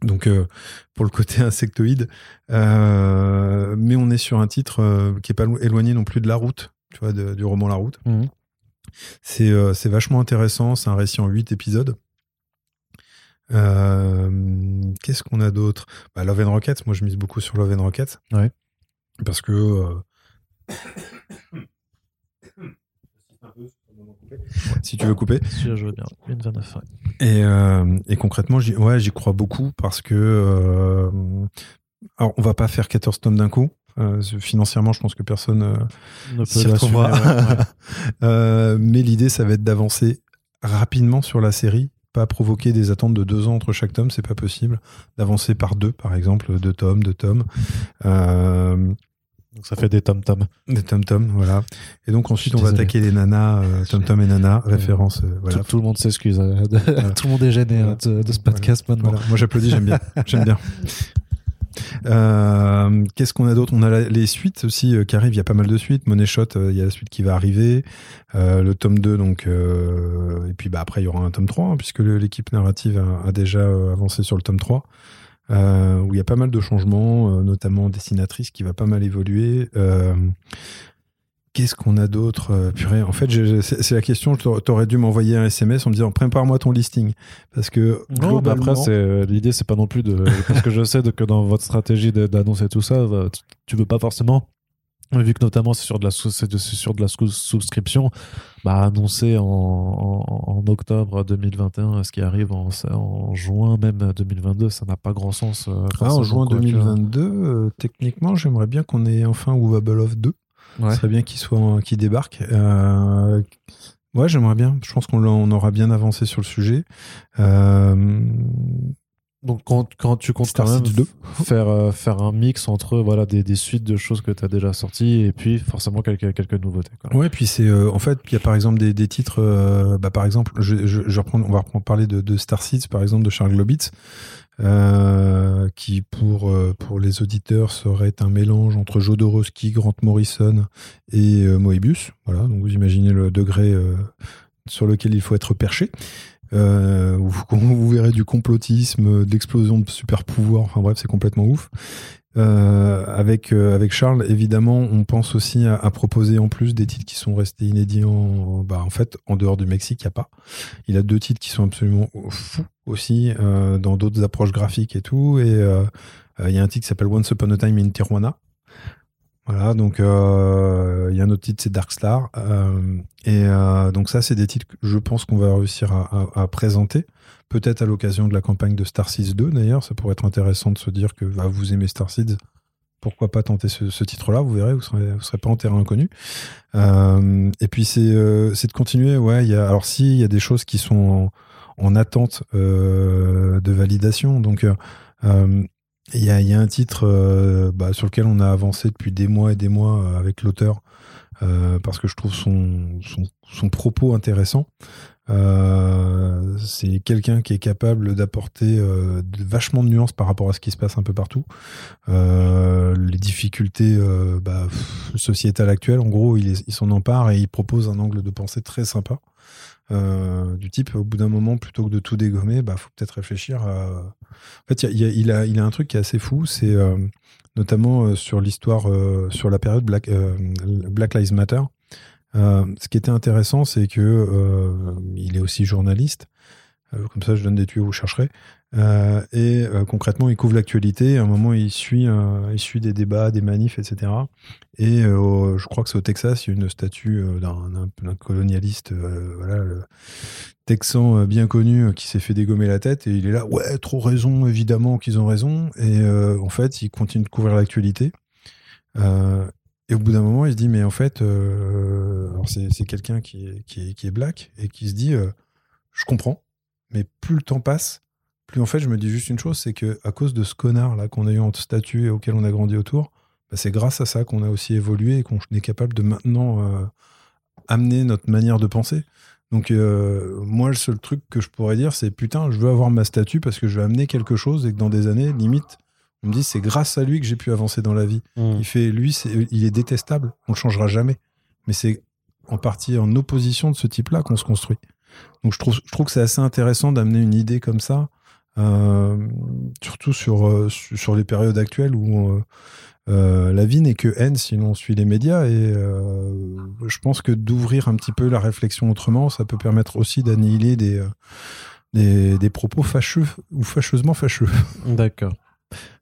donc euh, pour le côté insectoïde, euh, mais on est sur un titre euh, qui est pas éloigné non plus de la route, tu vois, de, du roman La Route. Mmh. C'est euh, c'est vachement intéressant, c'est un récit en huit épisodes. Euh, Qu'est-ce qu'on a d'autre? Bah, Love and Rockets, moi je mise beaucoup sur Love and Rockets. Ouais. Parce que euh, si tu veux couper. Si je veux bien. Une 29, ouais. Et, euh, et concrètement, j'y ouais, crois beaucoup parce que. Euh, alors, on va pas faire 14 tomes d'un coup. Euh, financièrement, je pense que personne euh, Ne s'y peut retrouvera. l'assumer, ouais, ouais. Euh, mais l'idée, ça va être d'avancer rapidement sur la série, pas provoquer des attentes de deux ans entre chaque tome, c'est pas possible. D'avancer par deux, par exemple, deux tomes, deux tomes. Euh, Donc ça fait des tom-tom. des tom-toms, voilà. Et donc ensuite, on va attaquer les nanas, euh, tom-tom et nana, référence, euh, voilà. Tout, tout le monde s'excuse. euh, de- Tout le monde est gêné Voilà. hein, de, de ce podcast maintenant. Voilà. Moi, j'applaudis, j'aime bien. J'aime bien. Euh, Qu'est-ce qu'on a d'autre? On a les suites aussi euh, qui arrivent. Il y a pas mal de suites. Money Shot, euh, il y a la suite qui va arriver. Le tome 2, donc. et puis bah, après, il y aura un tome 3, hein, puisque l'équipe narrative a, déjà avancé sur le tome 3. euh, où il y a pas mal de changements, notamment dessinatrice qui va pas mal évoluer. Qu'est-ce qu'on a d'autre Euh, Purée, en fait, c'est la question. T'aurais dû m'envoyer un SMS en me disant prépare-moi ton listing. Parce que. Non, mais après, c'est l'idée, c'est pas non plus de. Parce que je sais que dans votre stratégie d'annoncer tout ça, va- tu- veux pas forcément. Vu que notamment c'est sur de la sous- c'est de- c'est sur de la sous- souscription, bah annoncer en, en, en octobre 2021 ce qui arrive en, en juin même 2022, ça n'a pas grand sens. euh, Ah, en juin quoi, tu vois. 2022, euh, techniquement, j'aimerais bien qu'on ait enfin Woobable of 2. Ouais. Ce serait bien qu'il soit qu'il débarque. Euh, ouais, j'aimerais bien. Je pense qu'on aura bien avancé sur le sujet. Euh, Donc quand, quand tu comptes Star quand même City 2. faire, euh, faire un mix entre voilà, des, des suites de choses que tu as déjà sorties et puis forcément quelques, quelques nouveautés. Quoi. Ouais, puis c'est euh, en fait, il y a par exemple des, des titres. euh, bah, par exemple, je, je, je reprends, on va reprendre parler de, de Star Seeds, par exemple, de Charles Globitz, euh, qui pour euh, pour les auditeurs serait un mélange entre Jodorowsky, Grant Morrison et euh, Moebius. Voilà, donc vous imaginez le degré sur lequel il faut être perché. Euh, vous, vous verrez du complotisme, de l'explosion de super pouvoirs. Enfin bref, c'est complètement ouf. Euh, avec euh, avec Charles, évidemment, on pense aussi à, proposer en plus des titres qui sont restés inédits en, bah, en fait en dehors du Mexique, il y a pas. Il a deux titres qui sont absolument fous aussi euh, dans d'autres approches graphiques et tout. Et euh, euh, il y a un titre qui s'appelle Once Upon a Time in Tijuana. Voilà, donc euh, il y a un autre titre, c'est Dark Star. Euh, et euh, donc ça, c'est des titres que je pense qu'on va réussir à, présenter. Peut-être à l'occasion de la campagne de Star Seeds 2, d'ailleurs. Ça pourrait être intéressant de se dire que bah, vous aimez Star Seeds. Pourquoi pas tenter ce, titre-là? Vous verrez, vous vous serez pas en terrain inconnu. Et puis c'est de continuer. Ouais, alors si il y a des choses qui sont en, en attente de validation. Donc il y, a, y a un titre euh, bah, sur lequel on a avancé depuis des mois et des mois euh, avec l'auteur euh, parce que je trouve son, son, son propos intéressant. Euh, c'est quelqu'un qui est capable d'apporter euh, vachement de nuances par rapport à ce qui se passe un peu partout. Euh, les difficultés euh, bah, sociétales actuelles, en gros, il s'en empare et il propose un angle de pensée très sympa. Euh, du type, au bout d'un moment, plutôt que de tout dégommer, bah, faut peut-être réfléchir à... En fait, il, a, il, a, un truc qui est assez fou, c'est euh, notamment sur l'histoire, sur la période Black, Black Lives Matter. Euh, ce qui était intéressant, c'est que euh, il est aussi journaliste. Euh, comme ça, je donne des tuyaux, vous chercherez. et concrètement, il couvre l'actualité. À un moment, il suit, il suit des débats, des manifs, etc. Et je crois que c'est au Texas, il y a une statue d'un colonialiste, voilà, texan bien connu, qui s'est fait dégommer la tête. Et il est là, ouais, trop raison, évidemment qu'ils ont raison. Et en fait, il continue de couvrir l'actualité. Et au bout d'un moment, il se dit, mais en fait, euh, c'est quelqu'un qui est, qui, black et qui se dit, euh, je comprends, mais plus le temps passe, plus en fait, je me dis juste une chose, c'est que à cause de ce connard là qu'on a eu en statut et auquel on a grandi autour, bah, c'est grâce à ça qu'on a aussi évolué et qu'on est capable de maintenant euh, amener notre manière de penser. Donc euh, moi, le seul truc que je pourrais dire, c'est putain, je veux avoir ma statue parce que je vais amener quelque chose et que dans des années, limite, on me dit c'est grâce à lui que j'ai pu avancer dans la vie. Mmh. Il fait lui, c'est, il est détestable, on le changera jamais. Mais c'est en partie en opposition de ce type-là qu'on se construit. Donc je trouve, je trouve que c'est assez intéressant d'amener une idée comme ça, euh, surtout sur, euh, sur les périodes actuelles où euh, la vie n'est que haine, sinon on suit les médias. Et je pense que d'ouvrir un petit peu la réflexion autrement, ça peut permettre aussi d'annihiler des, des, des propos fâcheux ou fâcheusement fâcheux. D'accord.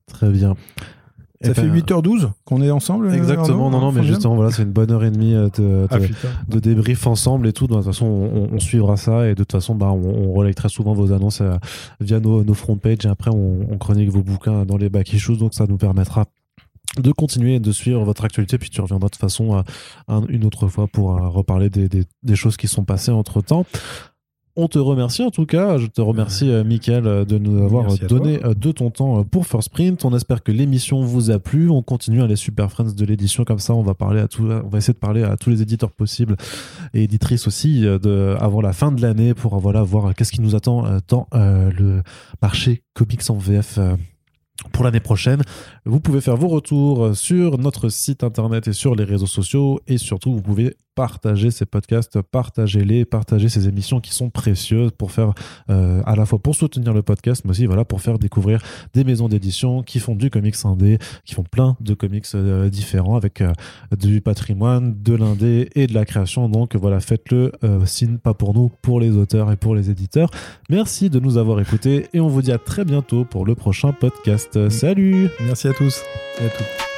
Très bien. Ça fait 8h12 qu'on est ensemble euh, Exactement, non, non, mais justement, voilà, c'est une bonne heure et demie euh, de, ah, de, débrief ensemble et tout. De toute façon, on, suivra ça et de toute façon, bah, on, on relaye très souvent vos annonces euh, via nos, nos front pages. Et après, on, chronique vos bouquins dans les back issues, donc ça nous permettra de continuer de suivre votre actualité. Puis tu reviendras de toute façon une autre fois pour reparler des, des, des choses qui sont passées entre temps on te remercie en tout cas. Je te remercie, euh, Michael, euh, de nous avoir donné euh, de ton temps pour First Print. On espère que l'émission vous a plu. On continue à les super friends de l'édition. Comme ça, on va parler à tout, on va essayer de parler à tous les éditeurs possibles et éditrices aussi de, avant la fin de l'année pour voilà, voir qu'est-ce qui nous attend dans le marché comics en VF pour l'année prochaine. Vous pouvez faire vos retours sur notre site internet et sur les réseaux sociaux et surtout vous pouvez partager ces podcasts, partagez-les, partagez ces émissions qui sont précieuses pour faire euh, à la fois pour soutenir le podcast, mais aussi voilà pour faire découvrir des maisons d'édition qui font du comics indé, qui font plein de comics euh, différents avec euh, du patrimoine, de l'indé et de la création. Donc voilà, faites-le, signe pas pour nous, pour les auteurs et pour les éditeurs. Merci de nous avoir écoutés et on vous dit à très bientôt pour le prochain podcast. Salut Merci à tous et à toutes.